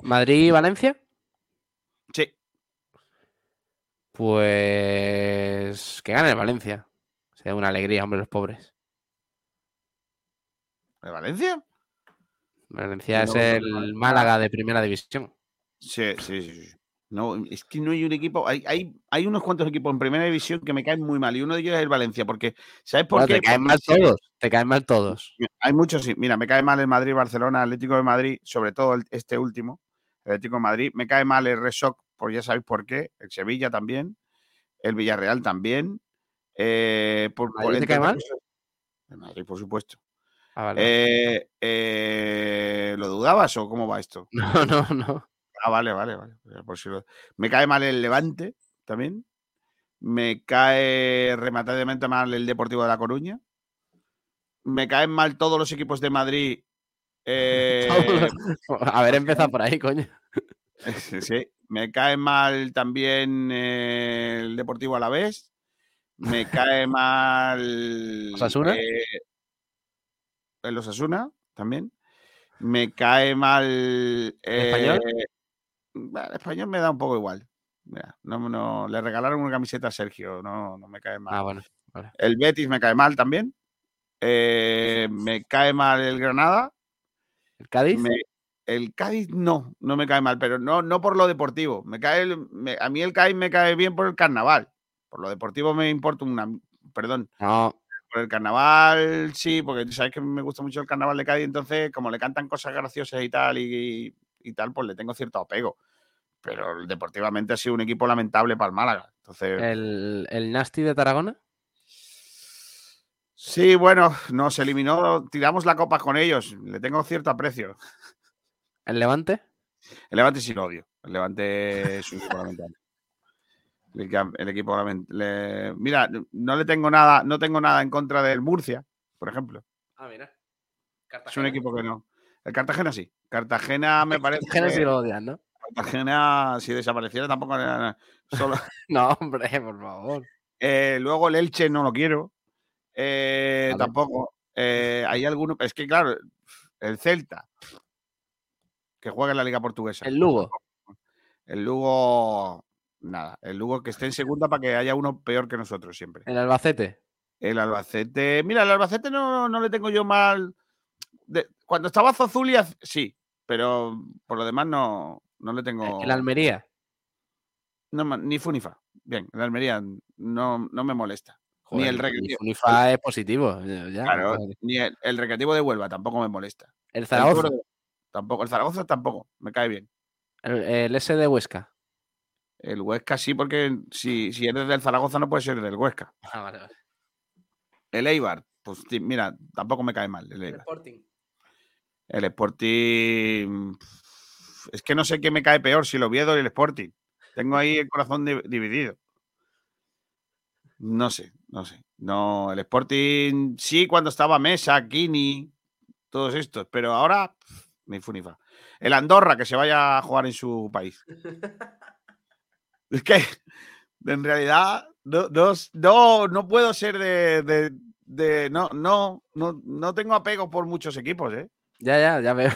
¿Madrid y Valencia? Sí. Pues que gane el Valencia. Sea una alegría, hombre, los pobres. ¿De Valencia? Valencia No, es el no, no. Málaga de primera división. Sí, sí, sí. No, es que no hay un equipo. Hay, hay, hay unos cuantos equipos en primera división que me caen muy mal. Y uno de ellos es el Valencia. Porque, ¿sabes por qué? te caen mal todos. Te caen mal todos. Hay muchos, sí. Mira, me cae mal el Madrid, Barcelona, Atlético de Madrid, sobre todo el- este último, el Atlético de Madrid. Me cae mal el Reshock, por ya sabéis por qué. El Sevilla también. El Villarreal también. Eh, por, por ¿Madrid te cae mal? El Madrid, por supuesto. Ah, vale. Eh, eh, ¿Lo dudabas o cómo va esto? No, no, no. Ah, vale, vale, vale. Por si lo- Me cae mal el Levante también. Me cae rematadamente mal el Deportivo de La Coruña. Me caen mal todos los equipos de Madrid. eh, Haber empezado por ahí, coño. sí, me cae mal también eh, el Deportivo Alavés. Me cae mal. ¿Osasuna? eh, el Osasuna también. Me cae mal. español? Bueno, el español me da un poco igual. Mira, no, no, le regalaron una camiseta a Sergio, no, no me cae mal. Ah, bueno. Vale. El Betis me cae mal también. Eh, me cae mal el Granada. ¿El Cádiz? Me- el Cádiz no, no me cae mal, pero no, no por lo deportivo. Me cae el- me- a mí el Cádiz me cae bien por el carnaval. Por lo deportivo me importa una. Perdón. No, Por el carnaval, sí, porque sabes que me gusta mucho el carnaval de Cádiz, entonces, como le cantan cosas graciosas y tal, y, y tal, pues le tengo cierto apego. Pero deportivamente ha sido un equipo lamentable para el Málaga. Entonces, ¿El, el Nasty de Tarragona? sí, bueno, nos eliminó, tiramos la copa con ellos. Le tengo cierto aprecio. ¿El Levante? El Levante sí lo odio. El Levante es un equipo lamentable. El, equipo lamen- le- Mira, no le tengo nada, no tengo nada en contra del Murcia, por ejemplo. Ah, mira. Es un equipo que no. El Cartagena sí. Cartagena me parece. Cartagena sí lo odian, ¿no? Cartagena, si desapareciera, tampoco. era- Solo. No, hombre, por favor. Eh, luego el Elche no lo quiero. Eh, Vale. Tampoco. Eh, hay alguno. Es que, claro, el Celta, que juega en la Liga Portuguesa. El Lugo. El Lugo. nada. El Lugo que esté en segunda para que haya uno peor que nosotros siempre. ¿El Albacete? El Albacete. Mira, el Albacete no, no le tengo yo mal. De- cuando estaba Zozulia, sí, pero por lo demás no, no le tengo. ¿El Almería? No, ni fu ni fa. Bien, el Almería no, no me molesta. ni el recreativo. Unifa es positivo. ya- ya, Claro, joder. ni el, el recreativo de Huelva tampoco me molesta. El Zaragoza. Tampoco. El Zaragoza tampoco. Me cae bien. El, el S de Huesca. El Huesca sí, porque si, si eres del Zaragoza no puedes ser del Huesca. Ah, vale, vale. El Eibar, pues mira, tampoco me cae mal el El Eibar. Sporting. El Sporting. Es que no sé qué me cae peor, si el Oviedo y el Sporting. Tengo ahí el corazón di- dividido. No sé, no sé. No, el Sporting sí cuando estaba Mesa, Kini, todos estos, pero ahora pf, ni fu ni fa. El Andorra que se vaya a jugar en su país. Es que en realidad no, no, no, no puedo ser de, de- de- no, no, no, no tengo apego por muchos equipos, ¿eh? Ya, ya, ya veo.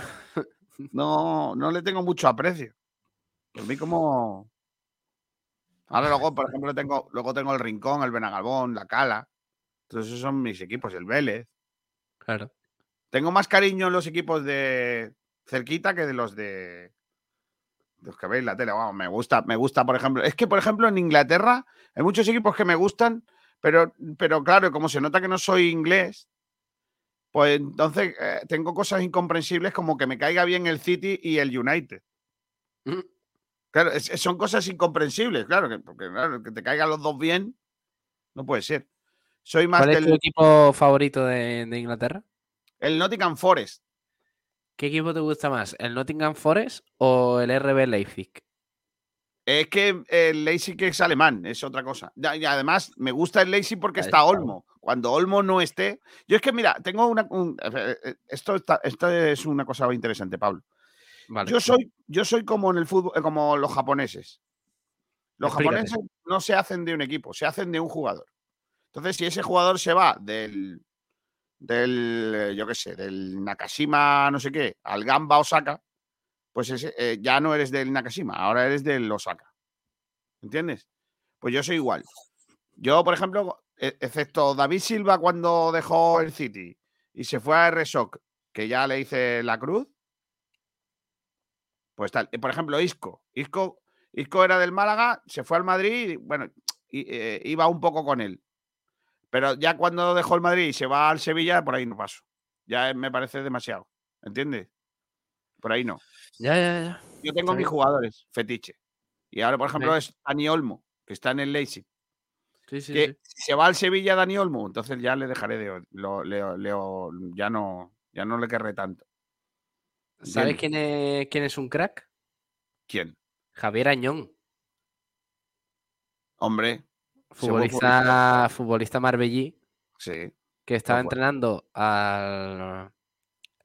no, no le tengo mucho aprecio. Por mí como... Ahora luego, por ejemplo, tengo, luego tengo el Rincón, el Benagalbón, la Cala. Todos esos son mis equipos, el Vélez. Claro. Tengo más cariño en los equipos de cerquita que de los de los que veis la tele. Vamos, me gusta, me gusta, por ejemplo. Es que, por ejemplo, en Inglaterra hay muchos equipos que me gustan, pero, pero claro, como se nota que no soy inglés, pues entonces eh, tengo cosas incomprensibles como que me caiga bien el City y el United. Mm. Claro, es- son cosas incomprensibles, claro, que, porque claro, que te caigan los dos bien, no puede ser. Soy más ¿Cuál es tu equipo favorito de, de Inglaterra? el Nottingham Forest. ¿Qué equipo te gusta más? ¿El Nottingham Forest o el RB Leipzig? Es que el Leipzig es alemán, es otra cosa. Y además me gusta el Leipzig porque está está. Olmo. Cuando Olmo no esté. Yo es que, mira, tengo una. un- eh, eh, esto, está- esto es una cosa interesante, Pablo. Vale. Yo soy, yo soy como en el fútbol, eh, como los japoneses. Los Explícate. japoneses no se hacen de un equipo, se hacen de un jugador. Entonces, si ese jugador se va del, del eh, yo qué sé, del Nakashima, no sé qué, al Gamba Osaka, pues eh, ya no eres del Nakashima, ahora eres del Osaka. ¿Entiendes? Pues yo soy igual. Yo, por ejemplo, e- excepto David Silva cuando dejó el City y se fue a R-Shock, que ya le hice la cruz, pues tal. Por ejemplo, Isco. Isco, Isco era del Málaga, se fue al Madrid y, bueno, eh, iba un poco con él. Pero ya cuando dejó el Madrid y se va al Sevilla, por ahí no paso. Ya me parece demasiado. ¿Entiendes? Por ahí no. Ya, ya, ya. Yo tengo mis jugadores, fetiche. Y ahora, por ejemplo, Sí. es Dani Olmo, que está en el Leipzig. Sí, sí, que si se va al Sevilla Dani Olmo, entonces ya le dejaré de lo, le- le ya no ya no le querré tanto. ¿Sabes quién es, quién es un crack? ¿Quién? Javier Añón, Hombre. futbolista, futbolista marbellí, Sí. que estaba entrenando al,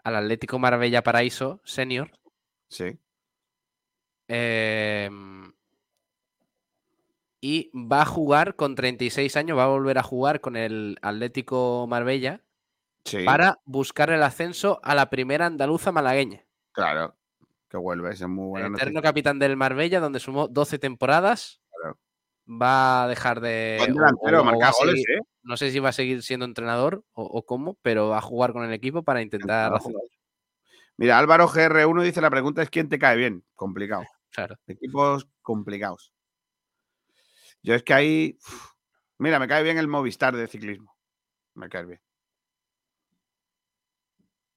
al Atlético Marbella Paraíso Senior. Sí. em, y va a jugar con 36 años, va a volver a jugar con el Atlético Marbella Sí. para buscar el ascenso a la primera andaluza malagueña. Claro. Que vuelve, es muy buena el eterno capitán del Marbella, donde sumó 12 temporadas. Claro. Va a dejar de. Delantero, o- marca goles, seguir- ¿eh? No sé si va a seguir siendo entrenador o, o cómo, pero va a jugar con el equipo para intentar. Mira, Álvaro GR1 dice la pregunta es quién te cae bien. Complicado. Claro. Equipos complicados. Yo es que ahí. uf, Mira, me cae bien el Movistar de ciclismo. Me cae bien.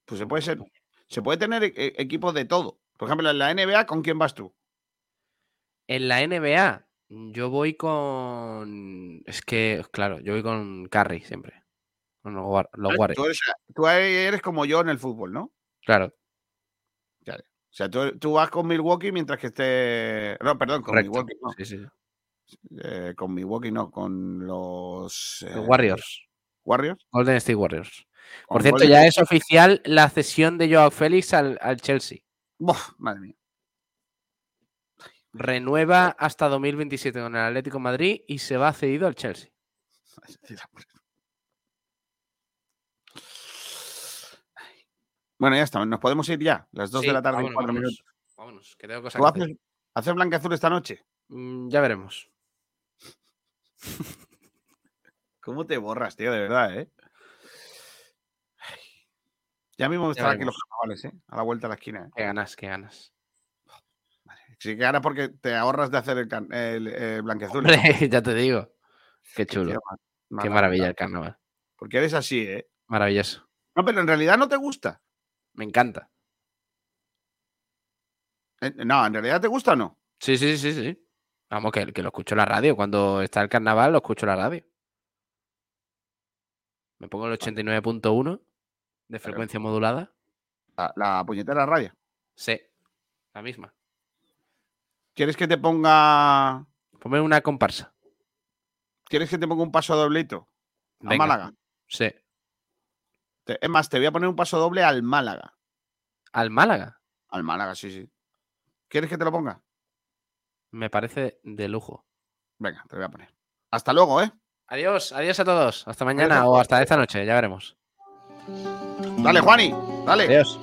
Pues se puede ser. Se puede tener e- equipos de todo. Por ejemplo, en la NBA, ¿con quién vas tú? En la NBA, yo voy con. Es que, claro, yo voy con Curry siempre. Con los, los Tú eres, tú eres como yo en el fútbol, ¿no? Claro, O sea, tú, tú vas con Milwaukee mientras que esté. No, perdón, con correcto. Milwaukee no. Sí, sí. Eh, con Milwaukee no, con los. Eh, Warriors. Warriors. Golden State Warriors. Por cierto, Golden ya State. es oficial la cesión de Joao Félix al, al Chelsea. Madre mía. Renueva hasta 2027 con el Atlético de Madrid y se va cedido al Chelsea. Bueno, ya está. Nos podemos ir ya. Las 2 Sí, de la tarde y vámonos, 4 vámonos. minutos. Vámonos, que tengo cosas ¿Tú que hacer. haces, haces blanqueazul esta noche? Mm, ya veremos. ¿Cómo te borras, tío? De verdad, ¿eh? Ay. Ya mismo están aquí los carnavales, ¿eh? A la vuelta de la esquina. ¿eh? Qué ganas, qué ganas. Sí que ganas porque te ahorras de hacer el, can- el, el blanqueazul. Ya te digo. Qué chulo. Qué maravilla el carnaval. Porque eres así, ¿eh? Maravilloso. No, pero en realidad no te gusta. Me encanta. Eh, No, en realidad te gusta o no. Sí, sí, sí, sí. Vamos, que, que lo escucho en la radio. Cuando está el carnaval, lo escucho en la radio. Me pongo el 89.1 de frecuencia modulada. La, la puñetera radio. Sí, la misma. ¿Quieres que te ponga. Ponme una comparsa. ¿Quieres que te ponga un paso doblito? A Venga. Málaga. Sí. Te- es más, te voy a poner un paso doble al Málaga. ¿Al Málaga? Al Málaga, sí, sí. ¿Quieres que te lo ponga? Me parece de lujo. Venga, te voy a poner. Hasta luego, ¿eh? Adiós, adiós a todos. Hasta mañana o hasta esta noche, ya veremos. Dale, Juani. Dale. Adiós.